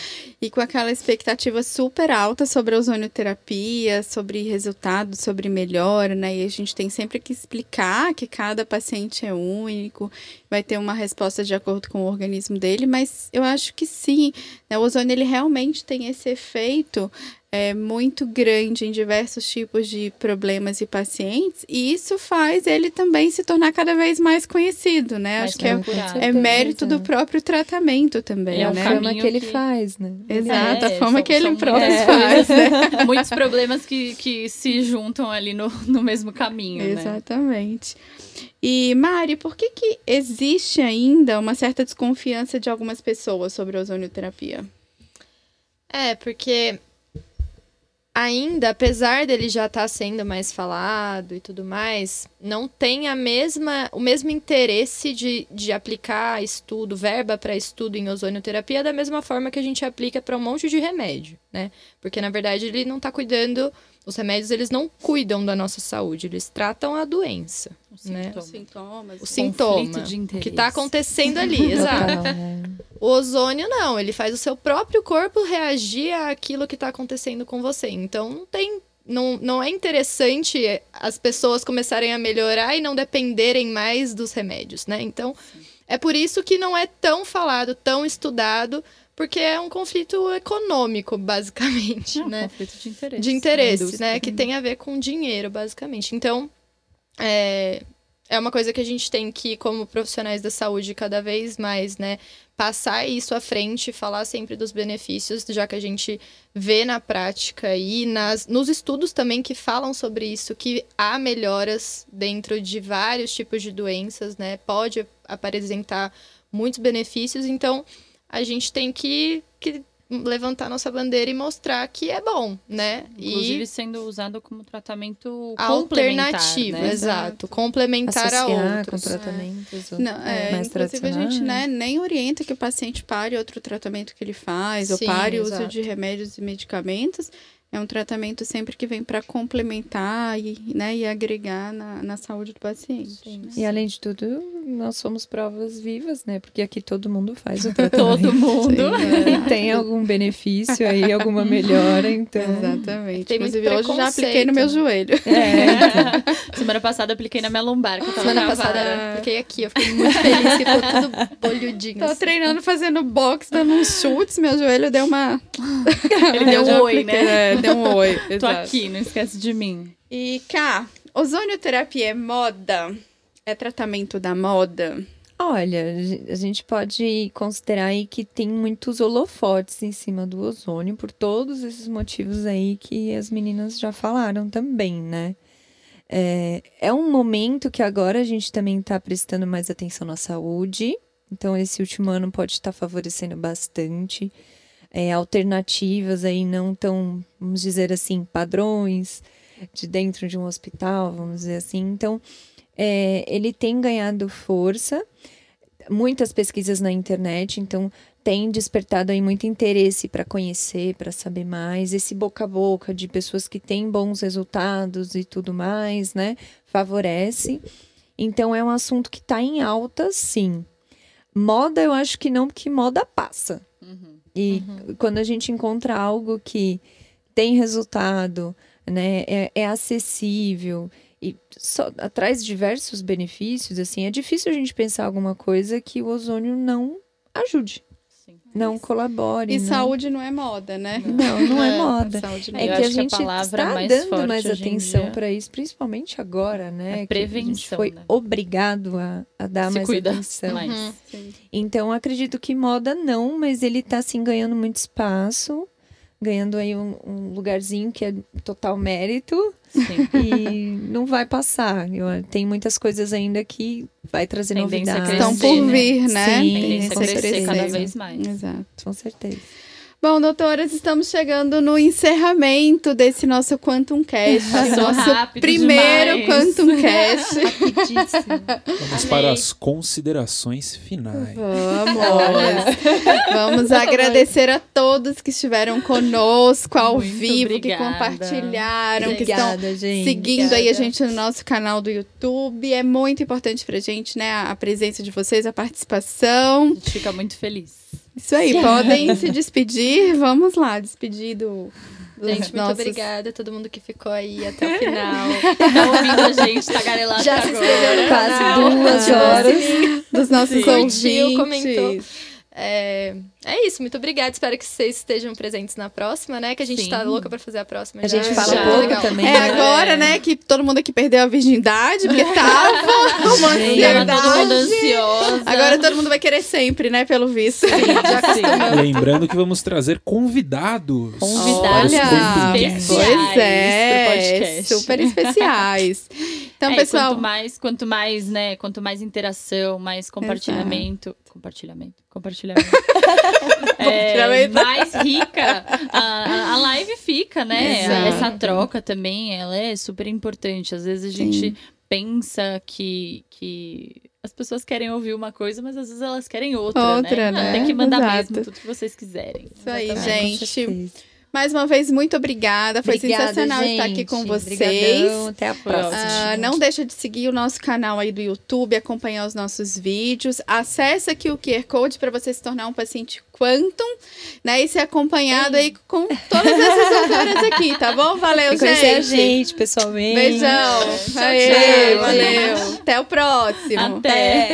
e com aquela expectativa super alta sobre a ozonioterapia, sobre resultado, sobre melhora, né? E a gente tem sempre que explicar que cada paciente é único, vai ter uma resposta de acordo com o organismo dele, mas eu acho que sim, né? O ozônio ele realmente tem esse efeito é muito grande em diversos tipos de problemas e pacientes, e isso faz ele também se tornar cada vez mais conhecido, né? Mais Acho que é, é mérito do próprio tratamento também, É um a né? forma que ele que- faz, né? Exato, a É, forma são- que ele são próprio faz, né? Muitos problemas que, que se juntam ali no, no mesmo caminho, né? Exatamente. E, Mari, por que, que existe ainda uma certa desconfiança de algumas pessoas sobre a ozonioterapia? É, porque ainda, apesar dele já estar sendo mais falado e tudo mais, não tem a mesma, o mesmo interesse de, de aplicar estudo, verba para estudo em ozonioterapia da mesma forma que a gente aplica para um monte de remédio, né? Porque, na verdade, ele não está cuidando... Os remédios, eles não cuidam da nossa saúde, eles tratam a doença, O né? sintoma. Sintomas. o sintoma, de o que está acontecendo ali, exato. Né? O ozônio não, ele faz o seu próprio corpo reagir àquilo que está acontecendo com você. Então não tem. Não, não é interessante as pessoas começarem a melhorar e não dependerem mais dos remédios, né? Então, é por isso que não é tão falado, tão estudado, porque é um conflito econômico, basicamente, É um né? conflito de interesse. de interesses, Indústria. né? Que tem a ver com dinheiro, basicamente. Então, é, é uma coisa que a gente tem que, como profissionais da saúde, cada vez mais, né? Passar isso à frente, falar sempre dos benefícios, já que a gente vê na prática e nas, nos estudos também que falam sobre isso, que há melhoras dentro de vários tipos de doenças, né? Pode apresentar muitos benefícios, então a gente tem que, que levantar nossa bandeira e mostrar que é bom, né? Inclusive e sendo usado como tratamento alternativo, complementar, né? exato, complementar a Associar outros. com tratamentos Não, é, mais inclusive a gente né, nem orienta que o paciente pare outro tratamento que ele faz, Sim, ou pare o uso exato. de remédios e medicamentos. É um tratamento sempre que vem para complementar e, né, e agregar na, na saúde do paciente. Sim. né? E além de tudo, nós somos provas vivas, né? Porque aqui todo mundo faz o tratamento. Todo mundo. E tem algum benefício aí, alguma melhora, então. Exatamente. Tem Inclusive, hoje já apliquei no meu joelho. É, Semana passada apliquei na minha lombar, que eu tava Semana passada eu fiquei aqui, eu fiquei muito feliz que ficou tudo bolhudinho. Tô assim. treinando fazendo boxe, dando uns chutes, meu joelho deu uma. Ele deu um oi, apliquei, né? Deu um oi. Tô aqui, não esquece de mim. E cá, ozonioterapia é moda? É tratamento da moda? Olha, a gente pode considerar aí que tem muitos holofotes em cima do ozônio por todos esses motivos aí que as meninas já falaram também, né? É, é um momento que agora a gente também está prestando mais atenção na saúde, então esse último ano pode estar favorecendo bastante. É, alternativas aí não tão, vamos dizer assim, padrões de dentro de um hospital, vamos dizer assim. Então, é, ele tem ganhado força, muitas pesquisas na internet, então tem despertado aí muito interesse para conhecer, para saber mais. Esse boca a boca de pessoas que têm bons resultados e tudo mais, né? Favorece. Então é um assunto que está em alta, sim. Moda, eu acho que não, porque moda passa. E quando a gente encontra algo que tem resultado, né, é, é acessível e só traz diversos benefícios, assim, é difícil a gente pensar alguma coisa que o ozônio não ajude, Sim. não colabore. E não... saúde não é moda, né? Não, não é É, moda. Saúde não É Eu que a que a gente está mais dando forte mais atenção para isso, principalmente agora, né? É que a gente prevenção, foi né? obrigado a, a dar Se mais cuida atenção. mais. Uhum. Então, acredito que moda não, mas ele tá assim ganhando muito espaço, ganhando aí um, um lugarzinho que é total mérito Sim. e não vai passar. Eu, tem muitas coisas ainda que vai trazer Tendência novidades. Estão crescer, por né? vir, né? Sim, Tendência a com crescer certeza. cada vez mais. Exato. Com certeza. Bom, doutoras, estamos chegando no encerramento desse nosso Quantum Cast. Nosso rápido primeiro demais. Quantum Cast. Rapidíssimo. Vamos Amei. para as considerações finais. Vamos. Vamos agradecer a todos que estiveram conosco ao Muito vivo, obrigada. que compartilharam, que estão Obrigada, gente. seguindo aí a Obrigada. gente no nosso canal do YouTube. É muito importante pra gente, né? A a presença de vocês, a participação. A gente fica muito feliz. Isso aí, podem se despedir. Vamos lá, despedir do. Gente, muito nossos- obrigada a todo mundo que ficou aí até o final. Tá ouvindo a gente, tagarelado Já se agora. inscreveu Quase duas horas. Dos nossos Sim. ouvintes. Curtiu, comentou. É, é isso, muito obrigada. Espero que vocês estejam presentes na próxima, né? Que a gente Sim. tá louca pra fazer a próxima. A já. gente fala Já. pouco Legal. também. É né? agora, né, que todo mundo aqui perdeu a virgindade, porque tava uma Gente. Tava todo mundo ansiedade. ansiosa. Agora todo mundo vai querer sempre, né, pelo visto. Sim. Lembrando que vamos trazer convidados. Convidados especiais pois é, podcast. super especiais. Então, É, pessoal, Quanto mais, quanto mais, né? Quanto mais interação, mais compartilhamento. Compartilhamento. Compartilhamento. é, mais rica a, a live fica, né? Exato. Essa troca também, ela é super importante. Às vezes a gente pensa que, que as pessoas querem ouvir uma coisa, mas às vezes elas querem outra, Outra, né? né? Tem que mandar Exato. mesmo tudo que vocês quiserem. isso aí, gente. Mais uma vez, muito obrigada. Foi Obrigada, sensacional estar aqui gente. com vocês. Obrigadão, Até a Foi próxima. Ah, não deixa de seguir o nosso canal aí do YouTube, acompanhar os nossos vídeos. Acesse aqui o QR Code para você se tornar um paciente Quantum, né? E ser acompanhado aí com todas essas doutoras aqui, tá bom? Valeu, E conhecer a gente. gente pessoalmente. Beijão. Tchau, Aê, tchau. valeu. Até o próximo. Até!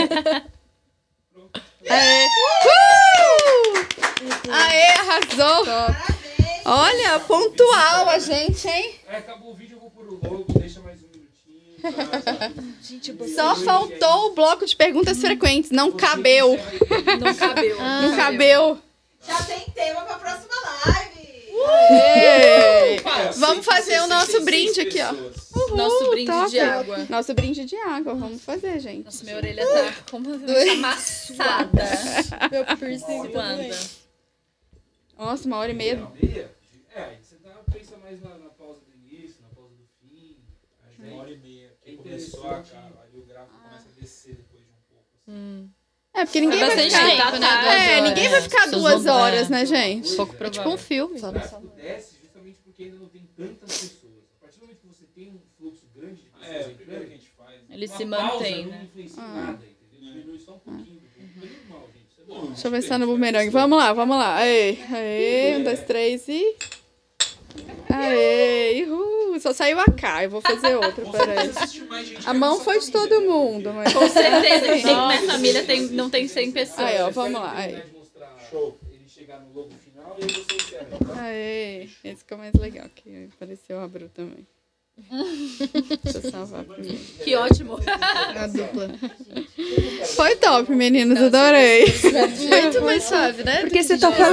Aê. Uh! Aê, arrasou. Olha, pontual a gente, hein? É, acabou o vídeo, eu vou pôr o logo, deixa mais um minutinho. tá? Só faltou o bloco de perguntas frequentes. Não cabeu. Não cabeu. Não cabeu. Já tem tema pra próxima live. Vamos fazer o nosso 166 brinde aqui, ó. pessoas. Nosso brinde top. de água. Nosso brinde de água. Vamos fazer, gente. Nossa, minha orelha tá como amassada. Meu piercing. Nossa, uma hora e meia. Não? É, aí você tá, pensa mais na, na pausa do início, na pausa do fim. Aí Uma hora e meia. é que começou a cara. aí o gráfico começa a descer depois de um pouco. Assim. É, porque ninguém É vai bastante ficar... tempo, né? Duas É, horas. ninguém vai ficar duas horas, é. né, gente? Pouco É tipo um filme. O gráfico desce justamente porque ainda não tem tantas pessoas. A partir do momento que você tem um fluxo grande de pessoas É, o primeiro que a gente faz. Ele uma se pausa mantém, não né? influencia em nada, entendeu? Diminui só um pouquinho. É normal, gente. Isso é bom. Deixa eu ver se tá no bumerangue. Vamos lá, vamos lá. Aê, aê, um, dois, três e... Aê, uhul. Só saiu a K, eu vou fazer outra, mais gente A mão foi de todo mundo, mas... Com certeza. que Minha família tem, não tem 100 pessoas. Aí, ó, vamos lá. Aí. de mostrar Ele chegar no logo final e aí você encerra. tá? Aê, esse ficou mais legal, que apareceu a Bru também. Deixa eu salvar primeiro. Que ótimo. A dupla. Foi top, meninos, adorei. Muito mais suave, né? Porque você tá falando.